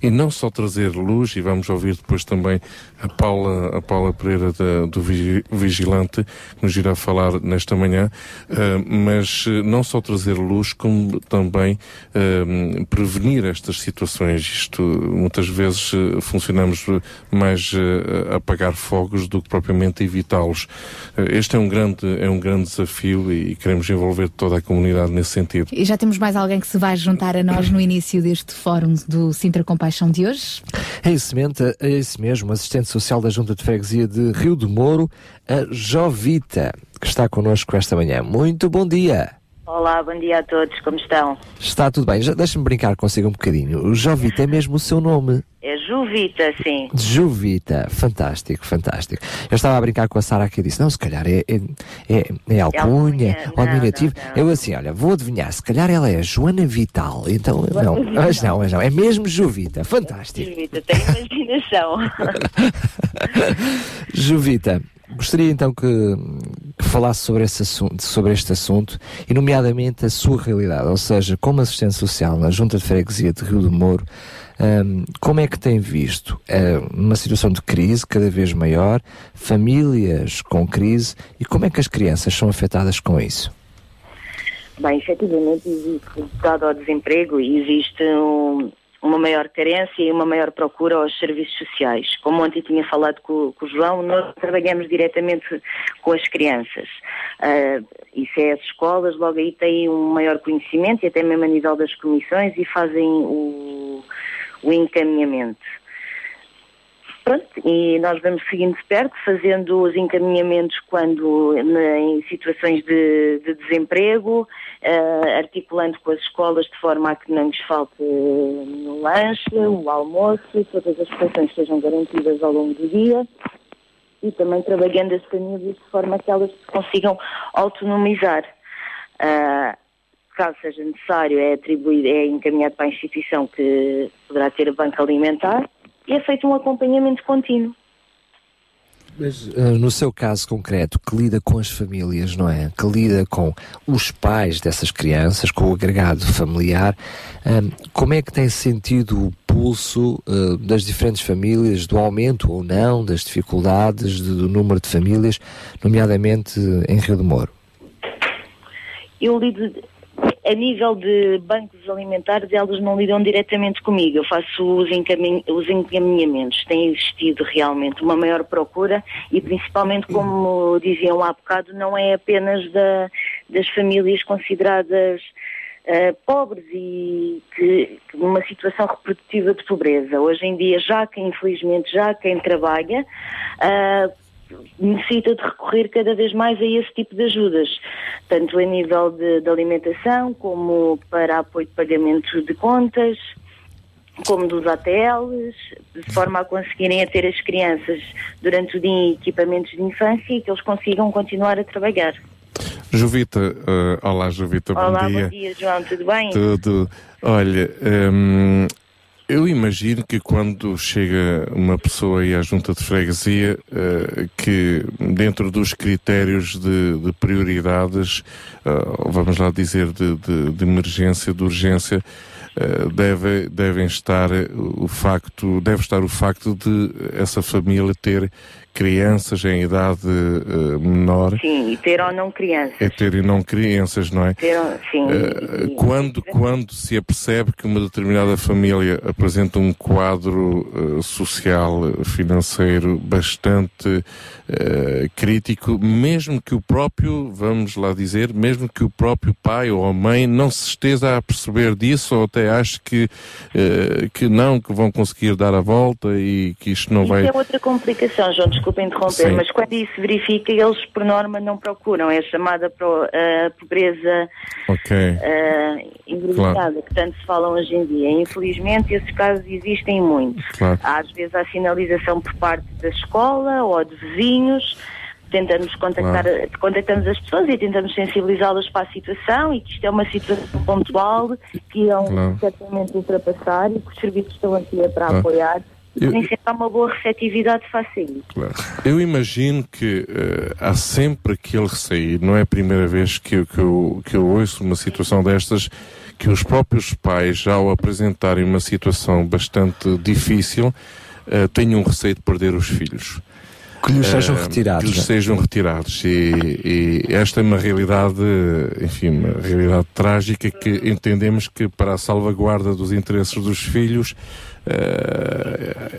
e não só trazer luz, e vamos ouvir depois também a Paula, a Paula Pereira da, do Vigilante, que nos irá falar nesta manhã, mas não só trazer luz, como também prevenir estas situações. Isto, muitas vezes, uh, funcionamos mais uh, a apagar fogos do que propriamente evitá-los. Uh, este é um grande, é um grande desafio e, e queremos envolver toda a comunidade nesse sentido. E já temos mais alguém que se vai juntar a nós no início deste fórum do Sintra Compaixão de hoje? É isso, mesmo, é isso mesmo, assistente social da Junta de Freguesia de Rio de Moro, a Jovita, que está connosco esta manhã. Muito bom dia! Olá, bom dia a todos, como estão? Está tudo bem, deixa-me brincar consigo um bocadinho. O Jovita é mesmo o seu nome? É Juvita, sim. Juvita, fantástico, fantástico. Eu estava a brincar com a Sara aqui e disse: não, se calhar é, é, é, é alcunha ou admirativo. Eu assim, olha, vou adivinhar, se calhar ela é Joana Vital. Então, não, mas não, mas não, é mesmo Juvita, fantástico. Juvita, tem imaginação. Juvita, Gostaria então que, falasse sobre, esse assunto, sobre este assunto e, nomeadamente, a sua realidade, ou seja, como assistente social na Junta de Freguesia de Rio do Moro, um, como é que tem visto uh, uma situação de crise cada vez maior, famílias com crise e como é que as crianças são afetadas com isso? Bem, efetivamente existe, dado ao desemprego, existe um, uma maior carência e uma maior procura aos serviços sociais. Como ontem tinha falado com, com o João, nós trabalhamos diretamente com as crianças. Uh, isso é as escolas, logo aí têm um maior conhecimento e até mesmo a nível das comissões e fazem o, o encaminhamento. Pronto, e nós vamos seguindo de perto, fazendo os encaminhamentos quando em situações de, de desemprego, articulando com as escolas de forma a que não lhes falte o lanche, o almoço, todas as refeições sejam garantidas ao longo do dia e também trabalhando as famílias de forma que elas consigam autonomizar. Uh, caso seja necessário, é atribuído, é encaminhado para a instituição que poderá ter a banca alimentar e é feito um acompanhamento contínuo. Mas uh, no seu caso concreto, que lida com as famílias, não é? Que lida com os pais dessas crianças, com o agregado familiar, um, como é que tem sentido o pulso uh, das diferentes famílias, do aumento ou não das dificuldades, de, do número de famílias, nomeadamente em Rio de Moro? Eu lido a nível de bancos alimentares, elas não lidam diretamente comigo. Eu faço os, encamin os encaminhamentos. Tem existido realmente uma maior procura e, principalmente, como diziam há bocado, não é apenas da, das famílias consideradas uh, pobres e que, numa situação reprodutiva de pobreza. Hoje em dia, já quem, infelizmente, já quem trabalha. Uh, necessita de recorrer cada vez mais a esse tipo de ajudas, tanto a nível de, de alimentação, como para apoio de pagamento de contas, como dos ATLs, de forma a conseguirem ter as crianças durante o dia em equipamentos de infância e que eles consigam continuar a trabalhar. Jovita, uh, olá Jovita, olá, bom dia. Olá, bom dia João, tudo bem? Tudo. Olha, um, eu imagino que quando chega uma pessoa aí à junta de freguesia, uh, que dentro dos critérios de, de prioridades, uh, vamos lá dizer, de, de, de, emergência, de urgência, uh, deve, devem estar o facto, deve estar o facto de essa família ter crianças em idade uh, menor. Sim, e ter ou não crianças. É ter e não crianças, não é? Ter, sim. Uh, quando, quando se apercebe que uma determinada família apresenta um quadro uh, social, financeiro bastante crítico, mesmo que o próprio, vamos lá dizer, mesmo que o próprio pai ou a mãe não se esteja a perceber disso ou até ache que, que não, que vão conseguir dar a volta e que isto não Isso vai... é outra complicação, João, desculpa interromper, Sim. mas quando isso verifica, eles por norma não procuram, é chamada pro, uh, pobreza okay. uh, claro. que tanto se fala hoje em dia. Infelizmente, esses casos existem muito. Claro. Às vezes há sinalização por parte da escola ou de vizinhos, tentamos contactar, claro. contactamos as pessoas e tentamos sensibilizá-las para a situação e que isto é uma situação pontual que iam claro. certamente ultrapassar e que os serviços estão aqui para claro. apoiar eu... nem sempre há uma boa receptividade face a isso. Claro. Eu imagino que uh, há sempre aquele receio, não é a primeira vez que eu, que, eu, que eu ouço uma situação destas, que os próprios pais, ao apresentarem uma situação bastante difícil, uh, têm um receio de perder os filhos. Que lhes sejam uh, retirados. Que lhes sejam retirados. E, e, esta é uma realidade, enfim, uma realidade trágica que entendemos que para a salvaguarda dos interesses dos filhos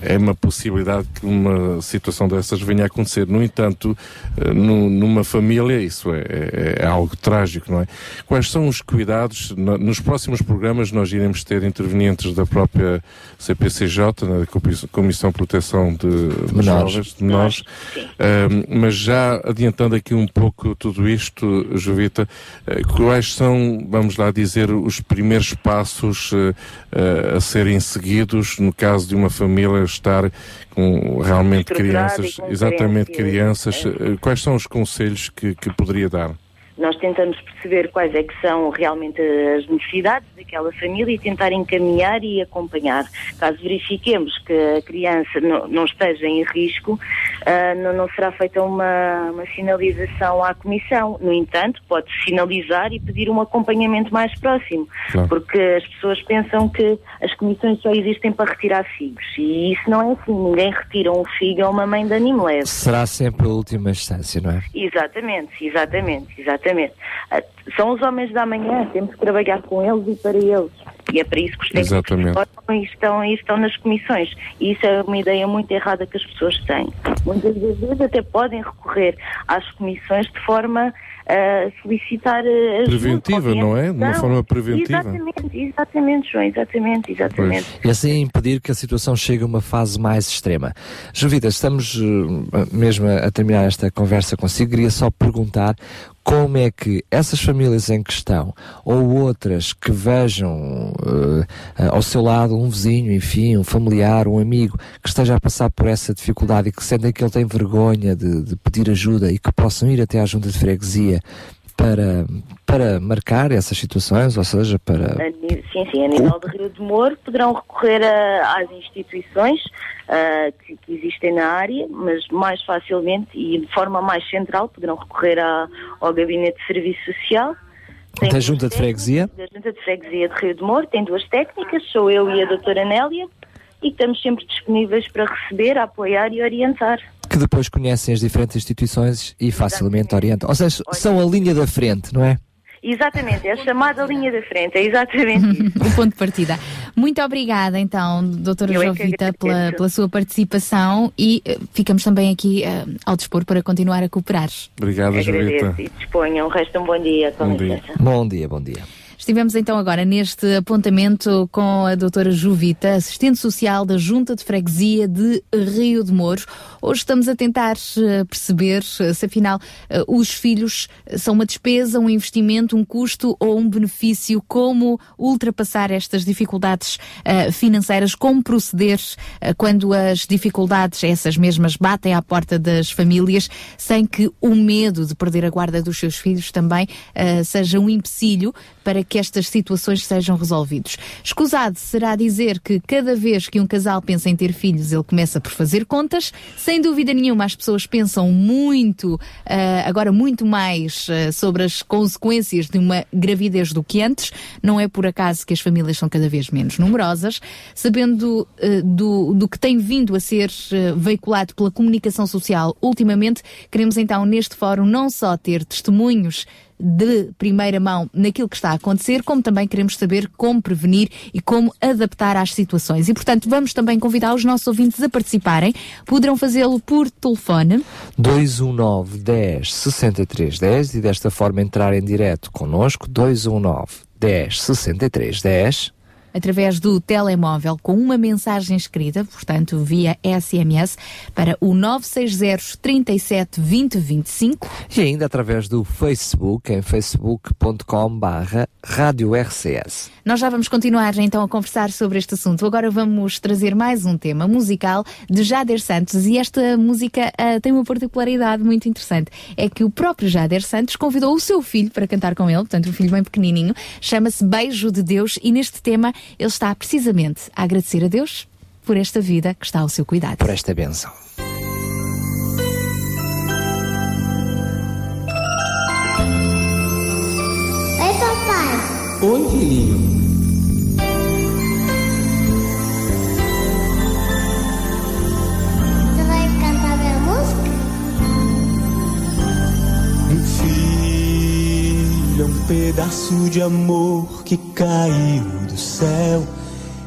é uma possibilidade que uma situação dessas venha a acontecer. No entanto, eh, numa família, isso é, é, é, algo trágico, não é? Quais são os cuidados? Nos próximos programas nós iremos ter intervenientes da própria CPCJ, na Comissão de Proteção de menores, jovens, de menores. mas já adiantando aqui um pouco tudo isto, Jovita, eh, quais são, vamos lá dizer, os primeiros passos a serem seguidos no caso de uma família estar com realmente crianças, exatamente crianças, é. quais são os conselhos que, que poderia dar? Nós tentamos perceber quais é que são realmente as necessidades daquela família e tentar encaminhar e acompanhar. Caso verifiquemos que a criança não, não esteja em risco, uh, não, não, será feita uma, uma, sinalização à comissão. No entanto, pode sinalizar e pedir um acompanhamento mais próximo, claro. porque as pessoas pensam que as comissões só existem para retirar figos e isso não é assim. Ninguém retira um figo a uma mãe de animo leve. Será sempre a última instância, não é? Exatamente, exatamente, exatamente. Exatamente. Ah, são os homens da manhã, temos que trabalhar com eles e para eles. E é para isso que os técnicos estão, estão nas comissões. E isso é uma ideia muito errada que as pessoas têm. Muitas vezes até podem recorrer às comissões de forma a solicitar ajuda. Preventiva, não é? De uma forma preventiva. Exatamente, exatamente, João, exatamente, exatamente. Pois. E assim impedir que a situação chegue a uma fase mais extrema. Jovita, estamos mesmo a terminar esta conversa consigo. Queria só perguntar como é que essas famílias em questão ou outras que vejam uh, ao seu lado um vizinho, enfim, um familiar, um amigo que esteja a passar por essa dificuldade e que sentem que ele tem vergonha de, de pedir ajuda e que possam ir até à junta de freguesia para, para marcar essas situações, ou seja, para... Sim, sim, a nível de Rio de Moro poderão recorrer a, às instituições uh, que, que, existem na área, mas mais facilmente e de forma mais central poderão recorrer a, ao Gabinete de Serviço Social. Tem da Junta de Freguesia? Da Junta de Freguesia de Rio de Moro, tem duas técnicas, sou eu e a doutora Nélia, e estamos sempre disponíveis para receber, apoiar e orientar depois conhecem as diferentes instituições e facilmente orientam. Ou seja, são a linha da frente, não é? Exatamente, é a chamada linha da frente, é exatamente isso. o ponto de partida. Muito obrigada, então, doutora Eu é Jovita, é pela, pela sua participação e uh, ficamos também aqui uh, ao dispor para continuar a cooperar. Obrigada, Jovita. E disponham. O resto um bom dia. Bom dia. bom dia, bom dia. Estivemos então agora neste apontamento com a doutora Juvita, assistente social da Junta de Freguesia de Rio de Mouros. Hoje estamos a tentar eh, perceber eh, se afinal eh, os filhos são uma despesa, um investimento, um custo ou um benefício, como ultrapassar estas dificuldades financeiras, como proceder quando as dificuldades, essas mesmas, batem à porta das famílias, sem que o medo de perder a guarda dos seus filhos também seja um empecilho para que estas situações sejam resolvidas. Escusado será dizer que cada vez que um casal pensa em ter filhos, ele começa por fazer contas. Sem dúvida nenhuma, as pessoas pensam muito, ah, agora muito mais ah, sobre as consequências de uma gravidez do que antes. Não é por acaso que as famílias são cada vez menos numerosas. Sabendo ah, do, do que tem vindo a ser veiculado pela comunicação social ultimamente, queremos então neste fórum não só ter testemunhos de primeira mão naquilo que está a acontecer, como também queremos saber como prevenir e como adaptar às situações. E, portanto, vamos também convidar os nossos ouvintes a participarem. Poderão fazê-lo por telefone. 219 10 63 10 e desta forma entrar em direto connosco 219 10 63 10 através do telemóvel com uma mensagem escrita, portanto via SMS, para o 960 37 20 25. e ainda através do Facebook em facebook.com barra Rádio RCS. Nós já vamos continuar então a conversar sobre este assunto. Agora vamos trazer mais um tema musical de Jader Santos e esta música ah, tem uma particularidade muito interessante. É que o próprio Jader Santos convidou o seu filho para cantar com ele, portanto um filho bem pequenininho, chama-se Beijo de Deus e neste tema ele está precisamente a agradecer a Deus por esta vida que está ao seu cuidado. Por esta benção. Oi, papai. Oi, filhinho. Pedaço de amor que caiu do céu.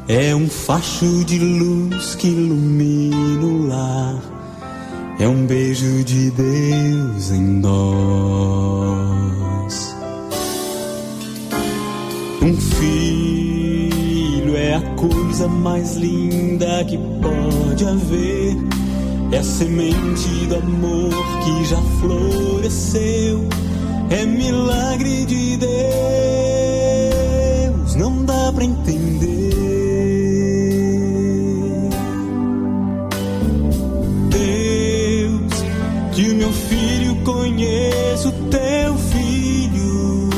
É um facho de luz que ilumina o lar. É um beijo de Deus em nós. Um filho é a coisa mais linda que pode haver. É a semente do amor que já floresceu. É milagre de Deus, não dá pra entender. Deus, que o meu filho conheça o teu filho,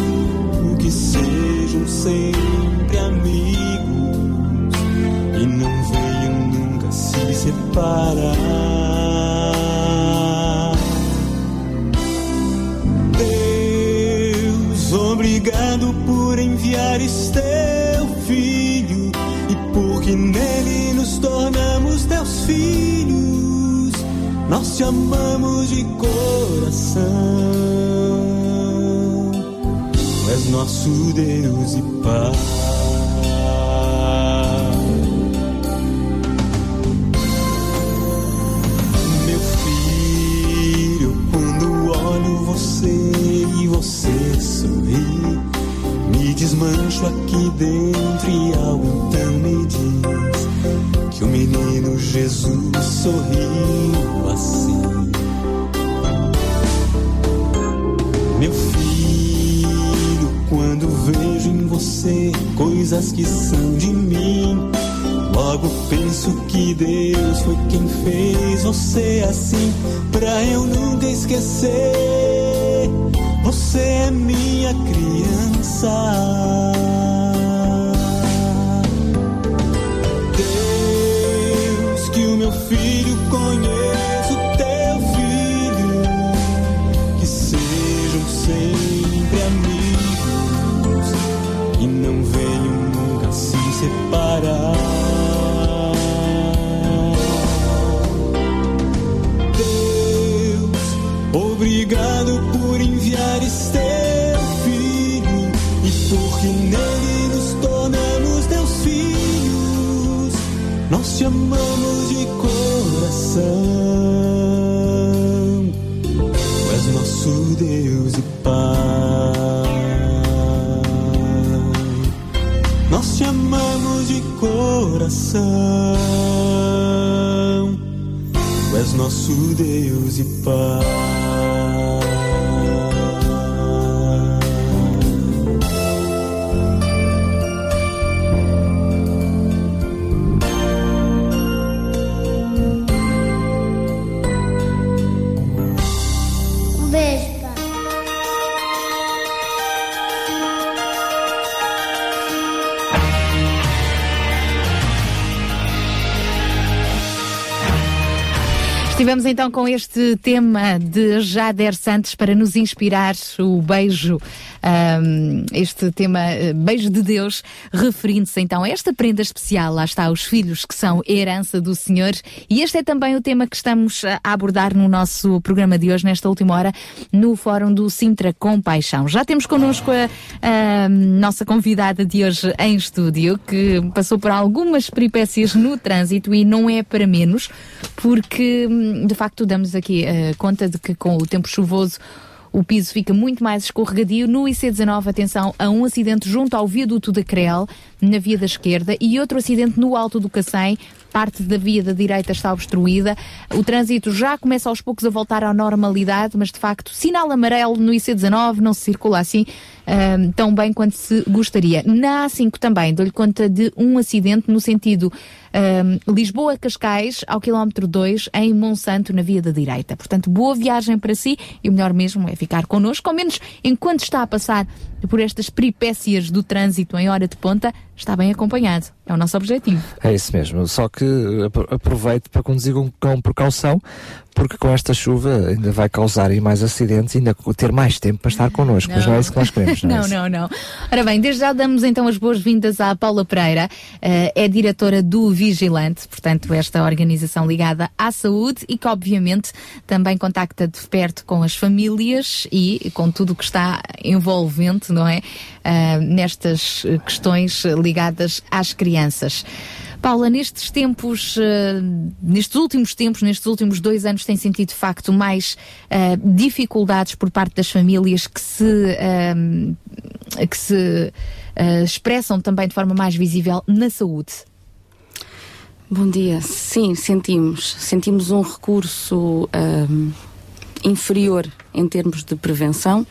que sejam sempre amigos e não venham nunca se separar. Por enviares teu filho e porque nele nos tornamos teus filhos. Nós te amamos de coração. Tu és nosso Deus e Pai. Você e você sorri, me desmancho aqui dentro e algo então me diz que o menino Jesus sorriu assim. Meu filho, quando vejo em você coisas que são de mim, logo penso que Deus foi quem fez você assim, pra eu nunca esquecer. Você é minha criança. Deus, que o meu filho conheça amamos de coração. Tu és nosso Deus e Pai. Nós te amamos de coração. Tu és nosso Deus e Pai. Vamos então com este tema de Jader Santos para nos inspirar o beijo, um, este tema uh, beijo de Deus, referindo-se então a esta prenda especial, lá está, os filhos que são herança do Senhor. E este é também o tema que estamos a abordar no nosso programa de hoje, nesta última hora, no Fórum do Sintra Compaixão. Já temos connosco a, a nossa convidada de hoje em estúdio, que passou por algumas peripécias no trânsito e não é para menos, porque hum, de facto damos aqui uh, conta de que com o tempo chuvoso o piso fica muito mais escorregadio. No IC19, atenção a um acidente junto ao viaduto da Crel, na via da esquerda, e outro acidente no alto do Cacém, parte da via da direita está obstruída. O trânsito já começa aos poucos a voltar à normalidade, mas de facto, sinal amarelo no IC19, não se circula assim um, tão bem quanto se gostaria. Na A5 também dou-lhe conta de um acidente no sentido um, Lisboa-Cascais, ao quilómetro 2, em Monsanto, na via da direita. Portanto, boa viagem para si e o melhor mesmo é ficar connosco, ao menos enquanto está a passar por estas peripécias do trânsito em hora de ponta, está bem acompanhado. É o nosso objetivo. É isso mesmo. Só que aproveite para conduzir com precaução, porque com esta chuva ainda vai causar aí mais acidentes e ainda ter mais tempo para estar connosco. Não. Mas não é isso que nós queremos. Não, é não, não, Ora bem, desde já damos então as boas-vindas à Paula Pereira, uh, é diretora do Vigilante, portanto, esta organização ligada à saúde e que, obviamente, também contacta de perto com as famílias e com tudo o que está envolvente, não é? Uh, nestas questões ligadas às crianças. Paula, nestes tempos, uh, nestes últimos tempos, nestes últimos dois anos, tem sentido de facto mais uh, dificuldades por parte das famílias que se, uh, que se expressam também de forma mais visível na saúde? Bom dia. Sim, sentimos. Sentimos um recurso inferior em termos de prevenção.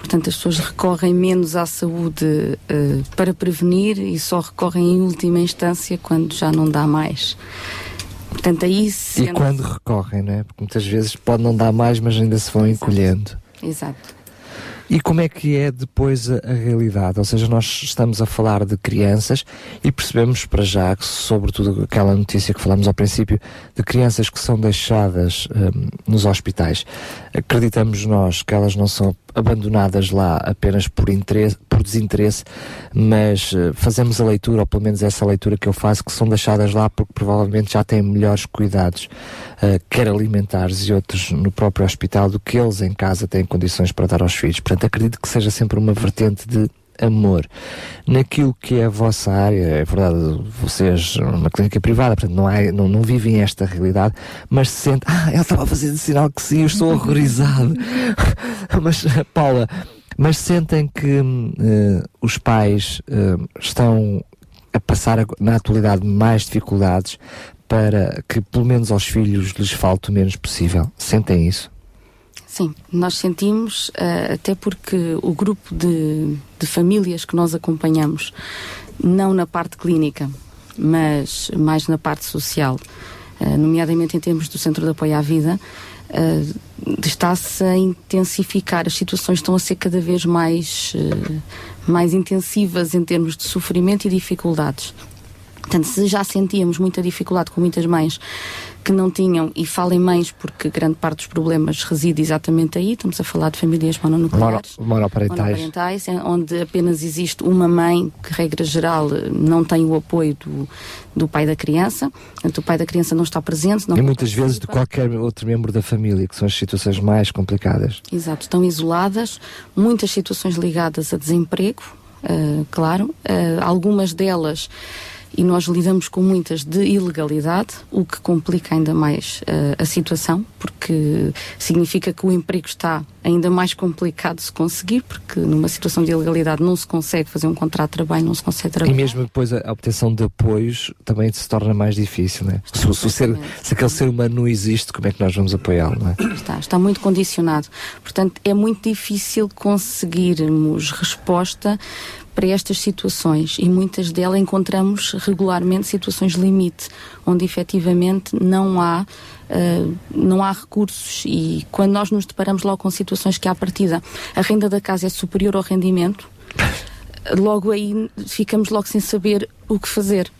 Portanto, as pessoas recorrem menos à saúde uh, para prevenir e só recorrem em última instância quando já não dá mais. Portanto, aí sendo... E quando recorrem, não é? Porque muitas vezes pode não dar mais, mas ainda se vão Exato. encolhendo. Exato. E como é que é depois a, a, realidade? Ou seja, nós estamos a falar de crianças e percebemos para já que, sobretudo aquela notícia que falamos ao princípio, de crianças que são deixadas um, nos hospitais. Acreditamos nós que elas não são abandonadas lá apenas por, interesse, por desinteresse, mas uh, fazemos a leitura, ou pelo menos essa leitura que eu faço, que são deixadas lá porque provavelmente já têm melhores cuidados, uh, quer alimentares e outros no próprio hospital, do que eles em casa têm condições para dar aos filhos. Portanto, acredito que seja sempre uma vertente de amor. Naquilo que é a vossa área, é verdade, vocês, uma clínica privada, portanto, não, há, não, não vivem esta realidade, mas se sente, ah, ela estava a fazer sinal que sim, eu estou horrorizado. mas, Paula, mas sentem que uh, os pais uh, estão a passar na atualidade mais dificuldades para que pelo menos aos filhos lhes falte o menos possível. Sentem isso? Sim, nós sentimos, uh, até porque o grupo de, de famílias que nós acompanhamos, não na parte clínica, mas mais na parte social, uh, nomeadamente em termos do Centro de Apoio à Vida, uh, está-se a intensificar. As situações estão a ser cada vez mais, mais intensivas em termos de sofrimento e dificuldades. Portanto, se já sentíamos muita dificuldade com muitas mães que não tinham, e falem mães porque grande parte dos problemas reside exatamente aí, estamos a falar de famílias mononucleares, Mono, monoparentais. monoparentais, onde apenas existe uma mãe que, regra geral, não tem o apoio do, do pai da criança, portanto o pai da criança não está presente. Não e muitas vezes de qualquer outro membro da família, que são as situações mais complicadas. Exato, estão isoladas, muitas situações ligadas a desemprego, uh, claro, uh, algumas delas e nós lidamos com muitas de ilegalidade, o que complica ainda mais uh, a situação, porque significa que o emprego está ainda mais complicado de se conseguir, porque numa situação de ilegalidade não se consegue fazer um contrato de trabalho, não se consegue trabalhar. E mesmo depois a obtenção de apoios também se torna mais difícil, né? Se, se, ser, se aquele ser humano não existe, como é que nós vamos apoiá-lo, é? Está, está muito condicionado. Portanto, é muito difícil conseguirmos resposta para estas situações e muitas delas encontramos regularmente situações limite, onde efetivamente não há Uh, não há recursos e quando nós nos deparamos logo com situações que à partida a renda da casa é superior ao rendimento, logo aí ficamos logo sem saber o que fazer.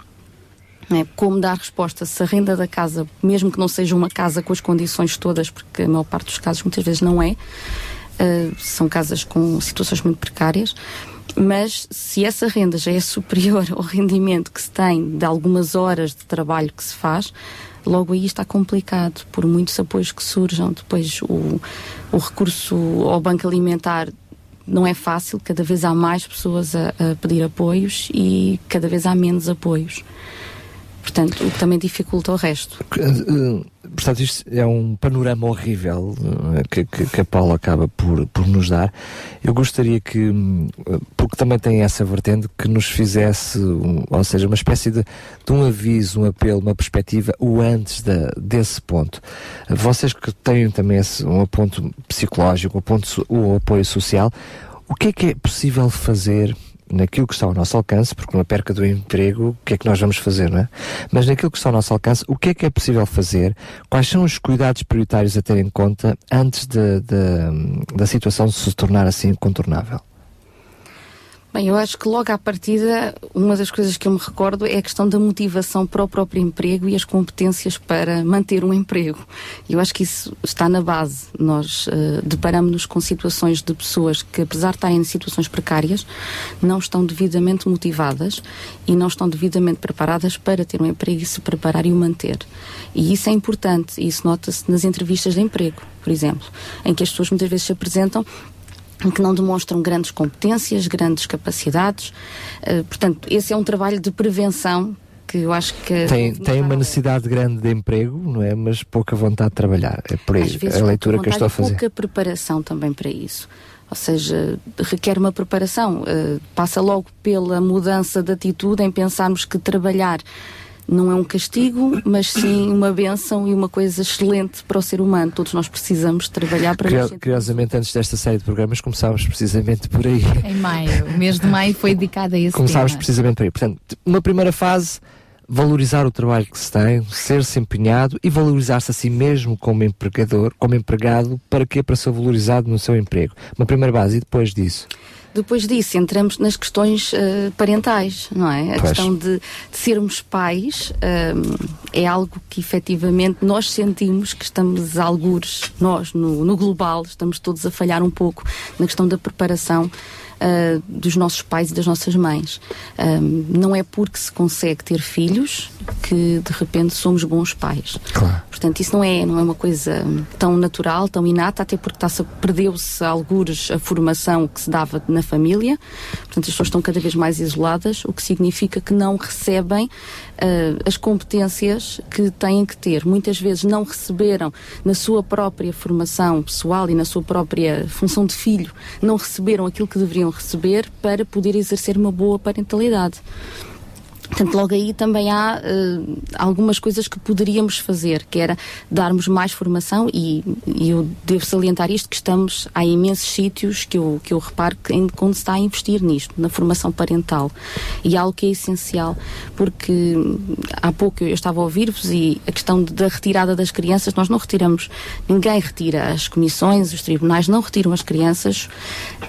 é? Como dar resposta se a renda da casa, mesmo que não seja uma casa com as condições todas, porque a maior parte dos casos muitas vezes não é, uh, são casas com situações muito precárias, mas se essa renda já é superior ao rendimento que se tem de algumas horas de trabalho que se faz, logo aí está complicado, por muitos apoios que surjam. Depois, o, o recurso ao banco alimentar não é fácil, cada vez há mais pessoas a, a pedir apoios e cada vez há menos apoios. Portanto, o que também dificulta o resto. Uh, Portanto, isto é um panorama horrível uh, que, que, que, a Paula acaba por, por nos dar. Eu gostaria que, porque também tem essa vertente, que nos fizesse, ou seja, uma espécie de, de, um aviso, um apelo, uma perspectiva, o antes da, desse ponto. Vocês que têm também esse, um ponto psicológico, um ponto, o apoio social, o que é que é possível fazer? Naquilo que está ao nosso alcance, porque uma perca do emprego, o que é que nós vamos fazer, não é? Mas naquilo que está ao nosso alcance, o que é que é possível fazer? Quais são os cuidados prioritários a ter em conta antes de, de, da situação se tornar assim incontornável? Bem, eu acho que logo à partida, uma das coisas que eu me recordo é a questão da motivação para o próprio emprego e as competências para manter um emprego. Eu acho que isso está na base. Nós uh, deparamos-nos com situações de pessoas que, apesar de estarem em situações precárias, não estão devidamente motivadas e não estão devidamente preparadas para ter um emprego e se preparar e o manter. E isso é importante, e isso nota-se nas entrevistas de emprego, por exemplo, em que as pessoas muitas vezes se apresentam que não demonstram grandes competências, grandes capacidades. Uh, portanto, esse é um trabalho de prevenção que eu acho que tem, tem uma necessidade grande de emprego, não é? Mas pouca vontade de trabalhar. É por aí a leitura que eu estou a fazer. pouca preparação também para isso. Ou seja, requer uma preparação. Uh, passa logo pela mudança de atitude em pensarmos que trabalhar não é um castigo, mas sim uma benção e uma coisa excelente para o ser humano. Todos nós precisamos trabalhar para Curio, Curiosamente, antes desta série de programas, começámos precisamente por aí. Em maio, o mês de maio foi dedicado a esse Começámos tema. precisamente por aí. Portanto, uma primeira fase, valorizar o trabalho que se tem, ser-se empenhado e valorizar-se a si mesmo como empregador, como empregado, para que para ser valorizado no seu emprego. Uma primeira base e depois disso. Depois disso, entramos nas questões uh, parentais, não é? A Pois. questão de, de sermos pais um, é algo que efetivamente nós sentimos que estamos algures, nós, no, no global, estamos todos a falhar um pouco na questão da preparação uh, dos nossos pais e das nossas mães. Um, não é porque se consegue ter filhos que de repente somos bons pais. Claro. Portanto, isso não é, não é uma coisa tão natural, tão inata, até porque perdeu-se algures a formação que se dava na família. Portanto, as pessoas estão cada vez mais isoladas, o que significa que não recebem ah, as competências que têm que ter. Muitas vezes não receberam na sua própria formação pessoal e na sua própria função de filho, não receberam aquilo que deveriam receber para poder exercer uma boa parentalidade. Portanto, logo aí também há eh, algumas coisas que poderíamos fazer, que era darmos mais formação e, e eu devo salientar isto, que estamos, há imensos sítios que eu, que eu reparo que em- quando se está a investir nisto, na formação parental. E algo que é essencial, porque há pouco eu estava a ouvir-vos e a questão da retirada das crianças, nós não retiramos, ninguém retira as comissões, os tribunais não retiram as crianças.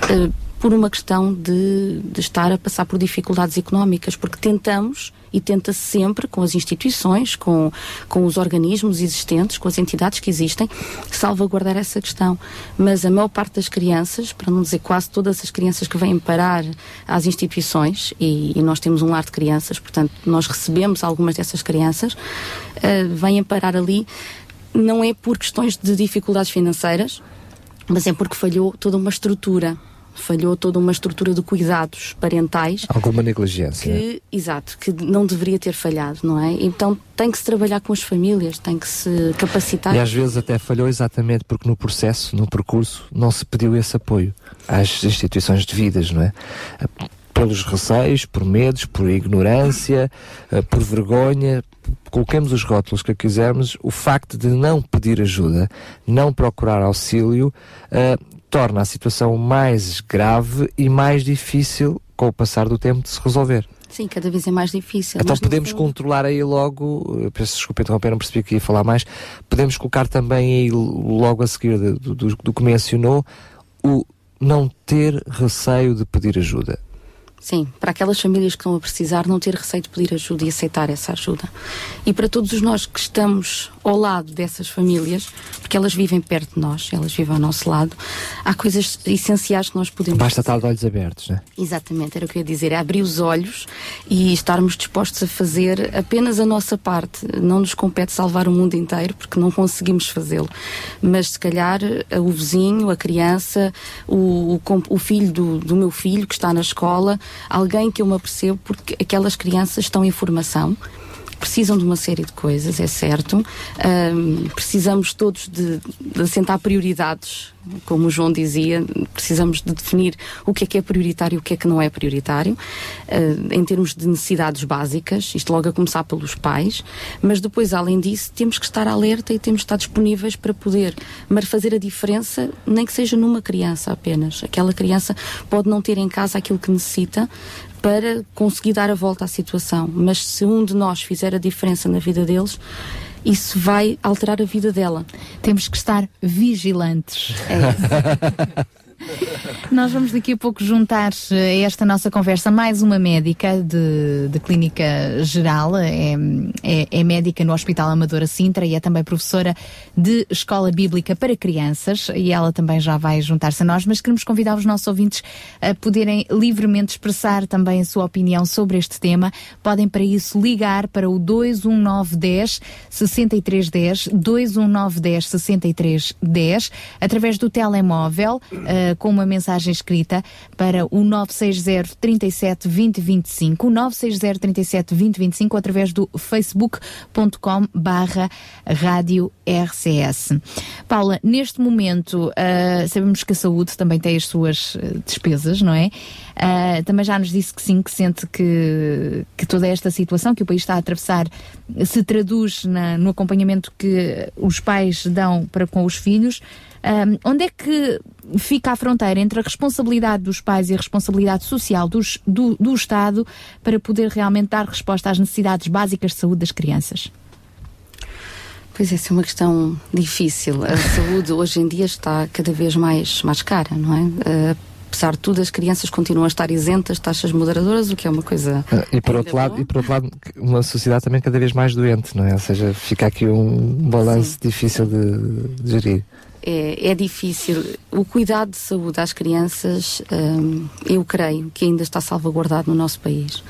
eh, por uma questão de, de estar a passar por dificuldades económicas, porque tentamos e tenta-se sempre com as instituições, com, com os organismos existentes, com as entidades que existem, salvaguardar essa questão. Mas a maior parte das crianças, para não dizer quase todas as crianças que vêm parar às instituições, e, e nós temos um lar de crianças, portanto, nós recebemos algumas dessas crianças, eh, vêm parar ali, não é por questões de dificuldades financeiras, mas é porque falhou toda uma estrutura. Falhou toda uma estrutura de cuidados parentais Alguma negligência. que, exato, que não deveria ter falhado, não é? Então tem que se trabalhar com as famílias, tem que se capacitar. E às vezes até falhou exatamente porque no processo, no percurso, não se pediu esse apoio às instituições devidas, não é? Pelos receios, por medos, por ignorância, eh, por vergonha, coloquemos os rótulos que quisermos, o facto de não pedir ajuda, não procurar auxílio, eh, torna a situação mais grave e mais difícil com o passar do tempo de se resolver. Sim, cada vez é mais difícil. Então podemos controlar aí logo, eh, peço desculpa interromper, não percebi que ia falar mais, podemos colocar também aí logo a seguir do, do- do que mencionou, o não ter receio de pedir ajuda. Sim, para aquelas famílias que estão a precisar, não ter receio de pedir ajuda e aceitar essa ajuda. E para todos os nós que estamos ao lado dessas famílias, porque elas vivem perto de nós, elas vivem ao nosso lado, há coisas essenciais que nós podemos Basta estar de olhos abertos, né? Exatamente, era o que eu ia dizer, é abrir os olhos e estarmos dispostos a fazer apenas a nossa parte. Não nos compete salvar o mundo inteiro, porque não conseguimos fazê-lo. Mas se calhar o vizinho, a criança, o, o, o filho do, do meu filho que está na escola, alguém que eu me apercebo, porque aquelas crianças estão em formação. Precisam de uma série de coisas, é certo. Precisamos todos de, de assentar prioridades, como o João dizia, precisamos de definir o que é que é prioritário e o que é que não é prioritário, ah, em termos de necessidades básicas, isto logo a começar pelos pais, mas depois, além disso, temos que estar alerta e temos que estar disponíveis para poder fazer a diferença, nem que seja numa criança apenas. Aquela criança pode não ter em casa aquilo que necessita, para conseguir dar a volta à situação. Mas se um de nós fizer a diferença na vida deles, isso vai alterar a vida dela. Temos que estar vigilantes. Nós vamos daqui a pouco juntar eh, a esta nossa conversa mais uma médica de, de clínica geral, é, é, é médica no Hospital Amadora Sintra e é também professora de Escola Bíblica para Crianças e ela também já vai juntar-se a nós, mas queremos convidar os nossos ouvintes a poderem livremente expressar também a sua opinião sobre este tema. Podem para isso ligar para o 21910 6310 21910 6310 através do telemóvel com uma mensagem escrita para o 960 37 20 25 o 960 37 20 25 ou através do facebook.com barra rádio RCS. Paula, neste momento eh, sabemos que a saúde também tem as suas eh, despesas, não é? Ah, também já nos disse que sim, que sente que, que toda esta situação que o país está a atravessar se traduz na- no acompanhamento que os pais dão para com os filhos. Ah, onde é que fica a fronteira entre a responsabilidade dos pais e a responsabilidade social dos- do, do Estado para poder realmente dar resposta às necessidades básicas de saúde das crianças? Pois essa é uma questão difícil. A saúde hoje em dia está cada vez mais, mais cara, não é? Eh, apesar de tudo, as crianças continuam a estar isentas de taxas moderadoras, o que é uma coisa. Ah, E por, outro lado, e por outro lado, uma sociedade também cada vez mais doente, não é? Ou seja, fica aqui um balanço difícil de, de gerir. É, é difícil. O cuidado de saúde às crianças, hum, eu creio que ainda está salvaguardado no nosso país.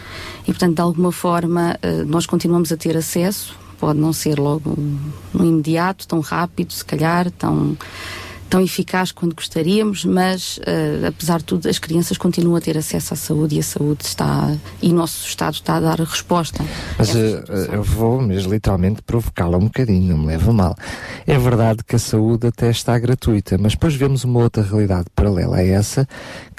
E, portanto, de alguma forma, eh, nós continuamos a ter acesso, pode não ser logo no imediato, tão rápido, se calhar, tão, tão eficaz quanto gostaríamos, mas, eh, apesar de tudo, as crianças continuam a ter acesso à saúde e a saúde está, e o nosso Estado está a dar a resposta. Mas eh, eh, eu vou mesmo literalmente provocá-la um bocadinho, não me leva a mal. É verdade que a saúde até está gratuita, mas depois vemos uma outra realidade paralela a essa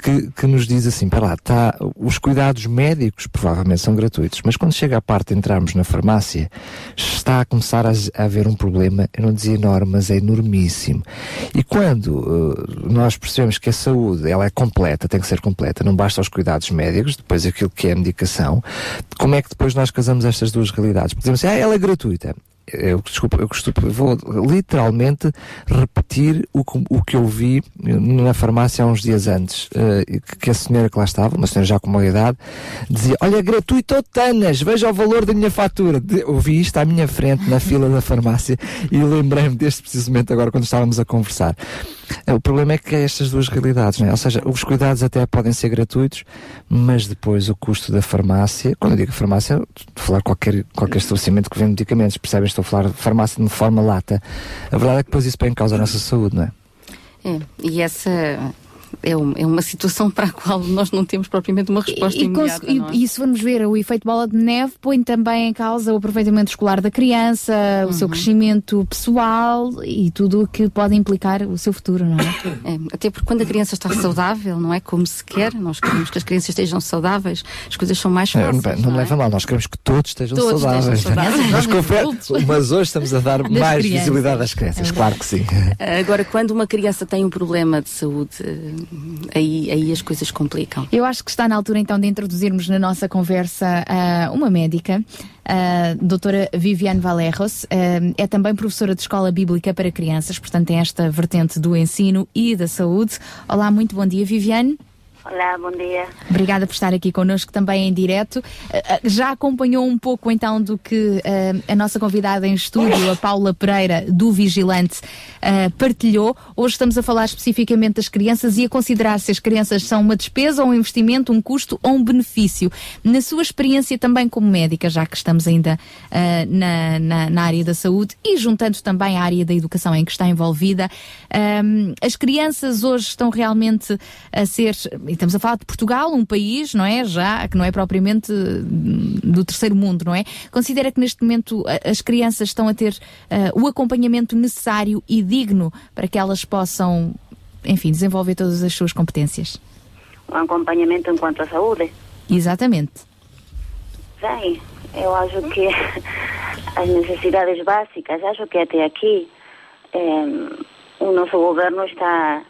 que, que nos diz assim, para lá, tá, os cuidados médicos provavelmente são gratuitos, mas quando chega a parte de entrarmos na farmácia, está a começar a, a haver um problema, eu não dizia enorme, mas é enormíssimo. E quando eh, nós percebemos que a saúde, ela é completa, tem que ser completa, não basta os cuidados médicos, depois aquilo que é a medicação, como é que depois nós casamos estas duas realidades? Dizemos assim, ah, ela é gratuita. Eu, desculpa, eu costumo, vou literalmente repetir o, que- o que eu vi na farmácia há uns dias antes, eh, que- a senhora que lá estava, uma senhora já com uma idade, dizia, olha, gratuito Tanas, veja o valor da minha fatura. De- Eu vi isto à minha frente na fila da farmácia e lembrei-me deste precisamente agora quando estávamos a conversar. O problema é que é estas duas realidades, não é? Ou seja, os cuidados até podem ser gratuitos, mas depois o custo da farmácia, quando eu digo farmácia, estou a falar qualquer, qualquer estabelecimento que vende medicamentos, percebem? Estou a falar de farmácia de forma lata. A verdade é que depois isso põe em causa a nossa saúde, não é? É, e essa é, um- é uma situação para a qual nós não temos propriamente uma resposta E, imediata. e- é? e se formos ver o efeito bola de neve, põe também em causa o aproveitamento escolar da criança, o Uhum. seu crescimento pessoal e tudo o que pode implicar o seu futuro, não é? É, até porque quando a criança está saudável, não é como se quer, nós queremos que as crianças estejam saudáveis, as coisas são mais É, fáceis. bem, não me leva a mal, nós queremos que todos estejam Todos estejam saudáveis. saudáveis. mas, confere- mas hoje estamos a dar Das mais crianças. visibilidade às crianças, claro que sim. Agora, quando uma criança tem um problema de saúde, aí, aí as coisas complicam. Eu acho que está na altura então de introduzirmos na nossa conversa ah, uma médica, a doutora Viviane Valerros, ah, é também professora de escola bíblica para crianças, portanto tem esta vertente do ensino e da saúde. Olá, muito bom dia, Viviane. Olá, bom dia. Obrigada por estar aqui connosco também em direto. Eh, eh, Já acompanhou um pouco então do que eh, a nossa convidada em estúdio, a Paula Pereira, do Vigilante, partilhou. Hoje estamos a falar especificamente das crianças e a considerar se as crianças são uma despesa um investimento, um custo ou um benefício. Na sua experiência também como médica, já que estamos ainda na, na, na área da saúde e juntando também a área da educação em que está envolvida, as crianças hoje estão realmente a ser, e estamos a falar de Portugal, um país, não é? Já, que não é propriamente hum, do terceiro mundo, não é? Considera que neste momento as crianças estão a ter eh, o acompanhamento necessário e digno para que elas possam, enfim, desenvolver todas as suas competências? Um acompanhamento enquanto à saúde. Exatamente. Bem, eu acho que as necessidades básicas, acho que até aqui eh, o nosso governo está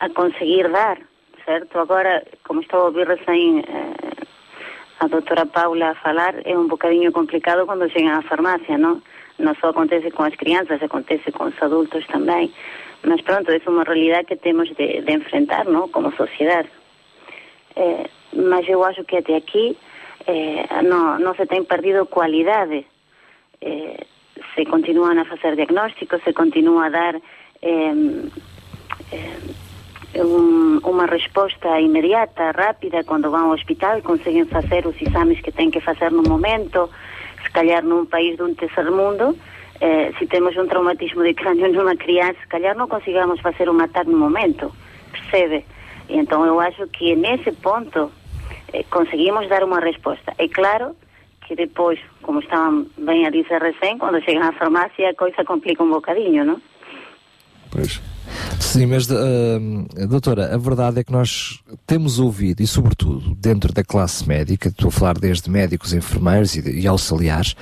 a conseguir dar, certo? Agora, como estou a ouvir recém eh, a doutora Paula a falar, é um bocadinho complicado quando chegam à farmácia, não? Não só acontece com as crianças, acontece com os adultos também. Mas pronto, é uma realidade que temos de, enfrentar, não? Como sociedade. Eh, mas eu acho que até aqui eh, não, se tem perdido qualidade. Eh, se continuam a fazer diagnósticos, se continua a dar eh, eh, um, uma resposta imediata, rápida, quando vão ao hospital, conseguem fazer os exames que têm que fazer no momento. Se calhar num país de um terceiro mundo, eh, se temos um traumatismo de crânio numa criança, se calhar não consigamos fazer um ataque no momento, percebe? Então eu acho que nesse ponto eh, conseguimos dar uma resposta. É claro que depois, como estavam bem a dizer recém, quando chegam à farmácia a coisa complica um bocadinho, não? Pois. Sim, mas uh, doutora, a verdade é que nós temos ouvido, e sobretudo dentro da classe médica, estou a falar desde médicos, enfermeiros e, e auxiliares,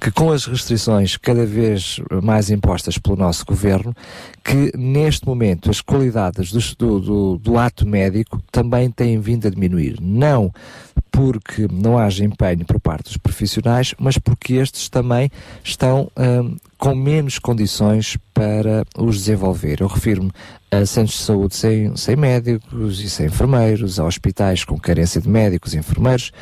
que com as restrições cada vez mais impostas pelo nosso governo, que neste momento as qualidades do, do, do, ato médico também têm vindo a diminuir. Não porque não haja empenho por parte dos profissionais, mas porque estes também estão hum, com menos condições para os desenvolver. Eu refiro-me a centros de saúde sem, sem médicos e sem enfermeiros, a hospitais com carência de médicos e enfermeiros.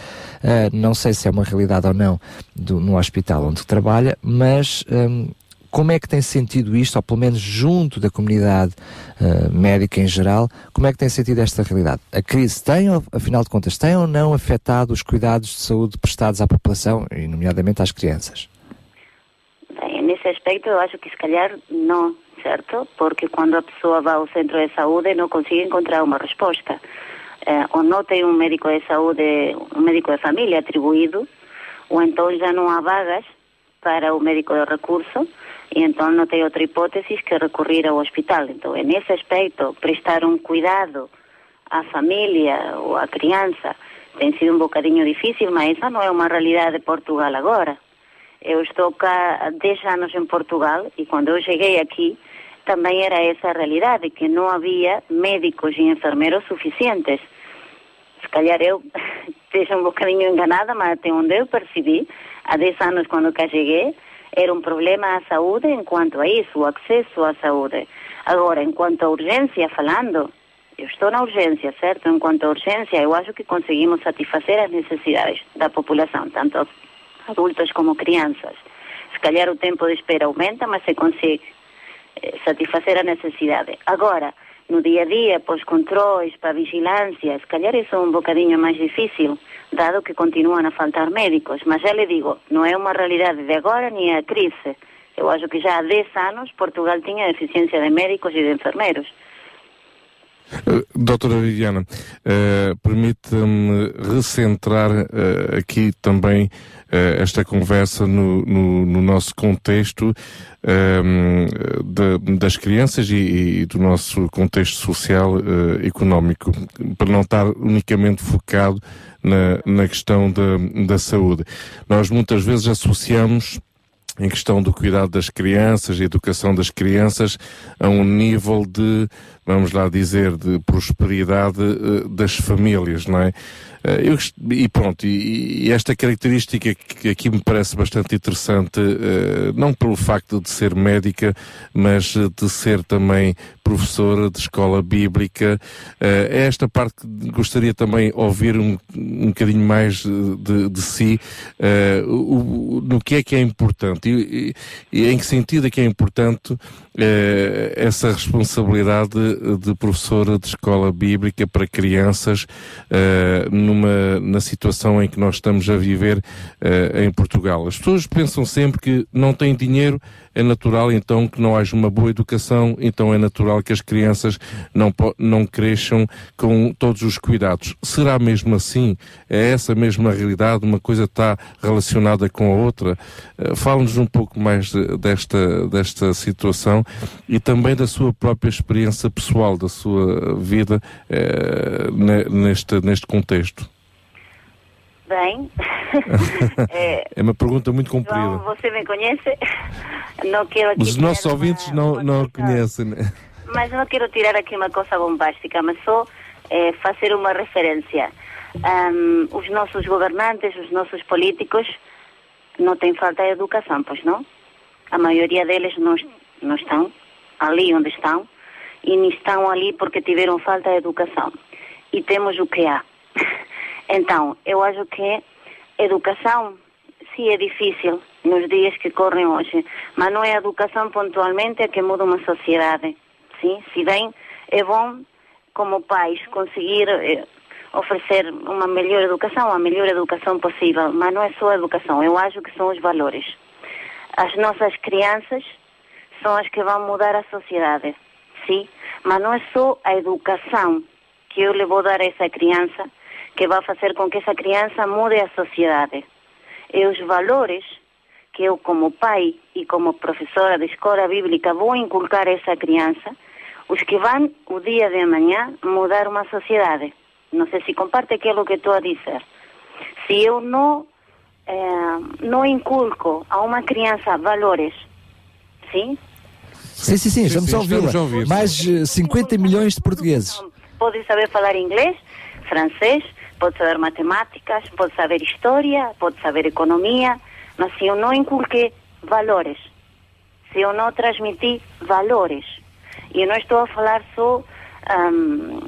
Uh, não sei se é uma realidade ou não do, no hospital onde trabalha, mas hum, como é que tem sentido isto, ou pelo menos junto da comunidade uh, médica em geral, como é que tem sentido esta realidade? A crise tem, afinal de contas, tem ou não afetado os cuidados de saúde prestados à população, e nomeadamente às crianças? Bem, nesse aspecto eu acho que se calhar não, certo? Porque quando a pessoa vai ao centro de saúde não consegue encontrar uma resposta. Eh, ou não tem um médico de saúde, um médico de família atribuído, ou então já não há vagas para o médico de recurso, e então não tem outra hipótese que recorrer ao hospital. Então, é nesse aspecto, prestar um cuidado à família ou à criança tem sido um bocadinho difícil, mas essa não é uma realidade de Portugal agora. Eu estou cá há 10 anos em Portugal e quando eu cheguei aqui também era essa realidade, que não havia médicos e enfermeiros suficientes. Se calhar eu esteja um bocadinho enganada, mas até onde eu percebi, há 10 anos quando cá cheguei, era um problema à saúde enquanto a isso, o acesso à saúde. Agora, enquanto a urgência, falando, eu estou na urgência, certo? Enquanto a urgência, eu acho que conseguimos satisfazer as necessidades da população, tanto adultos como crianças. Se calhar o tempo de espera aumenta, mas se consegue eh, satisfazer a necessidade. Agora, no dia a dia, para os controles, para vigilância, se calhar isso é um bocadinho mais difícil, dado que continuam a faltar médicos. Mas já lhe digo, não é uma realidade de agora nem a crise. Eu acho que já há 10 anos Portugal tinha deficiência de médicos e de enfermeiros. Uh, doutora Viviana, uh, permita-me recentrar uh, aqui também esta conversa no, no, no nosso contexto um, de, das crianças e, e, do nosso contexto social económico, para não estar unicamente focado na, na questão da, da saúde. Nós muitas vezes associamos em questão do cuidado das crianças e educação das crianças a um nível de, vamos lá dizer, de prosperidade uh, das famílias, não é? Eh, eu, e pronto, e, e esta característica que aqui me parece bastante interessante, eh, não pelo facto de ser médica, mas eh, de ser também professora de escola bíblica, é esta parte que gostaria também ouvir um, um bocadinho mais de, de- si, o- no que é que é importante e, e- em que sentido é que é importante essa responsabilidade de professora de escola bíblica para crianças eh, numa, na situação em que nós estamos a viver eh, em Portugal. As pessoas pensam sempre que não têm dinheiro, é natural então que não haja uma boa educação, então é natural que as crianças não, não cresçam com todos os cuidados. Será mesmo assim? É essa mesma realidade? Uma coisa está relacionada com a outra? Eh, Fale-nos um pouco mais de- desta, desta situação e também da sua própria experiência pessoal, da sua vida ne- neste, neste contexto. Bem, é, É uma pergunta muito João, comprida. você me conhece? Não quero Os nossos ouvintes não, não a conhecem. né? mas não quero tirar aqui uma coisa bombástica, mas só eh, fazer uma referência. Ahm, os nossos governantes, os nossos políticos, não têm falta de educação, pois não? A maioria deles não, não estão ali onde estão e estão ali porque tiveram falta de educação. E temos o que há. Então, eu acho que educação, sim, é difícil nos dias que correm hoje, mas não é a educação pontualmente a que muda uma sociedade. Sim, se bem é bom, como pais, conseguir eh, oferecer uma melhor educação, a melhor educação possível, mas não é só a educação, eu acho que são os valores. As nossas crianças são as que vão mudar a sociedade, sim, mas não é só a educação que eu lhe vou dar a essa criança que vai fazer com que essa criança mude a sociedade. É os valores que eu, como pai e como professora de escola bíblica, vou inculcar a essa criança, os que vão, o dia de amanhã, mudar uma sociedade. Não sei se comparte aquilo que estou a dizer. Se eu não, eh, não inculco a uma criança valores, sim? Sim, sim, sim, estamos a ouvi-la. Mais eh, 50 milhões de portugueses. Pode saber falar inglês, francês, pode saber matemáticas, pode saber história, pode saber economia, mas se eu não inculquei valores, se eu não transmitir valores, e eu não estou a falar só ahm,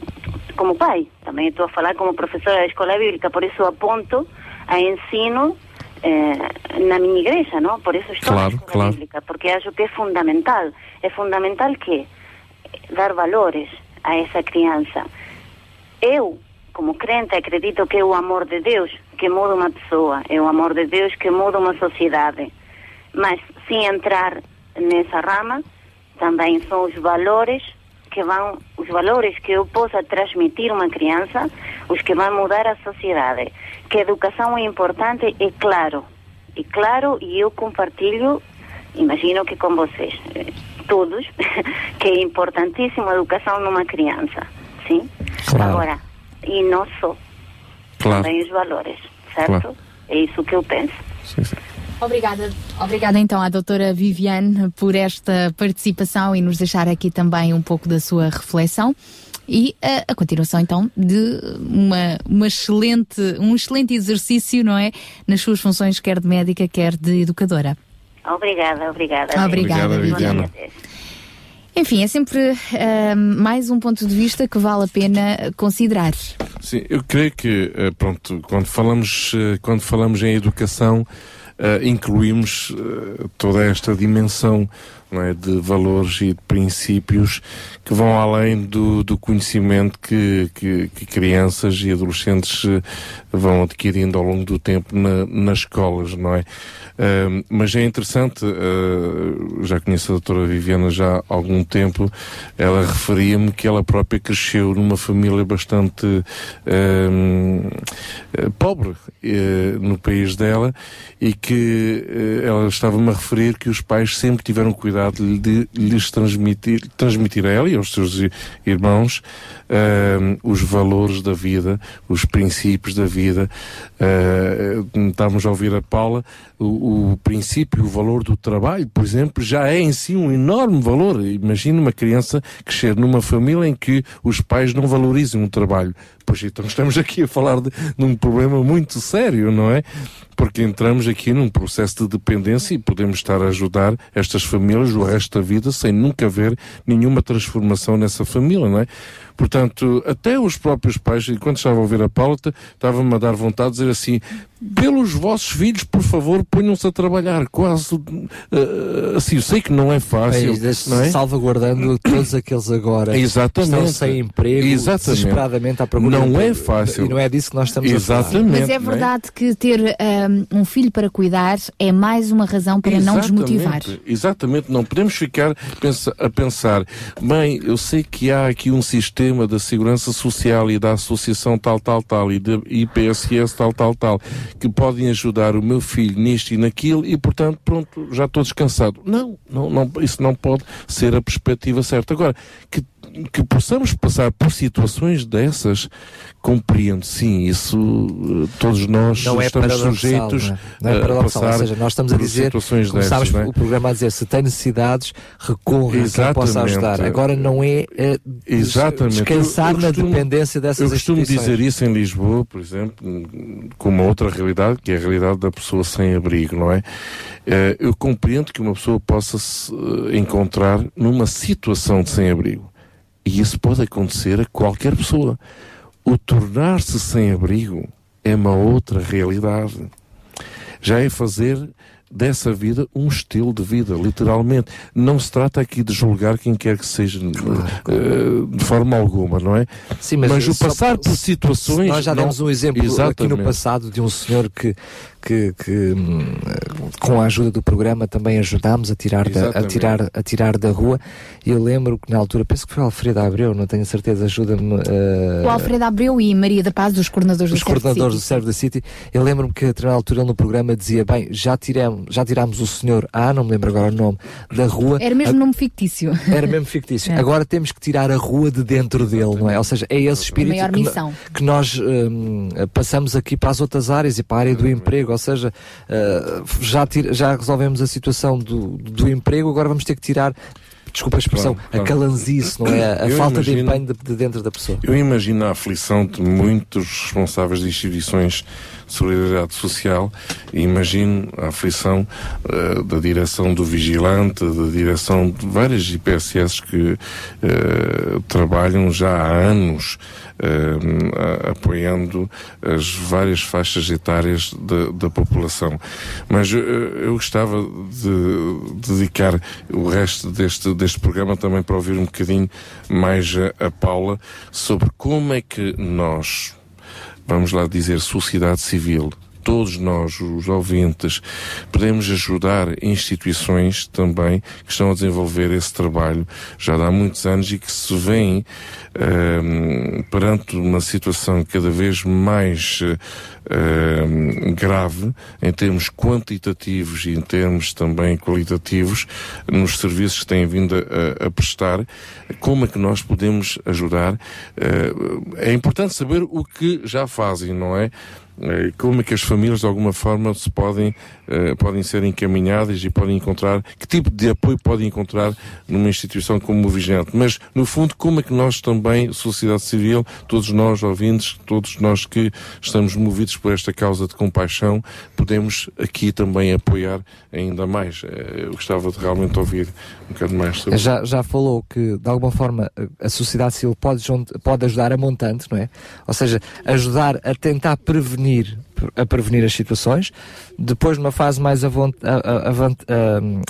como pai, também estou a falar como professora da escola bíblica, por isso aponto a ensino eh, na minha igreja, não? Por isso estou Claro, na escola claro. bíblica, porque acho que é fundamental. É fundamental que dar valores a essa criança. Eu, como crente, acredito que é o amor de Deus que muda uma pessoa, é o amor de Deus que muda uma sociedade. Mas, sem entrar nessa rama, também são os valores que vão, os valores que eu possa transmitir a uma criança, os que vão mudar a sociedade. Que a educação é importante, é claro. E claro, e eu compartilho, imagino que com vocês, eh, todos, que é importantíssima a educação numa criança. Sim? Claro. Agora, e não só, Claro. também os valores, certo? Claro. É isso que eu penso. Obrigada. Obrigada então à doutora Viviane por esta participação e nos deixar aqui também um pouco da sua reflexão. E a, a continuação então de uma, uma excelente, um excelente exercício, não é? Nas suas funções, quer de médica, quer de educadora. Obrigada, obrigada. Obrigada. Viviana. Enfim, é sempre ah, mais um ponto de vista que vale a pena considerar. Sim, eu creio que, eh, pronto, quando falamos, eh, quando falamos em educação, incluímos toda esta dimensão é, de valores e de princípios que vão além do, do conhecimento que, que, que crianças e adolescentes eh, vão adquirindo ao longo do tempo na- nas escolas, não é? Uh, mas é interessante, uh, já conheço a doutora Viviana já há algum tempo, ela referia-me que ela própria cresceu numa família bastante uh, pobre no país dela e que ela estava-me a referir que os pais sempre tiveram cuidado de lhes transmitir, transmitir a ela e aos seus irmãos ah, os valores da vida, os princípios da vida. Ah, estávamos a ouvir a Paula, o, o princípio, o valor do trabalho, por exemplo, já é em si um enorme valor. Imagina uma criança crescer numa família em que os pais não valorizam o trabalho. Pois então estamos aqui a falar de, de um problema muito sério, não é? Porque entramos aqui num processo de dependência e podemos estar a ajudar estas famílias o resto da vida sem nunca ver nenhuma transformação nessa família, não é? Portanto, até os próprios pais, enquanto estava a ouvir a Paula, t- estava-me a dar vontade de dizer assim: pelos vossos filhos, por favor, ponham-se a trabalhar. Quase eh, assim, eu sei que não é fácil, É, das- não é? salvaguardando todos aqueles agora que Exatamente. estão sem emprego, Exatamente. desesperadamente à procura Não é fácil. E não é disso que nós estamos a falar. Exatamente. Mas é verdade que ter um, um filho para cuidar é mais uma razão para não desmotivar. Exatamente, não podemos ficar a pensar, bem, eu sei que há aqui um sistema da segurança social e da associação tal, tal, tal e da IPSS tal, tal, tal, que podem ajudar o meu filho nisto e naquilo e, portanto, pronto, já estou descansado. Não, não, não, isso não pode ser a perspectiva certa. Agora, que, que possamos passar por situações dessas, compreendo, sim, isso eh, todos nós Não é estamos paradoxal, sujeitos não é? Não é a passar ou seja, nós estamos a dizer, situações começámos não é? o programa a dizer, se tem necessidades, recorra a quem possa ajudar. Agora não é eh, Exatamente. descansar Eu- eu na costumo- dependência dessas Eu costumo dizer isso em Lisboa, por exemplo, com uma outra realidade, que é a realidade da pessoa sem abrigo, não é? Eh, Eu compreendo que uma pessoa possa se encontrar numa situação de sem-abrigo. E isso pode acontecer a qualquer pessoa. O tornar-se sem-abrigo é uma outra realidade. Já é fazer dessa vida um estilo de vida, literalmente. Não se trata aqui de julgar quem quer que seja eh, de forma alguma, não é? Sim, mas, o só- passar por situações. Nós já não- demos um exemplo aqui no Exatamente. passado de um senhor que, que, que, hum, com a ajuda do programa também ajudámos a tirar, da, a, tirar, a tirar da rua. E eu lembro que na altura, penso que foi Alfredo Abreu, não tenho certeza, ajuda-me. eh, O Alfredo Abreu e Maria da Paz, os coordenadores os do Certo coordenadores do. Serve da City, eu lembro-me que a determinada altura ele no programa dizia, bem, já, tiramos, já tirámos o senhor A, não me lembro agora o nome, da rua. Era mesmo A- nome fictício. Era mesmo fictício. É. Agora temos que tirar a rua de dentro dele, não é? Ou seja, é esse espírito que, que nós hum, passamos aqui para as outras áreas e para a área do emprego. Ou seja, uh, já, tira- já resolvemos a situação do, do emprego, agora vamos ter que tirar. Desculpa a expressão, Claro, claro. a calanzice, não é? A Eu falta de imagino- empenho de, de dentro da pessoa. Eu imagino a aflição de muitos responsáveis de instituições de solidariedade social e imagino a aflição eh, da direção do Vigilante, da direção de várias IPSS que eh, trabalham já há anos a- apoiando as várias faixas etárias da, da população. Mas eh, eu gostava de dedicar o resto deste, deste programa também para ouvir um bocadinho mais a, a Paula sobre como é que nós, vamos lá dizer, sociedade civil, todos nós, os ouvintes, podemos ajudar instituições também que estão a desenvolver esse trabalho já há muitos anos e que se veem ehm, perante uma situação cada vez mais ehm, grave em termos quantitativos e em termos também qualitativos nos serviços que têm vindo a, a prestar, como é que nós podemos ajudar? Eh, é importante saber o que já fazem, não é? Eh, Como é que as famílias de alguma forma se podem, eh, podem ser encaminhadas e podem encontrar, que tipo de apoio podem encontrar numa instituição como o Vigilante. Mas, no fundo, como é que nós também, sociedade civil, todos nós ouvintes, todos nós que estamos movidos por esta causa de compaixão, podemos aqui também apoiar ainda mais. Eh, Eu gostava de realmente ouvir um bocado mais sobre Já, já falou que, de alguma forma, a sociedade civil pode, pode ajudar a montante, não é? Ou seja, ajudar a tentar prevenir, a prevenir as situações. Depois, numa fase mais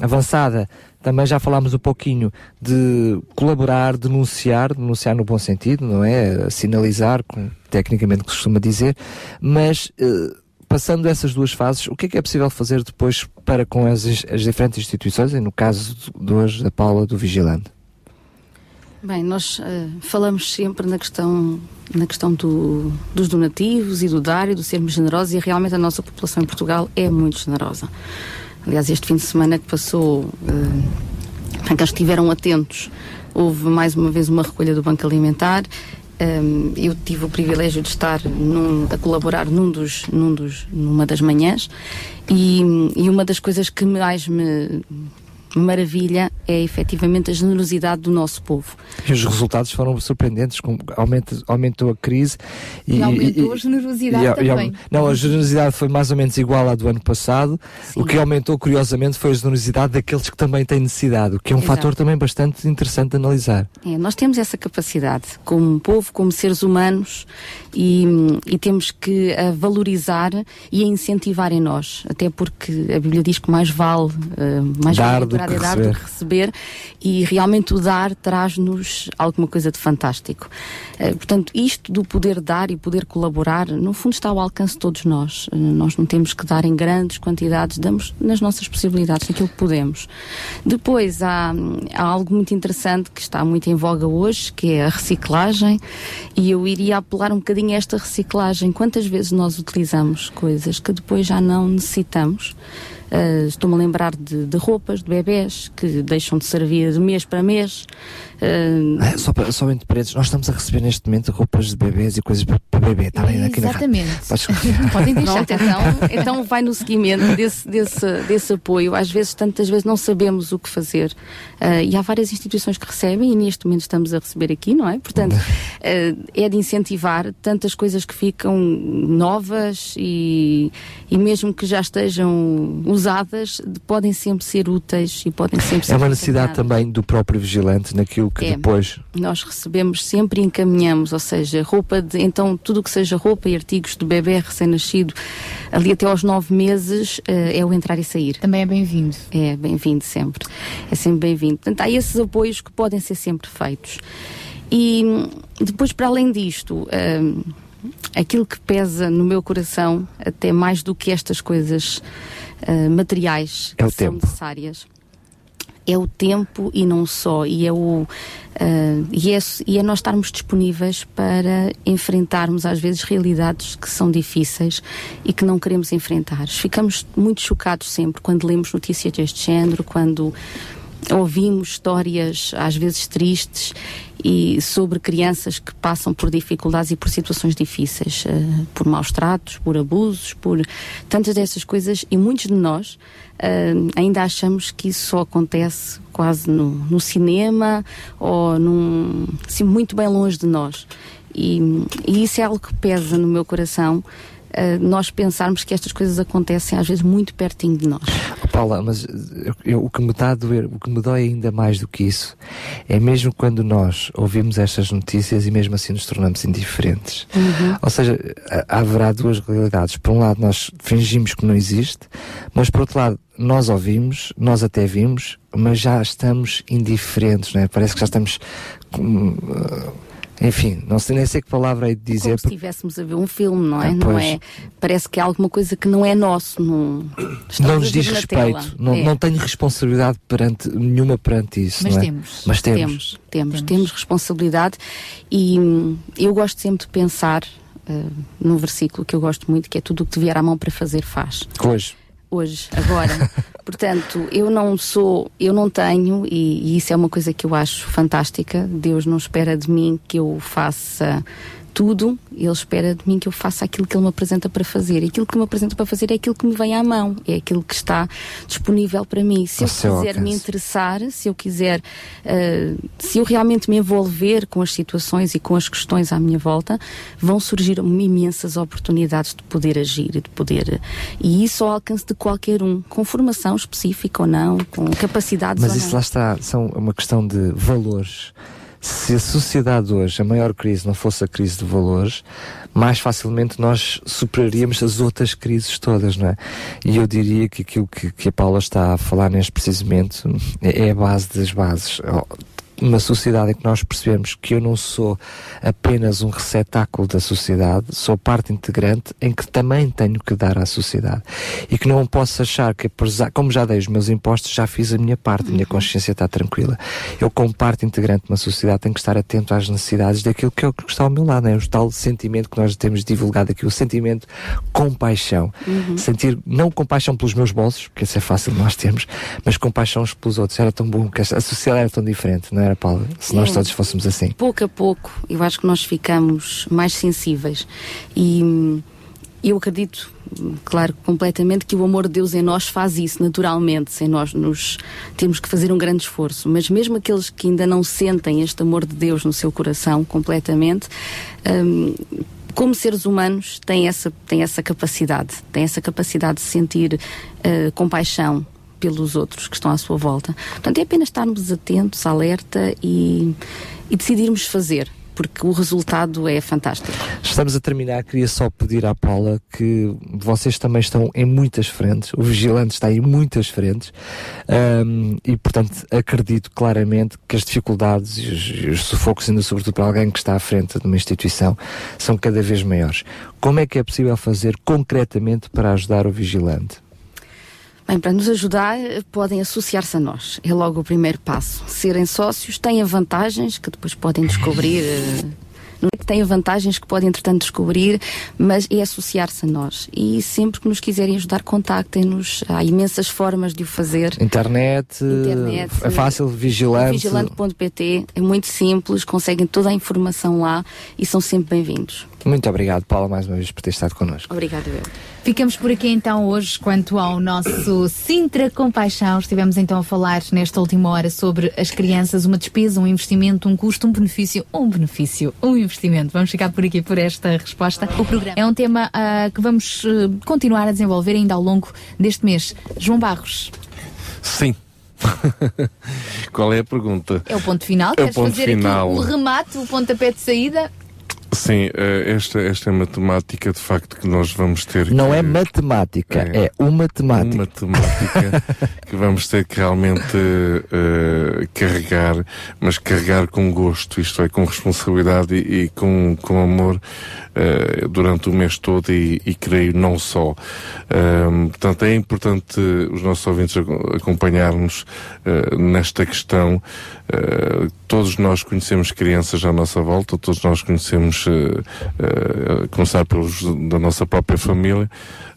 avançada, também já falámos um pouquinho de colaborar, denunciar, denunciar no bom sentido, não é? Sinalizar, como tecnicamente costuma dizer, mas eh, passando essas duas fases, o que é que é possível fazer depois para com as, as diferentes instituições, e no caso de hoje da Paula do Vigilante? Bem, nós eh, falamos sempre na questão, na questão do- dos donativos e do dar e do sermos generosos e realmente a nossa população em Portugal é muito generosa. Aliás, este fim de semana que passou, eh, que estiveram atentos. Houve mais uma vez uma recolha do Banco Alimentar. Um, eu tive o privilégio de estar num, a colaborar num dos, num dos, numa das manhãs e, e uma das coisas que mais me maravilha é efetivamente a generosidade do nosso povo. E os resultados foram surpreendentes, com, aumenta, aumentou a crise e, e aumentou a generosidade e, também. Não, a generosidade foi mais ou menos igual à do ano passado. Sim. O que aumentou, curiosamente, foi a generosidade daqueles que também têm necessidade, o que é um Exato. fator também bastante interessante de analisar. É, nós temos essa capacidade, como povo, como seres humanos, e, e temos que a valorizar e a incentivar em nós, até porque a Bíblia diz que mais vale, uh, mais Dar vale do que, dar do que receber e realmente o dar traz-nos alguma coisa de fantástico. Uh, portanto, isto do poder dar e poder colaborar, no fundo está ao alcance de todos nós. Uh, nós não temos que dar em grandes quantidades, damos nas nossas possibilidades, naquilo que podemos. Depois há, há algo muito interessante que está muito em voga hoje, que é a reciclagem, e eu iria apelar um bocadinho a esta reciclagem. Quantas vezes nós utilizamos coisas que depois já não necessitamos? Uh, Estou-me a lembrar de, de, roupas de bebés que deixam de servir de mês para mês. Uh, ah, só, para, só entre parênteses, nós estamos a receber neste momento roupas de bebés e coisas para, para bebê. Está bem aqui Exatamente. na Podem deixar. Pronto, então, então vai no seguimento desse, desse, desse apoio. Às vezes, tantas vezes não sabemos o que fazer. Uh, e há várias instituições que recebem e neste momento estamos a receber aqui, não é? Portanto, é de incentivar tantas coisas que ficam novas e, e mesmo que já estejam usadas podem sempre ser úteis e podem sempre ser É uma necessidade também do próprio vigilante naquilo que é. depois. Nós recebemos sempre e encaminhamos, ou seja, roupa de. Então, tudo o que seja roupa e artigos de bebê recém-nascido, ali até aos nove meses, uh, é o entrar e sair. Também é bem-vindo. É, bem-vindo sempre. É sempre bem-vindo. Portanto, há esses apoios que podem ser sempre feitos. E depois, para além disto. Uh, aquilo que pesa no meu coração, até mais do que estas coisas uh, materiais é que são tempo. necessárias, é o tempo e não só, e é, o, uh, e, é, e é nós estarmos disponíveis para enfrentarmos às vezes realidades que são difíceis e que não queremos enfrentar. Ficamos muito chocados sempre quando lemos notícias deste género, quando ouvimos histórias às vezes tristes e sobre crianças que passam por dificuldades e por situações difíceis, uh, por maus tratos, por abusos, por tantas dessas coisas e muitos de nós uh, ainda achamos que isso só acontece quase no, no cinema ou num, assim, muito bem longe de nós. E, e isso é algo que pesa no meu coração uh, nós pensarmos que estas coisas acontecem às vezes muito pertinho de nós. Oh, Paula, mas eu, eu, o que me está a doer, o que me dói ainda mais do que isso, é mesmo quando nós ouvimos estas notícias e mesmo assim nos tornamos indiferentes. Uhum. Ou seja, haverá duas realidades. Por um lado, nós fingimos que não existe, mas por outro lado, nós ouvimos, nós até vimos, mas já estamos indiferentes, não é? Parece que já estamos. Uh, enfim, não sei nem sei que palavra é de dizer. Como se estivéssemos a ver um filme, não é? Ah, não é? Parece que é alguma coisa que não é nosso. Não, não nos diz respeito. Não, é. não tenho responsabilidade perante, nenhuma perante isso. Mas, é? temos. Mas temos. Temos, temos. Temos responsabilidade e hum, eu gosto sempre de pensar uh, num versículo que eu gosto muito, que é tudo o que te vier à mão para fazer, faz. Hoje hoje, agora. Portanto, eu não sou, eu não tenho, e, e, isso é uma coisa que eu acho fantástica. Deus não espera de mim que eu faça tudo, Ele espera de mim que eu faça aquilo que Ele me apresenta para fazer. E aquilo que me apresenta para fazer é aquilo que me vem à mão, é aquilo que está disponível para mim. Se eu quiser alcance. me interessar, se eu quiser, uh, se eu realmente me envolver com as situações e com as questões à minha volta, vão surgir imensas oportunidades de poder agir e de poder. E isso ao alcance de qualquer um, com formação específica ou não, com capacidades Mas isso não. lá está, são uma questão de valores se a sociedade hoje, a maior crise, não fosse a crise de valores, mais facilmente nós superaríamos as outras crises todas, não é? E eu diria que aquilo que, que a Paula está a falar neste precisamente é a base das bases. Uma sociedade em que nós percebemos que eu não sou apenas um receptáculo da sociedade, sou parte integrante em que também tenho que dar à sociedade. E que não posso achar que, como já dei os meus impostos, já fiz a minha parte, a minha consciência está tranquila. Eu, como parte integrante de uma sociedade, tenho que estar atento às necessidades daquilo que, é o que está ao meu lado, é o tal sentimento que nós temos divulgado aqui, o sentimento compaixão. Uhum. Sentir, não compaixão pelos meus bolsos, porque isso é fácil nós termos, mas compaixão pelos outros. Era tão bom, que a sociedade era tão diferente, não era, Paulo? Se nós É. todos fôssemos assim. pouco a pouco, eu acho que nós ficamos mais sensíveis. E hum, eu acredito, claro, completamente que o amor de Deus em nós faz isso naturalmente, sem nós nos termos que fazer um grande esforço. Mas mesmo aqueles que ainda não sentem este amor de Deus no seu coração completamente, hum, como seres humanos, têm essa, têm essa capacidade, têm essa capacidade de sentir eh, compaixão pelos outros que estão à sua volta. Portanto, é apenas estarmos atentos, alerta e, e decidirmos fazer, porque o resultado é fantástico. Estamos a terminar, queria só pedir à Paula que vocês também estão em muitas frentes, o vigilante está em muitas frentes ahm, e, portanto, acredito claramente que as dificuldades e os, e os sufocos, ainda sobretudo para alguém que está à frente de uma instituição, são cada vez maiores. Como é que é possível fazer concretamente para ajudar o vigilante? Bem, para nos ajudar, eh, podem associar-se a nós. É logo o primeiro passo. Serem sócios têm vantagens que depois podem descobrir. eh, Não é que têm vantagens que podem, entretanto, descobrir, mas é associar-se a nós. E sempre que nos quiserem ajudar, contactem-nos. Há imensas formas de o fazer. Internet, Internet, é fácil, vigilante. Vigilante.pt é muito simples, conseguem toda a informação lá e são sempre bem-vindos. Muito obrigado, Paula, mais uma vez por ter estado connosco. Obrigada, eu. Ficamos por aqui então hoje quanto ao nosso Sintra Compaixão. Estivemos então a falar nesta última hora sobre as crianças, uma despesa, um investimento, um custo, um benefício, um benefício, um investimento. Vamos ficar por aqui por esta resposta. O programa é um tema ah, que vamos eh, continuar a desenvolver ainda ao longo deste mês. João Barros, Sim. Qual é a pergunta? é o ponto final. É o Queres ponto fazer final. aqui o remate, o pontapé de saída? Sim, eh, esta, esta é uma temática de facto que nós vamos ter Não que, é matemática, é, uma temática. Uma temática que vamos ter que realmente eh, carregar, mas carregar com gosto, isto é, com responsabilidade e, e com, com amor eh, durante o mês todo e, e creio não só. Ahm, portanto, é importante os nossos ouvintes aco- acompanhar-nos eh, nesta questão. Todos nós conhecemos crianças à nossa volta, todos nós conhecemos, eh, eh, começar pelos da nossa própria família,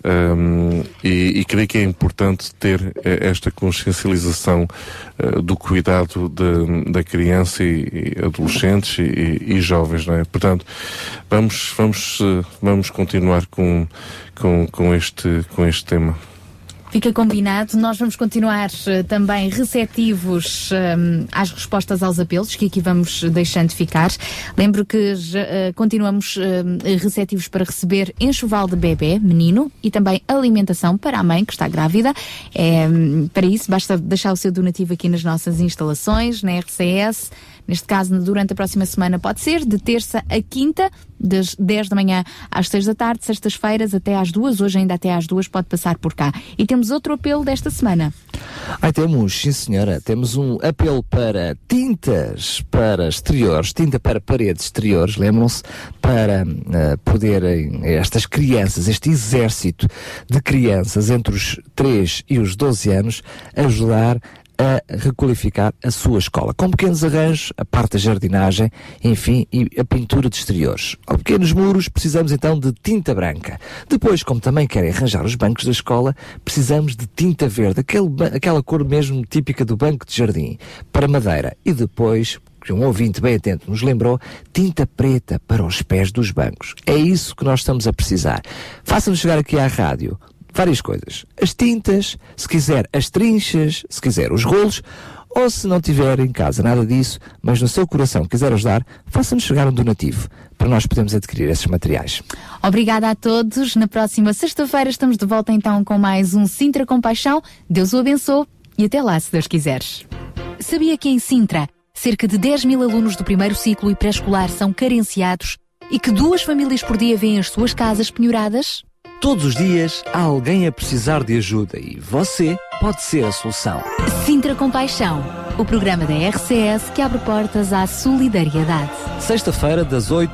um, e, e creio que é importante ter eh, esta consciencialização eh, do cuidado de- da criança e, e adolescentes e, e- jovens, não é? Portanto, vamos, vamos, vamos continuar com, com, com, este, com este tema. Fica combinado. Nós vamos continuar eh, também receptivos hum, às respostas aos apelos que aqui vamos deixando ficar. Lembro que eh, continuamos hum, receptivos para receber enxoval de bebê, menino, e também alimentação para a mãe que está grávida. É, para isso, basta deixar o seu donativo aqui nas nossas instalações, na RCS. Neste caso, durante a próxima semana, pode ser de terça a quinta, das 10 da manhã às 6 da tarde, sextas-feiras até às duas. Hoje, ainda até às duas, pode passar por cá. E temos outro apelo desta semana. Temos, sim senhora, temos um apelo para tintas para exteriores, tinta para paredes exteriores, lembram-se, para eh, poderem estas crianças, este exército de crianças entre os 3 e os 12 anos, ajudar a requalificar a sua escola, com pequenos arranjos, a parte da jardinagem, enfim, e a pintura de exteriores. Ao pequenos muros, precisamos então de tinta branca. Depois, como também querem arranjar os bancos da escola, precisamos de tinta verde, aquele aquela cor mesmo típica do banco de jardim, para madeira. E depois, que um ouvinte bem atento nos lembrou, tinta preta para os pés dos bancos. É isso que nós estamos a precisar. Faça-nos chegar aqui à rádio várias coisas. As tintas, se quiser as trinchas, se quiser os rolos, ou se não tiver em casa nada disso, mas no seu coração quiser ajudar, faça-nos chegar um donativo para nós podermos adquirir esses materiais. Obrigada a todos. Na próxima sexta-feira estamos de volta então com mais um Sintra Compaixão. Deus o abençoe e até lá, se Deus quiseres. Sabia que em Sintra, cerca de 10 mil alunos do primeiro ciclo e pré-escolar são carenciados e que duas famílias por dia vêm as suas casas penhoradas? Todos os dias há alguém a precisar de ajuda e você pode ser a solução. Sintra Compaixão. o programa da RCS que abre portas à solidariedade. Sexta-feira, das 8